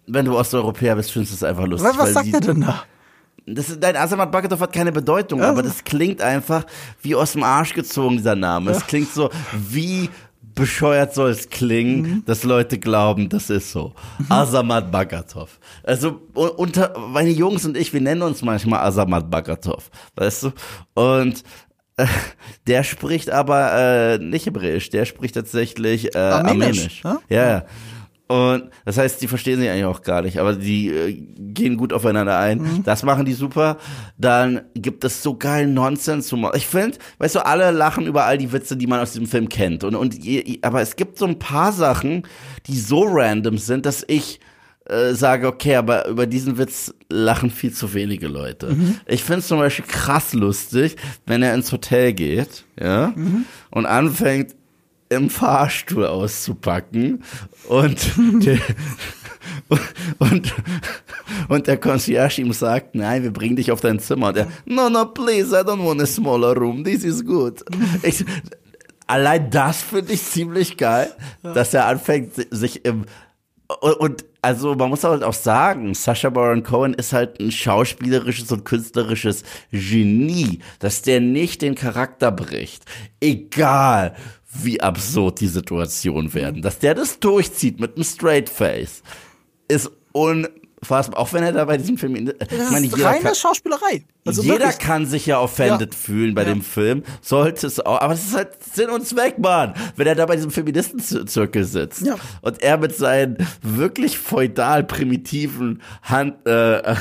wenn du Osteuropäer bist, findest du es einfach lustig. Was, was sagt die, er denn da? Das ist, nein, Azamat Bagatov hat keine Bedeutung, aber das klingt einfach wie aus dem Arsch gezogen, dieser Name. Es klingt so wie bescheuert soll es klingen, mhm. dass Leute glauben, das ist so. Mhm. Azamat Bagatov. Also unter meine Jungs und ich, wir nennen uns manchmal Azamat Bagatov, weißt du? Und äh, der spricht aber äh, nicht Hebräisch, der spricht tatsächlich äh, Armenisch. Armenisch. Ja? ja. Und das heißt, die verstehen sich eigentlich auch gar nicht, aber die äh, gehen gut aufeinander ein. Mhm. Das machen die super. Dann gibt es so geilen Nonsens. Ich finde, weißt du, alle lachen über all die Witze, die man aus diesem Film kennt. Und, und aber es gibt so ein paar Sachen, die so random sind, dass ich äh, sage, okay, aber über diesen Witz lachen viel zu wenige Leute. Mhm. Ich finde es zum Beispiel krass lustig, wenn er ins Hotel geht, ja, mhm. und anfängt im Fahrstuhl auszupacken und der, und, und der Concierge ihm sagt, nein, wir bringen dich auf dein Zimmer. Und er, no, no, please, I don't want a smaller room, this is good. Ich, allein das finde ich ziemlich geil, dass er anfängt, sich im und also man muss halt auch sagen, Sasha Baron Cohen ist halt ein schauspielerisches und künstlerisches Genie, dass der nicht den Charakter bricht. Egal, wie absurd die Situation werden. Dass der das durchzieht mit einem Straight Face, ist un Fast, auch wenn er da bei diesem Film. Das ich meine, ist reine kann, Schauspielerei. Also jeder wirklich. kann sich ja offended ja. fühlen bei ja. dem Film. Sollte es auch. Aber es ist halt Sinn und Zweck, Mann. Wenn er da bei diesem Feministenzirkel sitzt. Ja. Und er mit seinen wirklich feudal primitiven Hand, äh,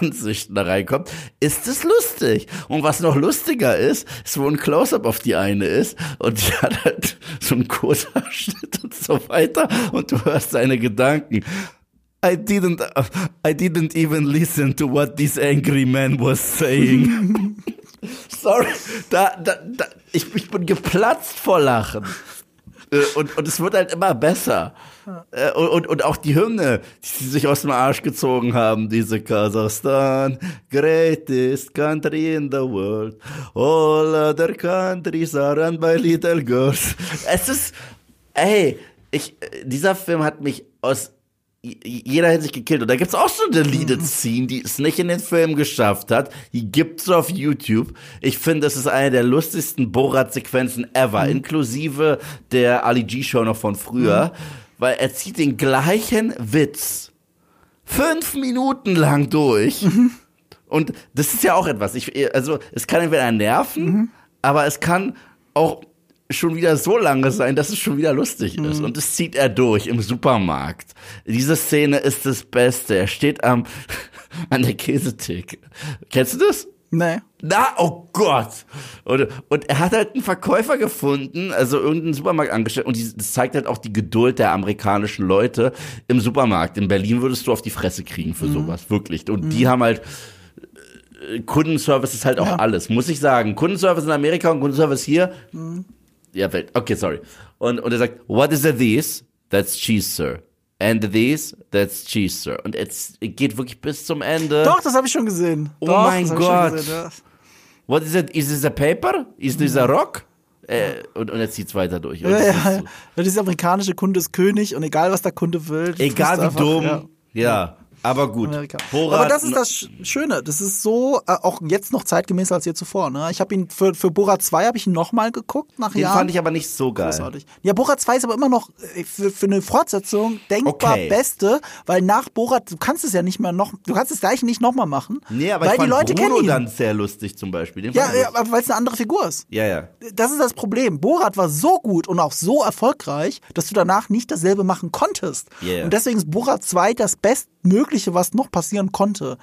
Ansichten da reinkommt, ist es lustig. Und was noch lustiger ist, ist, wo ein Close-Up auf die eine ist. Und die hat halt so einen Kursabschnitt und so weiter. Und du hörst seine Gedanken. I didn't, I didn't even listen to what this angry man was saying. Sorry, da, da, da, ich, ich bin geplatzt vor Lachen. Äh, und, und es wird halt immer besser. Äh, und, und, und auch die Hymne, die sie sich aus dem Arsch gezogen haben, diese Kasachstan, greatest country in the world. All other countries are run by little girls. Es ist, ey, ich, dieser Film hat mich aus jeder hätte sich gekillt. Und da gibt's auch so eine Deleted-Scene, die es nicht in den Film geschafft hat. Die gibt's auf YouTube. Ich finde, das ist eine der lustigsten Borat-Sequenzen ever, mhm. inklusive der Ali G-Show noch von früher, mhm. weil er zieht den gleichen Witz fünf Minuten lang durch. Mhm. Und das ist ja auch etwas. Ich, also, es kann entweder nerven, mhm. aber es kann auch schon wieder so lange sein, dass es schon wieder lustig ist. Mhm. Und das zieht er durch im Supermarkt. Diese Szene ist das Beste. Er steht am, an der Käsetheke. Kennst du das? Nee. Na, oh Gott. Und, und er hat halt einen Verkäufer gefunden, also irgendeinen Supermarkt angestellt. Und das zeigt halt auch die Geduld der amerikanischen Leute im Supermarkt. In Berlin würdest du auf die Fresse kriegen für mhm. sowas, wirklich. Und mhm. die haben halt äh, Kundenservice ist halt auch ja. alles, muss ich sagen. Kundenservice in Amerika und Kundenservice hier, mhm ja. Okay, sorry. Und, und er sagt, what is a this? That's cheese, sir. And this, that's cheese, sir. Und es geht wirklich bis zum Ende. Doch, das habe ich schon gesehen. Oh Doch, mein Gott. Gesehen, ja. What is it? Is this a paper? Is this a rock? Äh, und, und er zieht es weiter durch. Ja, ja, ja. Dieser amerikanische Kunde ist König und egal was der Kunde will. Egal wie dumm. Ja. ja. Aber gut. Borat Aber das ist das Schöne. Das ist so äh, auch jetzt noch zeitgemäß als je zuvor. Ne? Ich habe ihn für, für Borat 2 habe ich ihn nochmal geguckt nach Den Jahren. fand ich aber nicht so geil. Großartig. Ja, Borat 2 ist aber immer noch äh, für, für eine Fortsetzung denkbar okay. beste, weil nach Borat du kannst es ja nicht mehr noch, du kannst es gleich nicht nochmal machen. Nee, aber weil ich fand die Leute Bruno kennen ihn. dann sehr lustig zum Beispiel. Den ja, ja aber weil es eine andere Figur ist. Ja, ja. Das ist das Problem. Borat war so gut und auch so erfolgreich, dass du danach nicht dasselbe machen konntest. Yeah. Und deswegen ist Borat 2 das bestmögliche, was noch passieren konnte.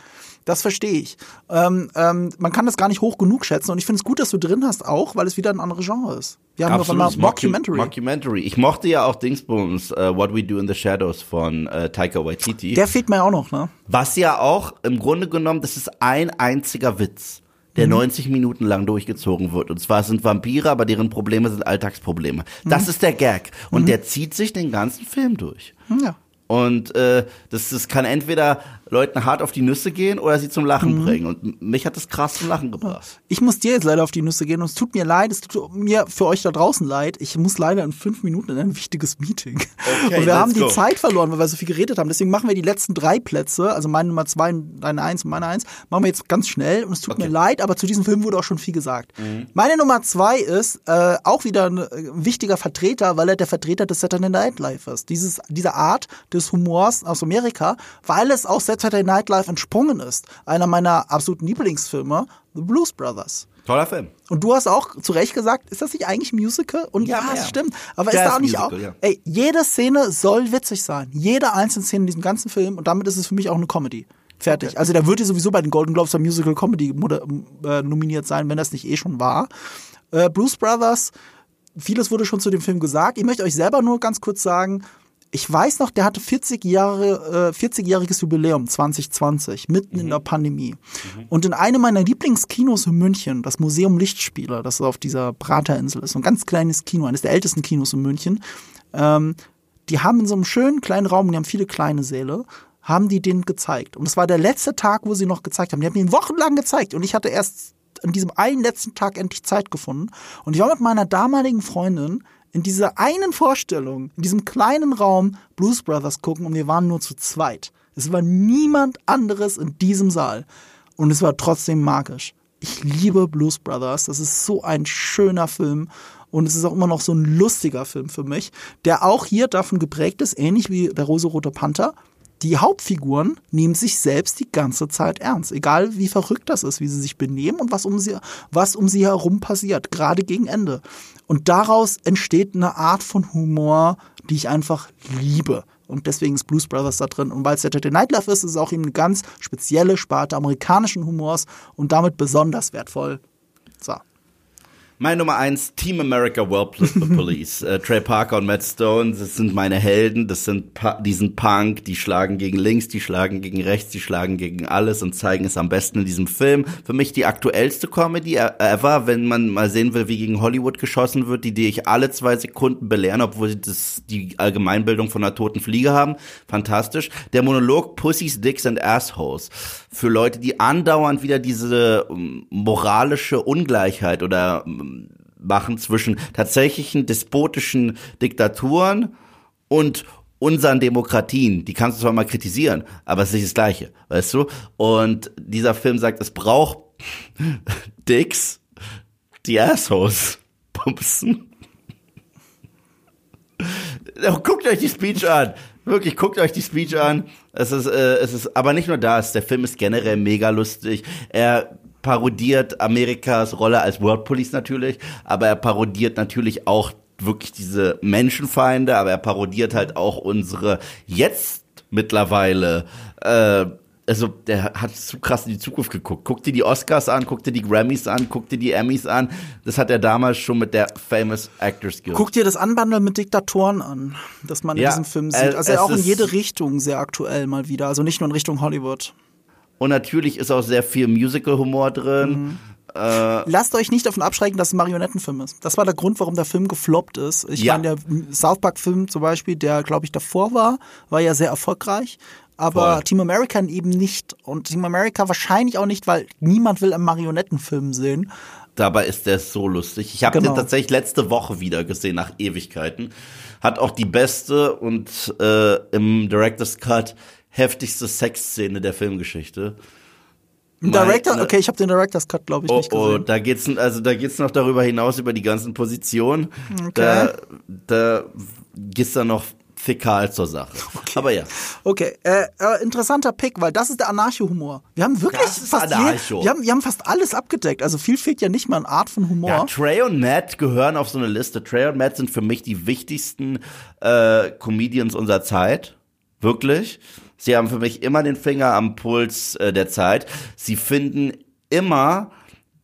Das verstehe ich. Ähm, ähm, man kann das gar nicht hoch genug schätzen und ich finde es gut, dass du drin hast auch, weil es wieder ein anderes Genre ist. Wir haben Absolut. auf einmal Mockumentary. Mockumentary. Ich mochte ja auch Dingsbums, uh, What We Do in the Shadows von uh, Taika Waititi. Der fehlt mir auch noch, ne? Was ja auch im Grunde genommen, das ist ein einziger Witz der mhm. 90 Minuten lang durchgezogen wird. Und zwar sind Vampire, aber deren Probleme sind Alltagsprobleme. Das mhm. ist der Gag. Und mhm. der zieht sich den ganzen Film durch. Ja. Und äh, das, das kann entweder Leuten hart auf die Nüsse gehen oder sie zum Lachen mhm. bringen. Und mich hat das krass zum Lachen gebracht. Ich muss dir jetzt leider auf die Nüsse gehen und es tut mir leid, es tut mir für euch da draußen leid. Ich muss leider in fünf Minuten in ein wichtiges Meeting. Okay, und wir haben die go. Zeit verloren, weil wir so viel geredet haben. Deswegen machen wir die letzten drei Plätze, also meine Nummer zwei, deine eins und meine eins, machen wir jetzt ganz schnell. Und es tut okay. mir leid, aber zu diesem Film wurde auch schon viel gesagt. Mhm. Meine Nummer zwei ist äh, auch wieder ein, äh, wichtiger Vertreter, weil er der Vertreter des Saturday Night Live ist. Dieses, diese Art des Humors aus Amerika, weil es aus Saturday Night Live entsprungen ist. Einer meiner absoluten Lieblingsfilme, The Blues Brothers. Toller Film. Und du hast auch zu Recht gesagt, ist das nicht eigentlich Musical? Und ja, ja, ja. stimmt. Aber Jazz ist da auch nicht Musical, auch. Ja. Ey, jede Szene soll witzig sein. Jede einzelne Szene in diesem ganzen Film. Und damit ist es für mich auch eine Comedy. Fertig. Okay. Also der würde sowieso bei den Golden Globes für Musical Comedy äh, nominiert sein, wenn das nicht eh schon war. Äh, Blues Brothers, vieles wurde schon zu dem Film gesagt. Ich möchte euch selber nur ganz kurz sagen, ich weiß noch, der hatte 40 Jahre, äh, 40-jähriges Jubiläum 2020, mitten mhm. in der Pandemie. Mhm. Und in einem meiner Lieblingskinos in München, das Museum Lichtspieler, das auf dieser Praterinsel ist, so ein ganz kleines Kino, eines der ältesten Kinos in München, ähm, die haben in so einem schönen kleinen Raum, die haben viele kleine Säle, haben die den gezeigt. Und es war der letzte Tag, wo sie noch gezeigt haben. Die haben ihn wochenlang gezeigt und ich hatte erst an diesem einen letzten Tag endlich Zeit gefunden. Und ich war mit meiner damaligen Freundin in dieser einen Vorstellung, in diesem kleinen Raum Blues Brothers gucken und wir waren nur zu zweit. Es war niemand anderes in diesem Saal. Und es war trotzdem magisch. Ich liebe Blues Brothers. Das ist so ein schöner Film. Und es ist auch immer noch so ein lustiger Film für mich, der auch hier davon geprägt ist, ähnlich wie der Rose-Rote Panther, die Hauptfiguren nehmen sich selbst die ganze Zeit ernst, egal wie verrückt das ist, wie sie sich benehmen und was um sie, was um sie herum passiert, gerade gegen Ende. Und daraus entsteht eine Art von Humor, die ich einfach liebe. Und deswegen ist Blues Brothers da drin. Und weil es Saturday Night Live ist, ist es auch eben eine ganz spezielle Sparte amerikanischen Humors und damit besonders wertvoll. So. Mein Nummer eins, Team America World Police. äh, Trey Parker und Matt Stone, das sind meine Helden, das sind, die sind Punk, die schlagen gegen links, die schlagen gegen rechts, die schlagen gegen alles und zeigen es am besten in diesem Film. Für mich die aktuellste Comedy e-, ever, wenn man mal sehen will, wie gegen Hollywood geschossen wird, die, die ich alle zwei Sekunden belehren, obwohl sie das, die Allgemeinbildung von einer toten Fliege haben. Fantastisch. Der Monolog Pussies, Dicks and Assholes. Für Leute, die andauernd wieder diese um, moralische Ungleichheit oder um, machen zwischen tatsächlichen despotischen Diktaturen und unseren Demokratien. Die kannst du zwar mal kritisieren, aber es ist nicht das Gleiche, weißt du? Und dieser Film sagt, es braucht Dicks, die Assholes pumpsen. Guckt euch die Speech an. Wirklich, guckt euch die Speech an. Es ist, äh, es ist, aber nicht nur das. Der Film ist generell mega lustig. Er parodiert Amerikas Rolle als World Police natürlich, aber er parodiert natürlich auch wirklich diese Menschenfeinde, aber er parodiert halt auch unsere jetzt mittlerweile äh, also der hat zu krass in die Zukunft geguckt. Guck dir die Oscars an, guck dir die Grammys an, guck dir die Emmys an. Das hat er damals schon mit der Famous Actors Guild. Guck dir das Anbandeln mit Diktatoren an, das man in diesem Film sieht. Also auch in jede Richtung sehr aktuell mal wieder. Also nicht nur in Richtung Hollywood. Und natürlich ist auch sehr viel Musical-Humor drin. Mhm. Äh, Lasst euch nicht davon abschrecken, dass es ein Marionettenfilm ist. Das war der Grund, warum der Film gefloppt ist. Ich ja. meine, der South Park-Film zum Beispiel, der, glaube ich, davor war, war ja sehr erfolgreich. Aber Voll. Team America eben nicht. Und Team America wahrscheinlich auch nicht, weil niemand will einen Marionettenfilm sehen. Dabei ist der so lustig. Ich habe genau. den tatsächlich letzte Woche wieder gesehen, nach Ewigkeiten. Hat auch die beste und äh, im Director's Cut heftigste Sexszene der Filmgeschichte. Director? okay, ich habe den Director's Cut, glaube ich, oh, nicht gesehen. Oh, da geht's also da geht's noch darüber hinaus über die ganzen Positionen. Okay. Da, da geht's dann noch fäkal zur Sache. Okay. Aber ja. Okay, äh, äh, interessanter Pick, weil das ist der Anarcho-Humor. Wir haben wirklich fast je, wir, haben, wir haben fast alles abgedeckt. Also viel fehlt ja nicht mal an Art von Humor. Ja, Trey und Matt gehören auf so eine Liste. Trey und Matt sind für mich die wichtigsten äh, Comedians unserer Zeit. Wirklich. Sie haben für mich immer den Finger am Puls äh, der Zeit. Sie finden immer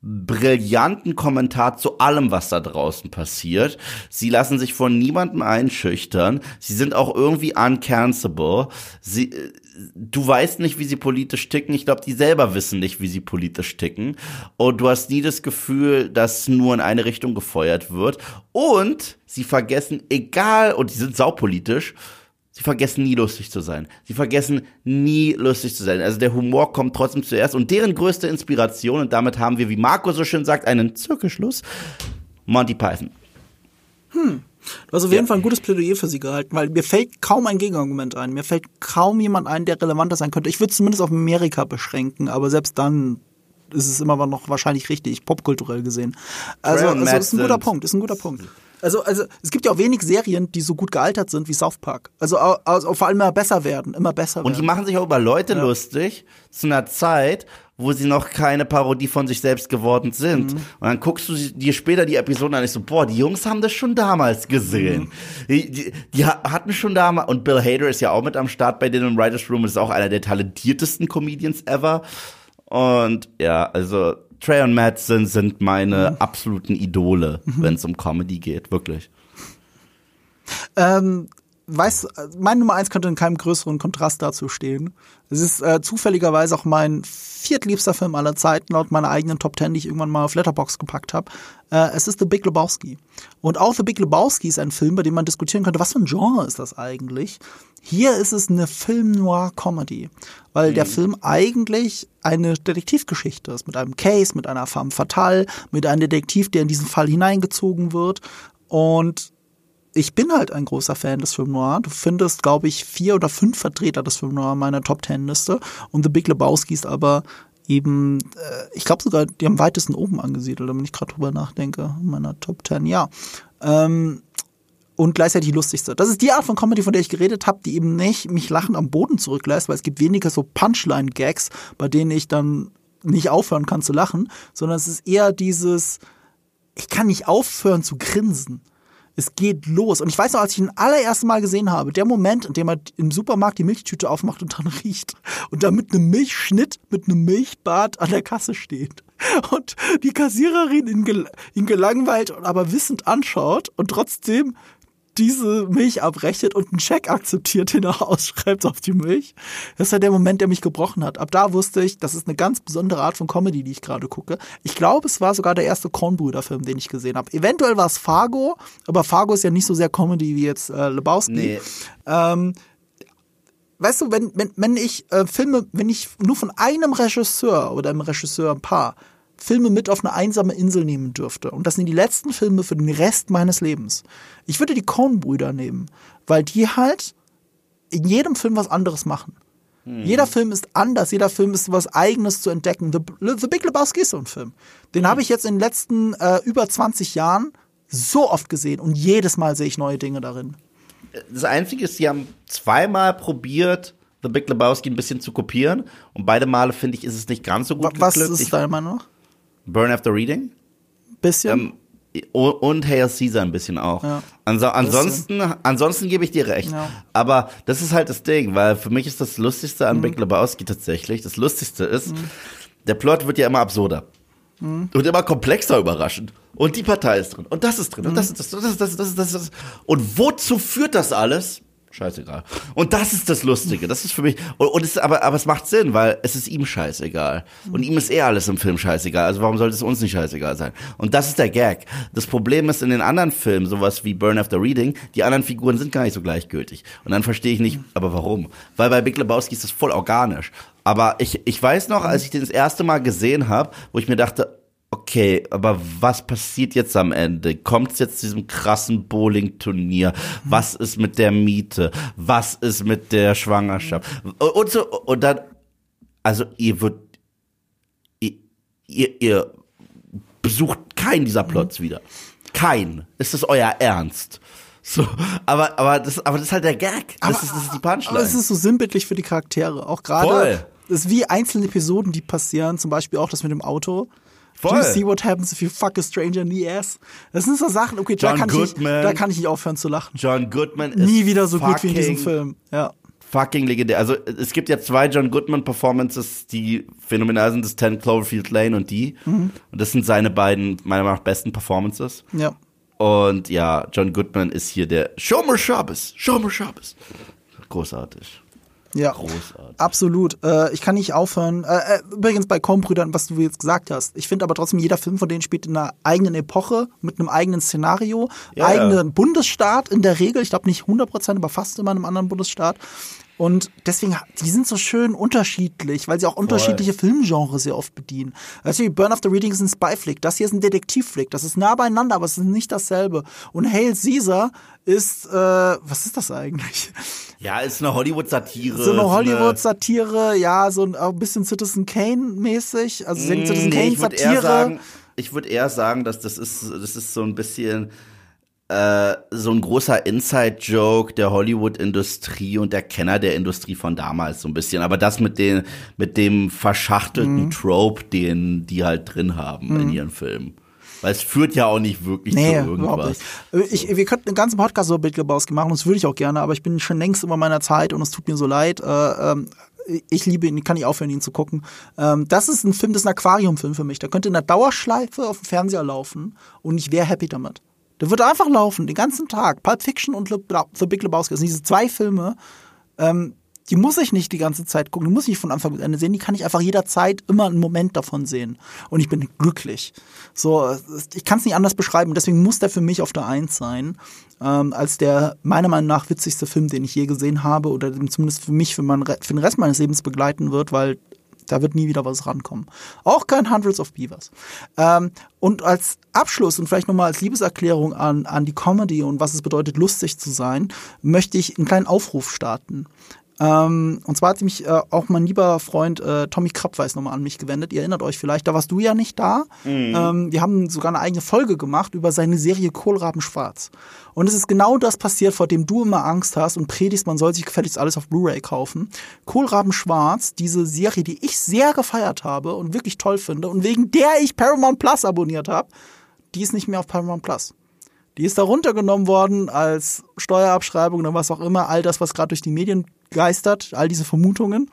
brillanten Kommentar zu allem, was da draußen passiert. Sie lassen sich von niemandem einschüchtern. Sie sind auch irgendwie uncancelable. Sie, äh, du weißt nicht, wie sie politisch ticken. Ich glaube, die selber wissen nicht, wie sie politisch ticken. Und du hast nie das Gefühl, dass nur in eine Richtung gefeuert wird. Und sie vergessen, egal, und die sind saupolitisch, Sie vergessen nie lustig zu sein. Sie vergessen nie lustig zu sein. Also der Humor kommt trotzdem zuerst und deren größte Inspiration, und damit haben wir, wie Marco so schön sagt, einen Zirkelschluss, Monty Python. Hm. Du hast auf jeden ja. Fall ein gutes Plädoyer für sie gehalten, weil mir fällt kaum ein Gegenargument ein. Mir fällt kaum jemand ein, der relevanter sein könnte. Ich würde es zumindest auf Amerika beschränken, aber selbst dann ist es immer noch wahrscheinlich richtig, popkulturell gesehen. Also, also ist ein guter Punkt, ist ein guter Punkt. Also, also es gibt ja auch wenig Serien, die so gut gealtert sind wie South Park. Also, also vor allem immer besser werden, immer besser werden. Und die machen sich auch über Leute ja. lustig zu einer Zeit, wo sie noch keine Parodie von sich selbst geworden sind. Mhm. Und dann guckst du dir später die Episoden an und ich so, boah, die Jungs haben das schon damals gesehen. Mhm. Die, die, die, hatten schon damals, und Bill Hader ist ja auch mit am Start bei denen im Writers Room, ist auch einer der talentiertesten Comedians ever. Und ja, also Trey und Madsen sind meine mhm. absoluten Idole, mhm. wenn es um Comedy geht, wirklich. Ähm, weiß, mein Nummer eins könnte in keinem größeren Kontrast dazu stehen. Es ist äh, zufälligerweise auch mein viertliebster Film aller Zeiten, laut meiner eigenen Top Ten, die ich irgendwann mal auf Letterbox gepackt habe. Äh, es ist The Big Lebowski. Und auch The Big Lebowski ist ein Film, bei dem man diskutieren könnte, was für ein Genre ist das eigentlich? Hier ist es eine Film-Noir-Comedy, weil mhm. der Film eigentlich eine Detektivgeschichte ist, mit einem Case, mit einer femme fatale, mit einem Detektiv, der in diesen Fall hineingezogen wird und ich bin halt ein großer Fan des Film Noir. Du findest, glaube ich, vier oder fünf Vertreter des Film Noir in meiner Top Ten Liste. Und The Big Lebowski ist aber eben, äh, ich glaube sogar, die am weitesten oben angesiedelt, wenn ich gerade drüber nachdenke, in meiner Top Ten, ja. Ähm, und gleichzeitig die lustigste. Das ist die Art von Comedy, von der ich geredet habe, die eben nicht mich lachen am Boden zurücklässt, weil es gibt weniger so Punchline-Gags, bei denen ich dann nicht aufhören kann zu lachen, sondern es ist eher dieses, ich kann nicht aufhören zu grinsen es geht los. Und ich weiß noch, als ich ihn allererste Mal gesehen habe, der Moment, in dem er im Supermarkt die Milchtüte aufmacht und dann riecht und da mit einem Milchschnitt, mit einem Milchbad an der Kasse steht. Und die Kassiererin ihn, gel ihn gelangweilt, aber wissend anschaut und trotzdem diese Milch abrechnet und einen Scheck akzeptiert, den er ausschreibt auf die Milch. Das ist ja der Moment, der mich gebrochen hat. Ab da wusste ich, das ist eine ganz besondere Art von Comedy, die ich gerade gucke. Ich glaube, es war sogar der erste Kornbrüder-Film, den ich gesehen habe. Eventuell war es Fargo, aber Fargo ist ja nicht so sehr Comedy wie jetzt äh, Lebowski. Nee. Ähm, weißt du, wenn, wenn, wenn ich äh, Filme, wenn ich nur von einem Regisseur oder einem Regisseur ein paar Filme mit auf eine einsame Insel nehmen dürfte. Und das sind die letzten Filme für den Rest meines Lebens. Ich würde die Coen-Brüder nehmen, weil die halt in jedem Film was anderes machen. Hm. Jeder Film ist anders, jeder Film ist was Eigenes zu entdecken. The, The Big Lebowski ist so ein Film. Den hm. habe ich jetzt in den letzten äh, über 20 Jahren so oft gesehen und jedes Mal sehe ich neue Dinge darin. Das Einzige ist, sie haben zweimal probiert, The Big Lebowski ein bisschen zu kopieren und beide Male finde ich, ist es nicht ganz so gut Was geglückt. Ist deiner Meinung? Burn After Reading. Bisschen. Ähm, und Hail Caesar ein bisschen auch. Ja, Anso ansonsten, ansonsten gebe ich dir recht. Ja. Aber das ist halt das Ding, weil für mich ist das Lustigste an mhm. Big Lebowski tatsächlich. Das Lustigste ist, mhm. der Plot wird ja immer absurder. Mhm. Und immer komplexer überraschend. Und die Partei ist drin. Und das ist drin. Und das mhm. ist das, das ist das, das ist das. Und wozu führt das alles? Scheißegal. Und das ist das Lustige. Das ist für mich, und, und es, aber, aber es macht Sinn, weil es ist ihm scheißegal. Und ihm ist eh alles im Film scheißegal. Also warum sollte es uns nicht scheißegal sein? Und das ist der Gag. Das Problem ist in den anderen Filmen, sowas wie Burn After Reading, die anderen Figuren sind gar nicht so gleichgültig. Und dann verstehe ich nicht, aber warum? Weil bei Big Lebowski ist das voll organisch. Aber ich, ich weiß noch, als ich den das erste Mal gesehen habe, wo ich mir dachte, okay, aber was passiert jetzt am Ende? Kommt es jetzt zu diesem krassen Bowling-Turnier? Was ist mit der Miete? Was ist mit der Schwangerschaft? Und so, und dann, also ihr wird, ihr, ihr, ihr besucht keinen dieser Plots wieder. Kein. Ist das euer Ernst? So, aber, aber das, aber das ist halt der Gag. Das, aber, ist, das ist die Punchline. Aber es ist so sinnbildlich für die Charaktere. Auch gerade, es ist wie einzelne Episoden, die passieren. Zum Beispiel auch das mit dem Auto. Voll. Do you see what happens if you fuck a stranger in the ass? Das sind so Sachen, okay, da kann, ich, da kann ich nicht aufhören zu lachen. John Goodman ist Nie wieder so gut wie in diesem Film. Ja. Fucking legendär. Also es gibt ja zwei John Goodman Performances, die phänomenal sind, das 10 Cloverfield Lane und die. Mhm. Und das sind seine beiden, meiner Meinung nach, besten Performances. Ja. Und ja, John Goodman ist hier der Show me Shabbos, Show me Shabbos. Großartig. Ja, Großartig. absolut. Äh, ich kann nicht aufhören. Äh, äh übrigens bei Coen-Brüdern, was du jetzt gesagt hast. Ich finde aber trotzdem, jeder Film von denen spielt in einer eigenen Epoche, mit einem eigenen Szenario, ja, eigenen ja. Bundesstaat in der Regel. Ich glaube nicht 100 Prozent, aber fast immer in einem anderen Bundesstaat. Und deswegen, die sind so schön unterschiedlich, weil sie auch Voll. unterschiedliche Filmgenres sehr oft bedienen. Weißt du, Burn of the Reading ist ein Spy-Flick, das hier ist ein Detektiv-Flick, das ist nah beieinander, aber es ist nicht dasselbe. Und Hail Caesar ist, äh, was ist das eigentlich? Ja, ist eine Hollywood-Satire. So eine Hollywood-Satire, ja, so ein, ein bisschen Citizen Kane-mäßig. Also mm, Citizen Kane-Satire. Ich würde eher sagen, dass das ist, das ist so ein bisschen äh, so ein großer Inside-Joke der Hollywood-Industrie und der Kenner der Industrie von damals so ein bisschen. Aber das mit den, mit dem verschachtelten mhm. Trope, den die halt drin haben mhm. in ihren Filmen. Weil es führt ja auch nicht wirklich nee, zu irgendwas. Ich, wir könnten einen ganzen Podcast über Lebowski machen, das würde ich auch gerne, aber ich bin schon längst über meiner Zeit und es tut mir so leid. Äh, ähm, ich liebe ihn, kann nicht aufhören, ihn zu gucken. Ähm, das ist ein Film, das ist ein Aquariumfilm für mich. Der könnte in der Dauerschleife auf dem Fernseher laufen und ich wäre happy damit. Der wird einfach laufen, den ganzen Tag. Pulp Fiction und The Big Lebowski. Das sind diese zwei Filme, ähm, die muss ich nicht die ganze Zeit gucken, die muss ich nicht von Anfang bis Ende sehen, die kann ich einfach jederzeit immer einen Moment davon sehen. Und ich bin glücklich. So, ich kann es nicht anders beschreiben, deswegen muss der für mich auf der Eins sein, ähm, als der meiner Meinung nach witzigste Film, den ich je gesehen habe, oder zumindest für mich für, mein, für den Rest meines Lebens begleiten wird, weil da wird nie wieder was rankommen. Auch kein Hundreds of Beavers. Ähm, und als Abschluss und vielleicht nochmal als Liebeserklärung an, an die Comedy und was es bedeutet, lustig zu sein, möchte ich einen kleinen Aufruf starten. Ähm, und zwar hat mich äh, auch mein lieber Freund äh, Tommy Krappweis nochmal an mich gewendet. Ihr erinnert euch vielleicht, da warst du ja nicht da. Mhm. Ähm, wir haben sogar eine eigene Folge gemacht über seine Serie Kohlraben Schwarz. Und es ist genau das passiert, vor dem du immer Angst hast und predigst, man soll sich gefälligst alles auf Blu-ray kaufen. Kohlraben Schwarz, diese Serie, die ich sehr gefeiert habe und wirklich toll finde und wegen der ich Paramount Plus abonniert habe, die ist nicht mehr auf Paramount Plus. Die ist da runtergenommen worden als Steuerabschreibung oder was auch immer, all das, was gerade durch die Medien geistert, all diese Vermutungen.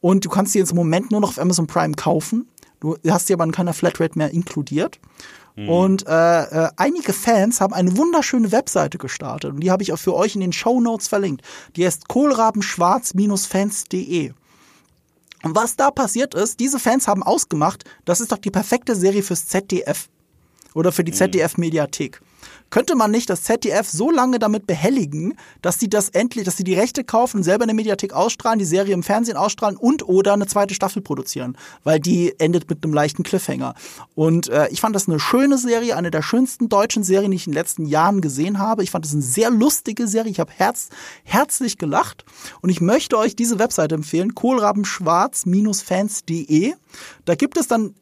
Und du kannst sie jetzt im Moment nur noch auf Amazon Prime kaufen. Du hast sie aber in keiner Flatrate mehr inkludiert. Mhm. Und äh, äh, einige Fans haben eine wunderschöne Webseite gestartet und die habe ich auch für euch in den Show Notes verlinkt. Die heißt kohlrabenschwarz-fans.de. Und was da passiert ist, diese Fans haben ausgemacht, das ist doch die perfekte Serie fürs ZDF oder für die mhm. ZDF-Mediathek. Könnte man nicht das ZDF so lange damit behelligen, dass sie das endlich, dass sie die Rechte kaufen, selber in der Mediathek ausstrahlen, die Serie im Fernsehen ausstrahlen und oder eine zweite Staffel produzieren, weil die endet mit einem leichten Cliffhanger. Und äh, ich fand das eine schöne Serie, eine der schönsten deutschen Serien, die ich in den letzten Jahren gesehen habe. Ich fand das eine sehr lustige Serie. Ich habe herz, herzlich gelacht und ich möchte euch diese Webseite empfehlen, kohlrabenschwarz-fans.de. Da gibt es dann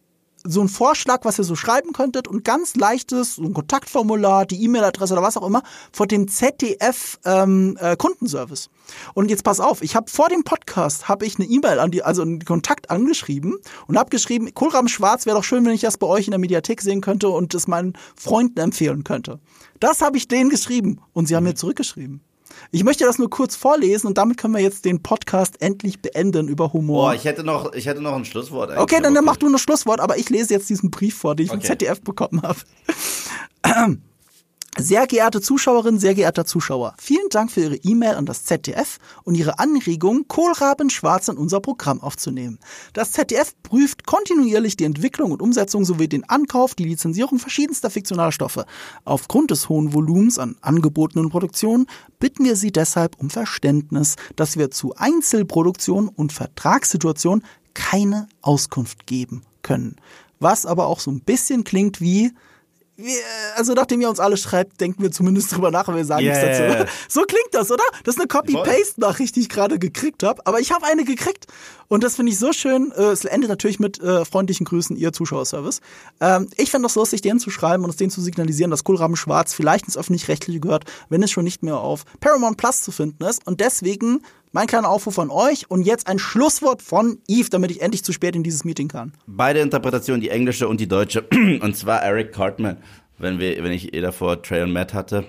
so ein Vorschlag, was ihr so schreiben könntet und ganz leichtes, so ein Kontaktformular, die E-Mail-Adresse oder was auch immer, vor dem ZDF ähm, äh, Kundenservice. Und jetzt pass auf, ich habe vor dem Podcast habe ich eine E-Mail an die, also einen Kontakt angeschrieben und habe geschrieben, Kohlraben Schwarz wäre doch schön, wenn ich das bei euch in der Mediathek sehen könnte und es meinen Freunden empfehlen könnte. Das habe ich denen geschrieben und sie haben mir zurückgeschrieben. Ich möchte das nur kurz vorlesen und damit können wir jetzt den Podcast endlich beenden über Humor. Boah, ich hätte noch, ich hätte noch ein Schlusswort. Eigentlich. Okay, dann, dann mach du ein Schlusswort, aber ich lese jetzt diesen Brief vor, den ich okay. vom ZDF bekommen habe. Sehr geehrte Zuschauerinnen, sehr geehrter Zuschauer, vielen Dank für Ihre E-Mail an das ZDF und Ihre Anregung, Kohlraben schwarz in unser Programm aufzunehmen. Das ZDF prüft kontinuierlich die Entwicklung und Umsetzung sowie den Ankauf, die Lizenzierung verschiedenster fiktionaler Stoffe. Aufgrund des hohen Volumens an angebotenen Produktionen bitten wir Sie deshalb um Verständnis, dass wir zu Einzelproduktion und Vertragssituationen keine Auskunft geben können. Was aber auch so ein bisschen klingt wie, also nachdem ihr uns alle schreibt, denken wir zumindest drüber nach, und wir sagen yeah, nichts dazu. So klingt das, oder? Das ist eine Copy-Paste-Nachricht, die ich gerade gekriegt habe. Aber ich habe eine gekriegt. Und das finde ich so schön. Äh, es endet natürlich mit äh, freundlichen Grüßen, ihr Zuschauerservice. Ähm, ich fände das lustig, denen zu schreiben und es denen zu signalisieren, dass Kohlraben Schwarz vielleicht ins Öffentlich-Rechtliche gehört, wenn es schon nicht mehr auf Paramount Plus zu finden ist. Und deswegen mein kleiner Aufruf von euch und jetzt ein Schlusswort von Eve, damit ich endlich zu spät in dieses Meeting kann. Beide Interpretationen, die englische und die deutsche. Und zwar Eric Cartman, wenn, wir, wenn ich eh davor Trey und Matt hatte.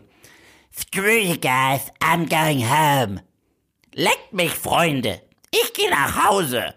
Screw you guys, I'm going home. Leckt mich, Freunde. Ich gehe nach Hause.